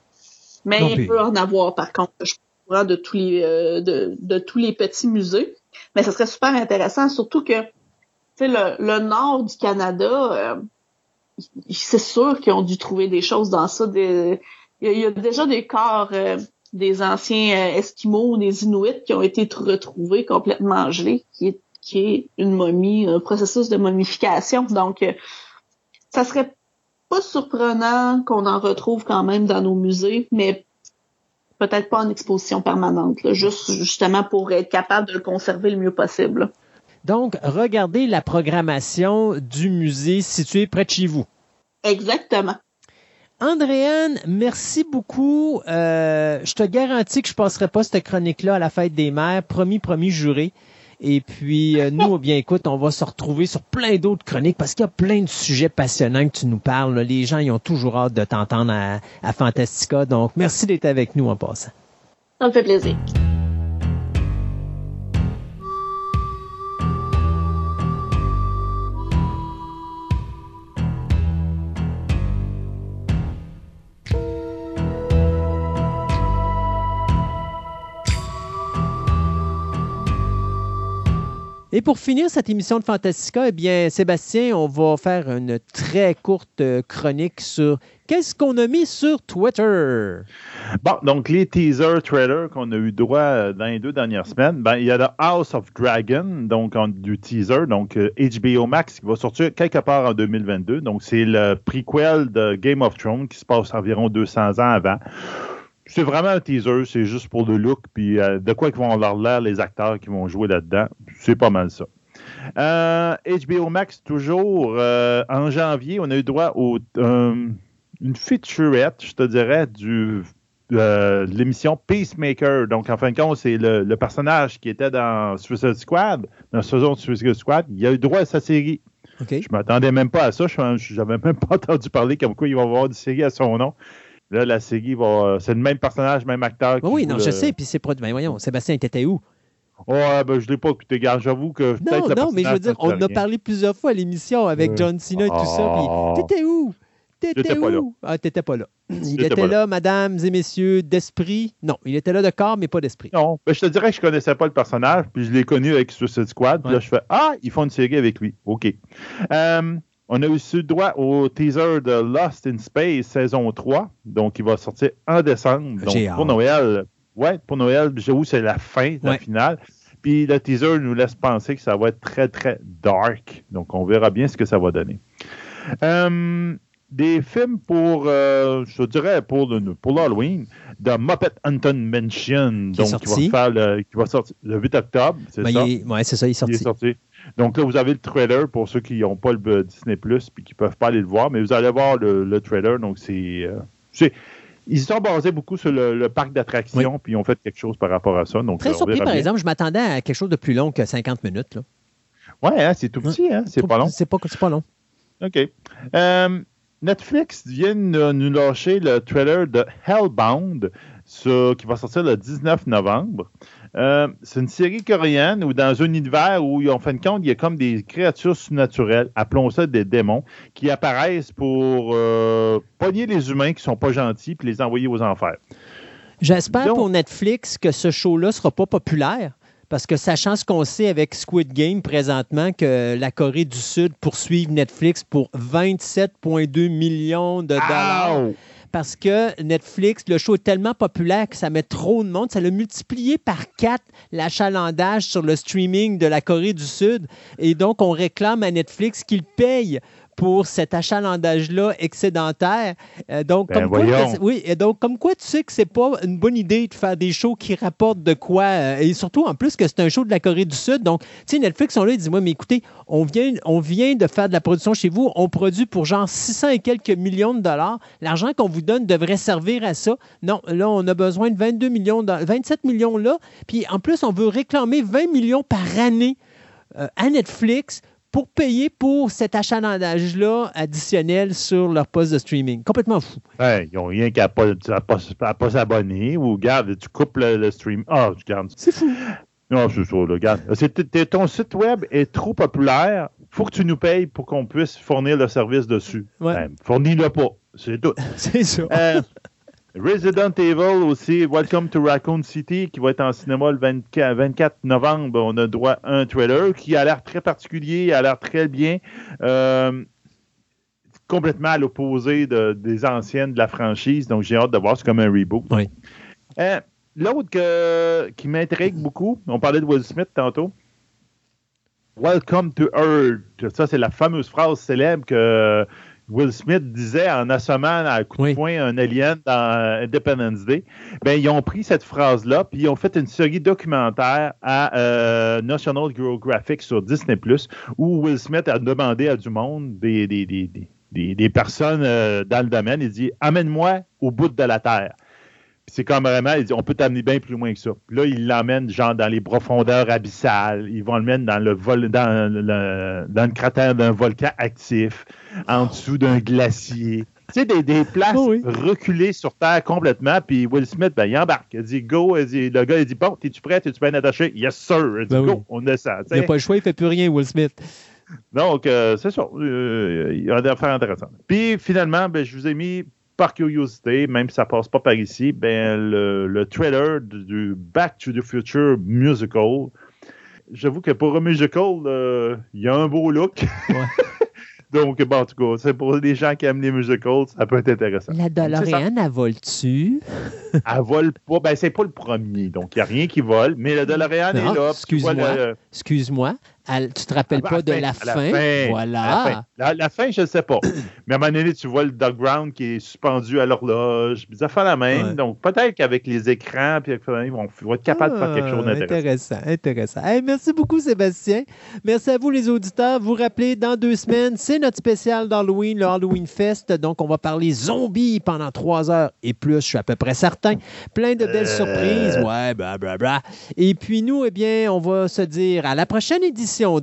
Mais Non il peut en avoir, par contre. Je suis au courant de tous les euh, de, de tous les petits musées. Mais ça serait super intéressant, surtout que le, le nord du Canada, euh, c'est sûr qu'ils ont dû trouver des choses dans ça. Il, y a, déjà des corps euh, des anciens euh, Esquimaux ou des Inuits qui ont été tr- retrouvés complètement gelés, qui est, une momie, un processus de momification. Donc, ça serait pas surprenant qu'on en retrouve quand même dans nos musées, mais peut-être pas en exposition permanente, là, juste justement pour être capable de le conserver le mieux possible. Donc regardez la programmation du musée situé près de chez vous. Exactement. Andréane, merci beaucoup. Euh, je te garantis que je passerai pas cette chronique-là à la fête des mères. Promis, promis, juré. Et puis, euh, nous, bien écoute, on va se retrouver sur plein d'autres chroniques parce qu'il y a plein de sujets passionnants que tu nous parles. là. Les gens, ils ont toujours hâte de t'entendre à, à Fantastica. Donc, merci d'être avec nous en passant. Ça me fait plaisir. Et pour finir cette émission de Fantastica, eh bien, Sébastien, on va faire une très courte euh, chronique sur qu'est-ce qu'on a mis sur Twitter. Bon, donc les teaser trailers qu'on a eu droit euh, dans les deux dernières semaines, ben, il y a The House of Dragon, donc du teaser, donc euh, HBO Max qui va sortir quelque part en 2022. Donc c'est le prequel de Game of Thrones qui se passe environ 200 ans avant. C'est vraiment un teaser, c'est juste pour le look, puis euh, de quoi vont avoir l'air les acteurs qui vont jouer là-dedans. C'est pas mal ça. Euh, HBO Max, toujours euh, en janvier, on a eu droit euh, une featurette, je te dirais, du euh, de l'émission Peacemaker. Donc, en fin de compte, c'est le, le personnage qui était dans Suicide Squad, dans la saison de Suicide Squad. Il a eu droit à sa série. OK? Je m'attendais même pas à ça. Je n'avais même pas entendu parler comme quoi il va y avoir une série à son nom. Là, la série va. C'est le même personnage, même acteur. Oui, oui, non, le- je sais. Puis c'est produit. Ben, voyons, Sébastien, t'étais où? Ouais, ben, je l'ai pas écouté. J'avoue que. Non, non, mais je veux dire, on en a parlé plusieurs fois à l'émission avec Euh. John Cena et tout ça. Ah. Puis t'étais où? T'étais J'étais pas là. où? Ah, t'étais pas là. Il était là, mesdames et messieurs, d'esprit. Non, il était là de corps, mais pas d'esprit. Non, ben, je te dirais que je connaissais pas le personnage, puis je l'ai connu avec Suicide Squad. Puis Ouais. là, je fais Ah, ils font une série avec lui. OK. Euh, on a aussi le droit au teaser de Lost in Space saison 3. Donc, il va sortir en décembre. Donc, pour. Noël, ouais, pour Noël, j'avoue, c'est la fin, la Ouais. finale. Puis le teaser nous laisse penser que ça va être très, très dark. Donc, on verra bien ce que ça va donner. Euh, des films pour, euh, je dirais, pour, le- pour l'Halloween, de Muppet Anton Mansion, Qui donc qui va, faire le, qui va sortir le 8 octobre, c'est Ben, ça? ouais, c'est ça, il est Il est sorti. Donc là, vous avez le trailer pour ceux qui n'ont pas le euh, Disney Plus et qui ne peuvent pas aller le voir, mais vous allez voir le, le trailer. Donc c'est. euh, ils se sont basés beaucoup sur le, le parc d'attractions, puis ils ont fait quelque chose par rapport à ça. Donc, Très surpris, par bien. exemple. Je m'attendais à quelque chose de plus long que 50 minutes. Là. Ouais, hein, c'est tout petit, hein, c'est pas long. C'est pas, pas long. OK. Euh, Netflix vient de nous lâcher le trailer de Hellbound, qui va sortir le 19 novembre. Euh, c'est une série coréenne où dans un univers où, en fin de compte, il y a comme des créatures surnaturelles, appelons ça des démons, qui apparaissent pour euh, pogner les humains qui sont pas gentils puis les envoyer aux enfers. J'espère pour Netflix que ce show-là ne sera pas populaire. Parce que sachant ce qu'on sait avec Squid Game présentement, que la Corée du Sud poursuit Netflix pour 27,2 millions de dollars. Ow! Parce que Netflix, le show est tellement populaire que ça met trop de monde. Ça l'a multiplié par quatre l'achalandage sur le streaming de la Corée du Sud. Et donc, on réclame à Netflix qu'il paye pour cet achalandage-là excédentaire. Euh, donc, Ben comme quoi, voyons. oui, et donc, comme quoi tu sais que c'est pas une bonne idée de faire des shows qui rapportent de quoi, euh, et surtout en plus que c'est un show de la Corée du Sud. Donc, tu sais, Netflix sont là, ils disent, moi, mais écoutez, on vient, on vient de faire de la production chez vous, on produit pour genre 600 et quelques millions de dollars. L'argent qu'on vous donne devrait servir à ça. Non, là, on a besoin de 22 millions, de, 27 millions là, puis en plus, on veut réclamer 20 millions par année euh, à Netflix pour payer pour cet achalandage-là additionnel sur leur poste de streaming. Complètement fou. Ouais, ils n'ont rien qu'à pas, à pas, à pas s'abonner ou regarde, tu coupes le, le stream. Ah, tu gardes. C'est fou. Non, c'est ça. C'est- t'es- ton site web est trop populaire. faut que tu nous payes pour qu'on puisse fournir le service dessus. Ouais. Ben, Fournis-le pas. C'est tout. C'est ça. Euh, Resident Evil aussi, Welcome to Raccoon City, qui va être en cinéma le 24, 24 novembre. On a droit à un trailer qui a l'air très particulier, a l'air très bien. Euh, complètement à l'opposé de- des anciennes de la franchise, donc j'ai hâte de voir. C'est comme un reboot. Oui. Euh, L'autre qui m'intrigue beaucoup, on parlait de Will Smith tantôt. Welcome to Earth. Ça, c'est la fameuse phrase célèbre que Will Smith disait en assommant à coup de Oui. poing un alien dans Independence Day. Ben, ils ont pris cette phrase-là, puis ils ont fait une série documentaire à euh, National Geographic sur Disney+, où Will Smith a demandé à du monde, des, des, des, des- des- des personnes euh, dans le domaine, il dit « Amène-moi au bout de la Terre ». C'est comme vraiment, il dit, on peut t'amener bien plus loin que ça. Puis là, il l'emmène genre dans les profondeurs abyssales. Ils vont le mettre dans le vol, dans le, dans le cratère d'un volcan actif, en dessous d'un glacier. Tu sais, des, des places Oh oui. reculées sur Terre complètement. Puis Will Smith, ben, il embarque. Il dit go. Il dit, le gars, il dit bon, t'es-tu prêt? T'es-tu bien attaché? Yes, sir. Il dit Ben go, oui. on descend. tu Il n'a pas le choix, il ne fait plus rien, Will Smith. Donc, euh, c'est ça. Euh, il y a des affaires intéressantes. Puis, finalement, ben, je vous ai mis, par curiosité, même si ça passe pas par ici, ben, le, le trailer du, Back to the Future musical. J'avoue que pour un musical, euh, il y a un beau look. Ouais. Donc, bon, en tout cas, c'est pour les gens qui aiment les musicals, ça peut être intéressant. La. DeLorean, elle vole-tu? Elle vole pas. Ben, c'est pas le premier. Donc, il n'y a rien qui vole. Mais le DeLorean Non, est là. excuse-moi. le- Excuse-moi, tu te rappelles Ah, pas à de fin, la fin? la fin, Voilà. La fin, La- la fin, je ne sais pas. Mais à un moment donné, tu vois le background qui est suspendu à l'horloge. Ça fait la même. Ouais. Donc, peut-être qu'avec les écrans, puis avec- ils vont, ils vont être capables de faire quelque chose Ah, d'intéressant. Intéressant, intéressant. Hey, merci beaucoup, Sébastien. Merci à vous, les auditeurs. Vous rappelez, dans deux semaines, c'est notre spécial d'Halloween, le Halloween Fest. Donc, on va parler zombies pendant trois heures et plus, je suis à peu près certain. Plein de belles Euh. surprises. Ouais, bla, bla, bla. Et puis, nous, eh bien, on va se dire à la prochaine édition